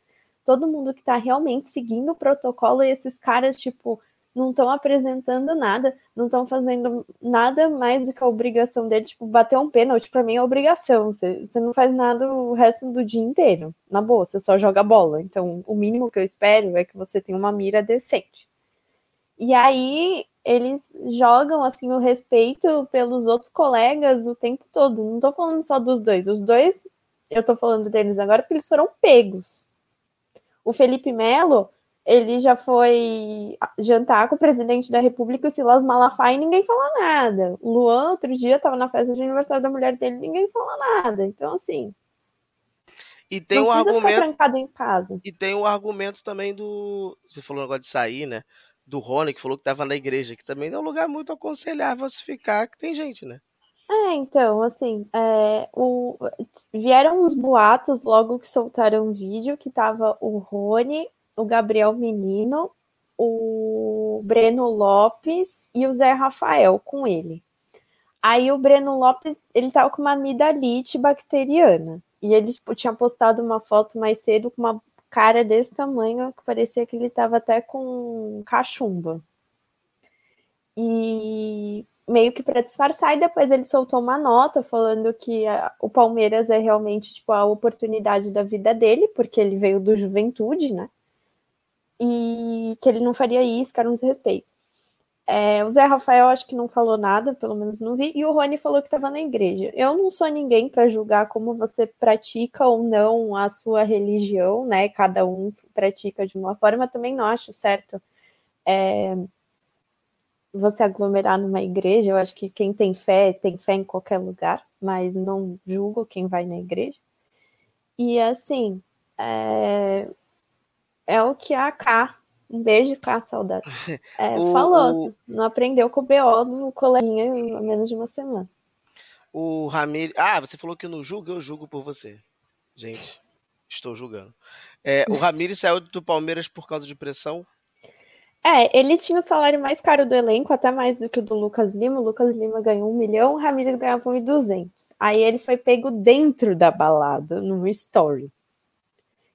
Todo mundo que está realmente seguindo o protocolo e esses caras, tipo, não estão apresentando nada, não estão fazendo nada mais do que a obrigação dele, tipo, bater um pênalti, para mim é obrigação. Você, você não faz nada o resto do dia inteiro. Na boa, você só joga bola. Então, o mínimo que eu espero é que você tenha uma mira decente. E aí eles jogam assim o respeito pelos outros colegas o tempo todo. Não tô falando só dos dois. Os dois, eu tô falando deles agora porque eles foram pegos. O Felipe Melo, ele já foi jantar com o presidente da República, o Silas Malafaia, e ninguém fala nada. O Luan, outro dia, estava na festa de aniversário da mulher dele, ninguém fala nada. Então, assim. E tem não ficar argumento. trancado em casa. E tem o argumento também do. Você falou um negócio de sair, né? Do Rony, que falou que estava na igreja, que também não é um lugar muito aconselhável se ficar, que tem gente, né? É, então, assim, é, o, vieram os boatos logo que soltaram o vídeo, que tava o Rony, o Gabriel Menino, o Breno Lopes e o Zé Rafael com ele. Aí o Breno Lopes, ele tava com uma amidalite bacteriana. E ele tipo, tinha postado uma foto mais cedo com uma cara desse tamanho, que parecia que ele tava até com cachumba. E meio que para disfarçar, e depois ele soltou uma nota falando que a, o Palmeiras é realmente tipo a oportunidade da vida dele, porque ele veio do Juventude, né? E que ele não faria isso, que era um desrespeito. É, o Zé Rafael acho que não falou nada, pelo menos não vi, e o Rony falou que estava na igreja. Eu não sou ninguém para julgar como você pratica ou não a sua religião, né? Cada um pratica de uma forma, também não acho certo. É, você aglomerar numa igreja, eu acho que quem tem fé, tem fé em qualquer lugar, mas não julgo quem vai na igreja. E assim, é, é o que a K, um beijo, K, saudade, é, O- falou. o- Não aprendeu com o BO do coleguinha há menos de uma semana. O Ramiro. Ah, você falou que não julga, eu julgo por você. Gente, estou julgando. É, o Ramires saiu do Palmeiras por causa de pressão. É, ele tinha o salário mais caro do elenco, até mais do que o do Lucas Lima. O Lucas Lima ganhou um milhão, o Ramires ganhava 1.200. Aí ele foi pego dentro da balada, numa story.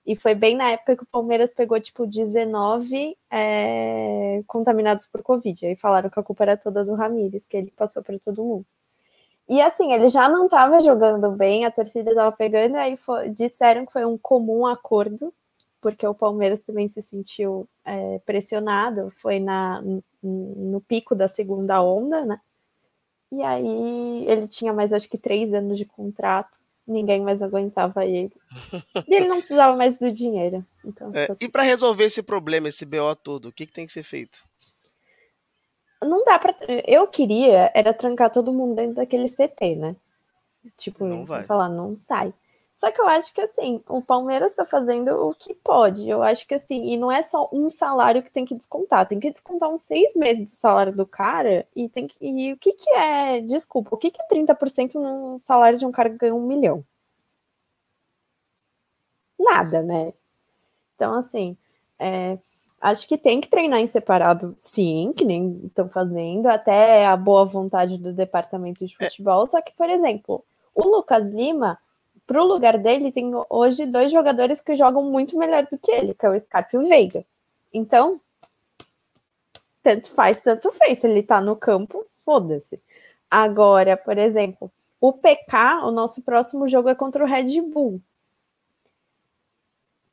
E foi bem na época que o Palmeiras pegou, tipo, 19 é, contaminados por Covid. Aí falaram que a culpa era toda do Ramires, que ele passou para todo mundo. E assim, ele já não estava jogando bem, a torcida estava pegando, aí fo- disseram que foi um comum acordo, porque o Palmeiras também se sentiu é, pressionado, foi na, no pico da segunda onda, né? E aí ele tinha mais acho que três anos de contrato, ninguém mais aguentava ele. E ele não precisava mais do dinheiro. Então, É, e para resolver esse problema, esse BO todo, o que, que tem que ser feito? não dá pra. Eu queria era trancar todo mundo dentro daquele CT, né? Tipo, Não vai. falar, não sai. Só que eu acho que assim, o Palmeiras tá fazendo o que pode. Eu acho que assim, e não é só um salário que tem que descontar, tem que descontar uns seis meses do salário do cara e tem que. E o que, que é, desculpa, o que, que é 30% no salário de um cara que ganha um milhão? Nada, né? Então, assim, é, acho que tem que treinar em separado, sim, que nem estão fazendo, até a boa vontade do departamento de futebol. Só que, por exemplo, o Lucas Lima, pro lugar dele, tem hoje dois jogadores que jogam muito melhor do que ele, que é o Scarpa e o Veiga. Então, tanto faz, tanto fez. Se ele tá no campo, foda-se. Agora, por exemplo, o PK, o nosso próximo jogo é contra o Red Bull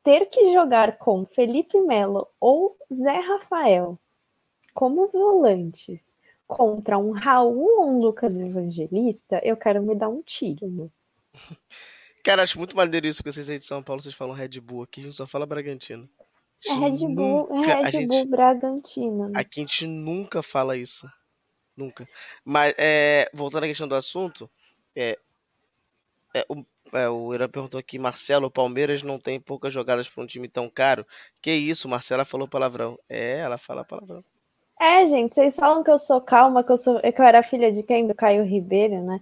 ter que jogar com Felipe Melo ou Zé Rafael como volantes contra um Raul ou um Lucas Evangelista, eu quero me dar um tiro, né? Cara, acho muito maneiro isso que vocês aí de São Paulo, vocês falam Red Bull. Aqui a gente só fala Bragantino. É Red Bull, Nunca- é Red gente- Bull Bragantino. Aqui a gente nunca fala isso. Nunca. Mas, é, voltando à questão do assunto, é, é, o, é, o Irã perguntou aqui, Marcelo, o Palmeiras não tem poucas jogadas para um time tão caro. Que isso, Marcela falou palavrão. É, ela fala palavrão. É, gente, vocês falam que eu sou calma, que eu sou, que eu era filha de quem? Do Caio Ribeiro, né?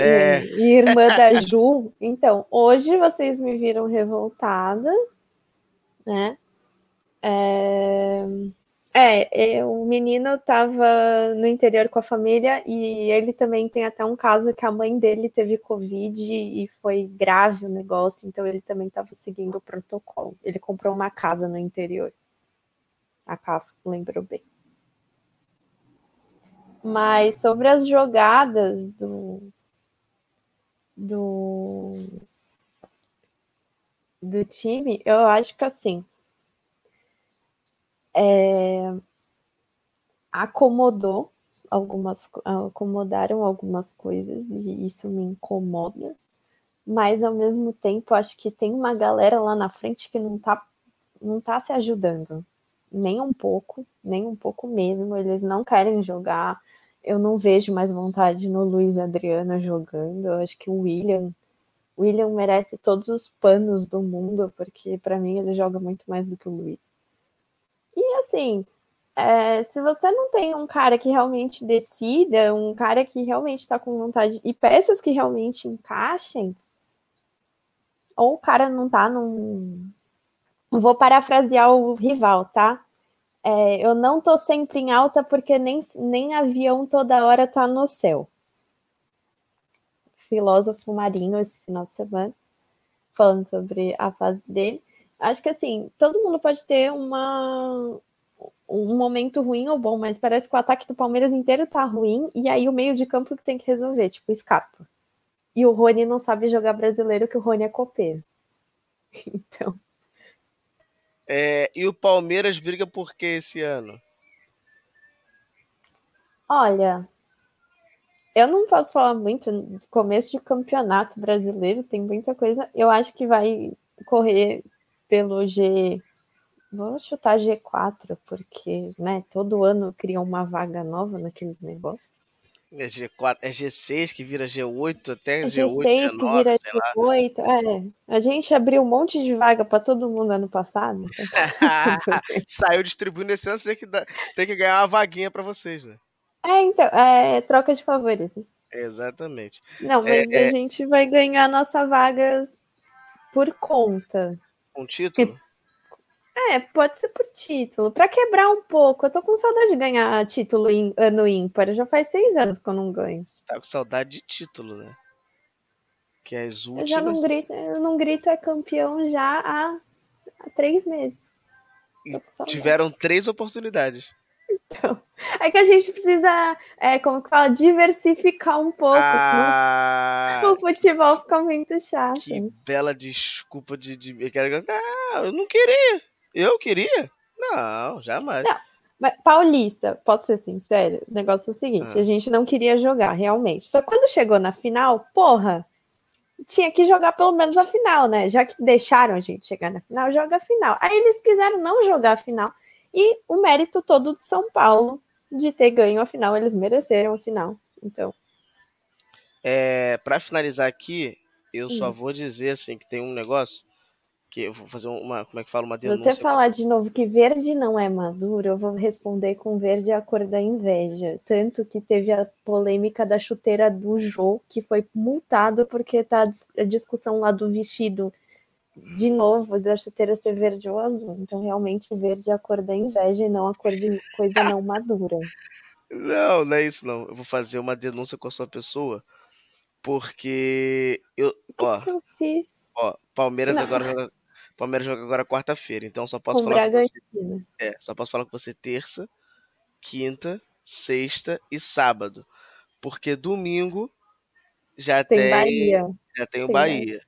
É. E, irmã da Ju. Então, hoje vocês me viram revoltada, né? É, é, é, o menino estava no interior com a família e ele também tem até um caso que a mãe dele teve Covid e foi grave o negócio, então ele também estava seguindo o protocolo. Ele comprou uma casa no interior. A Cá lembrou bem. Mas sobre as jogadas do, do, do time, eu acho que assim é, acomodou algumas acomodaram algumas coisas e isso me incomoda, mas ao mesmo tempo acho que tem uma galera lá na frente que não tá não tá se ajudando nem um pouco, nem um pouco mesmo. Eles não querem jogar. Eu não vejo mais vontade no Luiz Adriano jogando. Eu acho que o William, William merece todos os panos do mundo, porque para mim ele joga muito mais do que o Luiz. E assim, é, se você não tem um cara que realmente decida, um cara que realmente está com vontade e peças que realmente encaixem, ou o cara não tá num, Vou parafrasear o rival, tá? É, eu não tô sempre em alta porque nem, nem avião toda hora tá no céu. Filósofo Marinho esse final de semana, falando sobre a fase dele. Acho que assim, todo mundo pode ter uma, um momento ruim ou bom, mas parece que o ataque do Palmeiras inteiro tá ruim, e aí o meio de campo que tem que resolver, tipo, escapa. E o Rony não sabe jogar brasileiro, que o Rony é copeiro. Então. É, e o Palmeiras briga por quê esse ano? Olha, eu não posso falar muito. Começo de campeonato brasileiro tem muita coisa. Eu acho que vai correr pelo G. Vou chutar G4, porque né, todo ano cria uma vaga nova naquele negócio. É G4, é G6 que vira G8 até É G8, G6 que G9, vira sei lá. G8. É, a gente abriu um monte de vaga para todo mundo ano passado. Saiu distribuindo esse ano, tem que, dar- tem que ganhar uma vaguinha pra vocês, né? É, então, é troca de favores. né? Exatamente. Não, É, mas é, a gente vai ganhar nossa vaga por conta. um título? É, pode ser por título. Para quebrar um pouco. Eu tô com saudade de ganhar título em ano ímpar. Já faz seis anos que eu não ganho. Tá com saudade de título, né? Que as Eu últimas. já não grito, eu não grito é campeão já há, há três meses. Tiveram três oportunidades. É que a gente precisa, é, como que fala, diversificar um pouco, Ah, senão o futebol fica muito chato. que bela desculpa de. de... eu Não, eu não queria. Eu queria? Não, jamais. Não, mas Paulista, posso ser sincero? O negócio é o seguinte: Ah. a gente não queria jogar realmente. Só que quando chegou na final, porra, tinha que jogar pelo menos a final, né? Já que deixaram a gente chegar na final, joga a final. Aí eles quiseram não jogar a final. E o mérito todo do São Paulo de ter ganho a final, eles mereceram a final. Então, É, para finalizar aqui, eu só Hum. vou dizer assim que tem um negócio que eu vou fazer uma, como é que fala, uma se denúncia. você falar de novo que verde não é maduro, eu vou responder com verde é a cor da inveja. Tanto que teve a polêmica da chuteira do Jô, que foi multado porque tá a dis- a discussão lá do vestido de novo, da chuteira ser verde ou azul. Então, realmente, verde é a cor da inveja e não a cor de coisa não madura. Não, não é isso não. Eu vou fazer uma denúncia com a sua pessoa, porque eu, ó, eu fiz? ó, Palmeiras Não. agora joga, Palmeiras joga agora quarta-feira, então só posso Com falar com você, é, só posso falar com você terça, quinta, sexta e sábado, porque domingo já Tem tem, Bahia. já tem o Tem Bahia.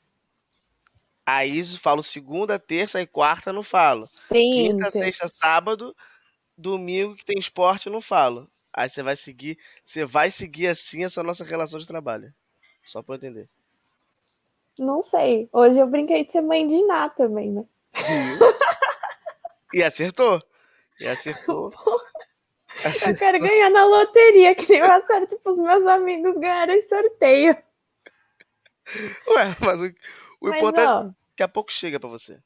Aí falo segunda, terça e quarta não falo. Tem Quinta, Inter. sexta, sábado, domingo que tem esporte não falo. Aí você vai seguir, você vai seguir assim essa nossa relação de trabalho. Só eu entender. Não sei. Hoje eu brinquei de ser mãe de Ná também, né? E acertou. E acertou. Eu Acertou. quero ganhar na loteria, que nem eu acerto pros meus amigos ganharem em sorteio. Ué, mas o, o Mas, importante ó. é que a pouco chega pra você.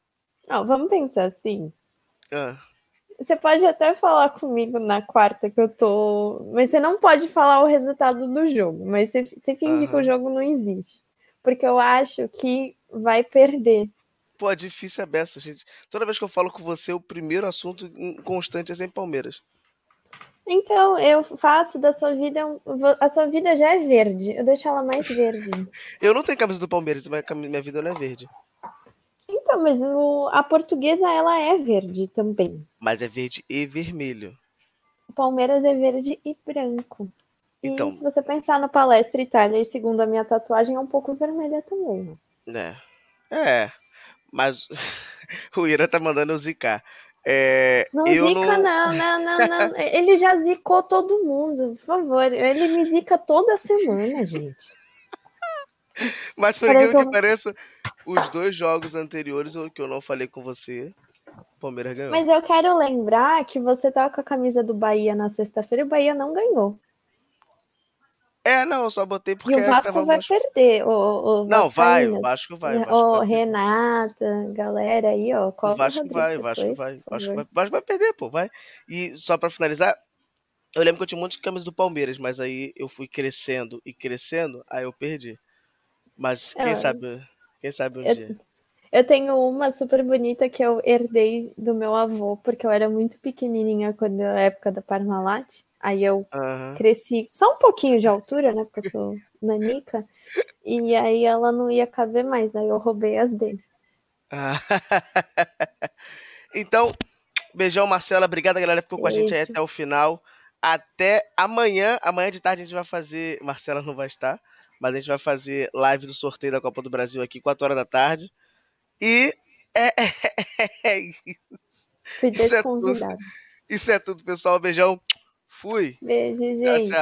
Ó, vamos pensar assim. Ah, Você pode até falar comigo na quarta que eu tô. Mas você não pode falar o resultado do jogo. Mas você, você fingir que o jogo não existe. Porque eu acho que vai perder. pô, é difícil a beça, gente. Toda vez que eu falo com você, o primeiro assunto constante é sempre Palmeiras. Então, eu faço da sua vida. A sua vida já é verde. Eu deixo ela mais verde. Eu não tenho camisa do Palmeiras, mas minha vida não é verde. Então, mas o- a portuguesa, ela é verde também. Mas é verde e vermelho. Palmeiras é verde e branco. E Então. se você pensar no Palestra Itália, e segundo a minha tatuagem, é um pouco vermelha também. né? É. É. Mas o Ira tá mandando eu zicar. É, Não eu zica, não, não, não, não. Ele já zicou todo mundo, por favor. Ele me zica toda semana, gente. Mas por incrível que que pareça, os dois jogos anteriores, que eu não falei com você, o Palmeiras ganhou. Mas eu quero lembrar que você tava com a camisa do Bahia na sexta-feira e o Bahia não ganhou. É, não, eu só botei porque E o é Vasco vai mais- perder. O, o Não, vai, o. Vasco vai, o Vasco Ô, vai. Renata, galera aí, ó. O Vasco vai, o Vasco depois, vai, Vasco vai, Vasco vai perder, pô, vai. E só pra finalizar, eu lembro que eu tinha um monte de camisa do Palmeiras, mas aí eu fui crescendo e crescendo, aí eu perdi. Mas quem É, sabe, quem sabe um eu- dia. Eu tenho uma super bonita que eu herdei do meu avô, porque eu era muito pequenininha quando na época da Parmalat. Aí eu Aham. cresci só um pouquinho de altura, né? Porque eu sou nanica. E aí ela não ia caber mais. Aí eu roubei as dele. Então, beijão, Marcela. Obrigada, galera. que Ficou com a gente aí Beijo. até o final. Até amanhã. Amanhã de tarde a gente vai fazer. Marcela não vai estar, mas a gente vai fazer live do sorteio da Copa do Brasil aqui, 4 horas da tarde. E é, é isso. Fui Isso é tudo. desconvidada. Isso é tudo, pessoal. Beijão. Fui. Beijo, Tchau, gente. tchau.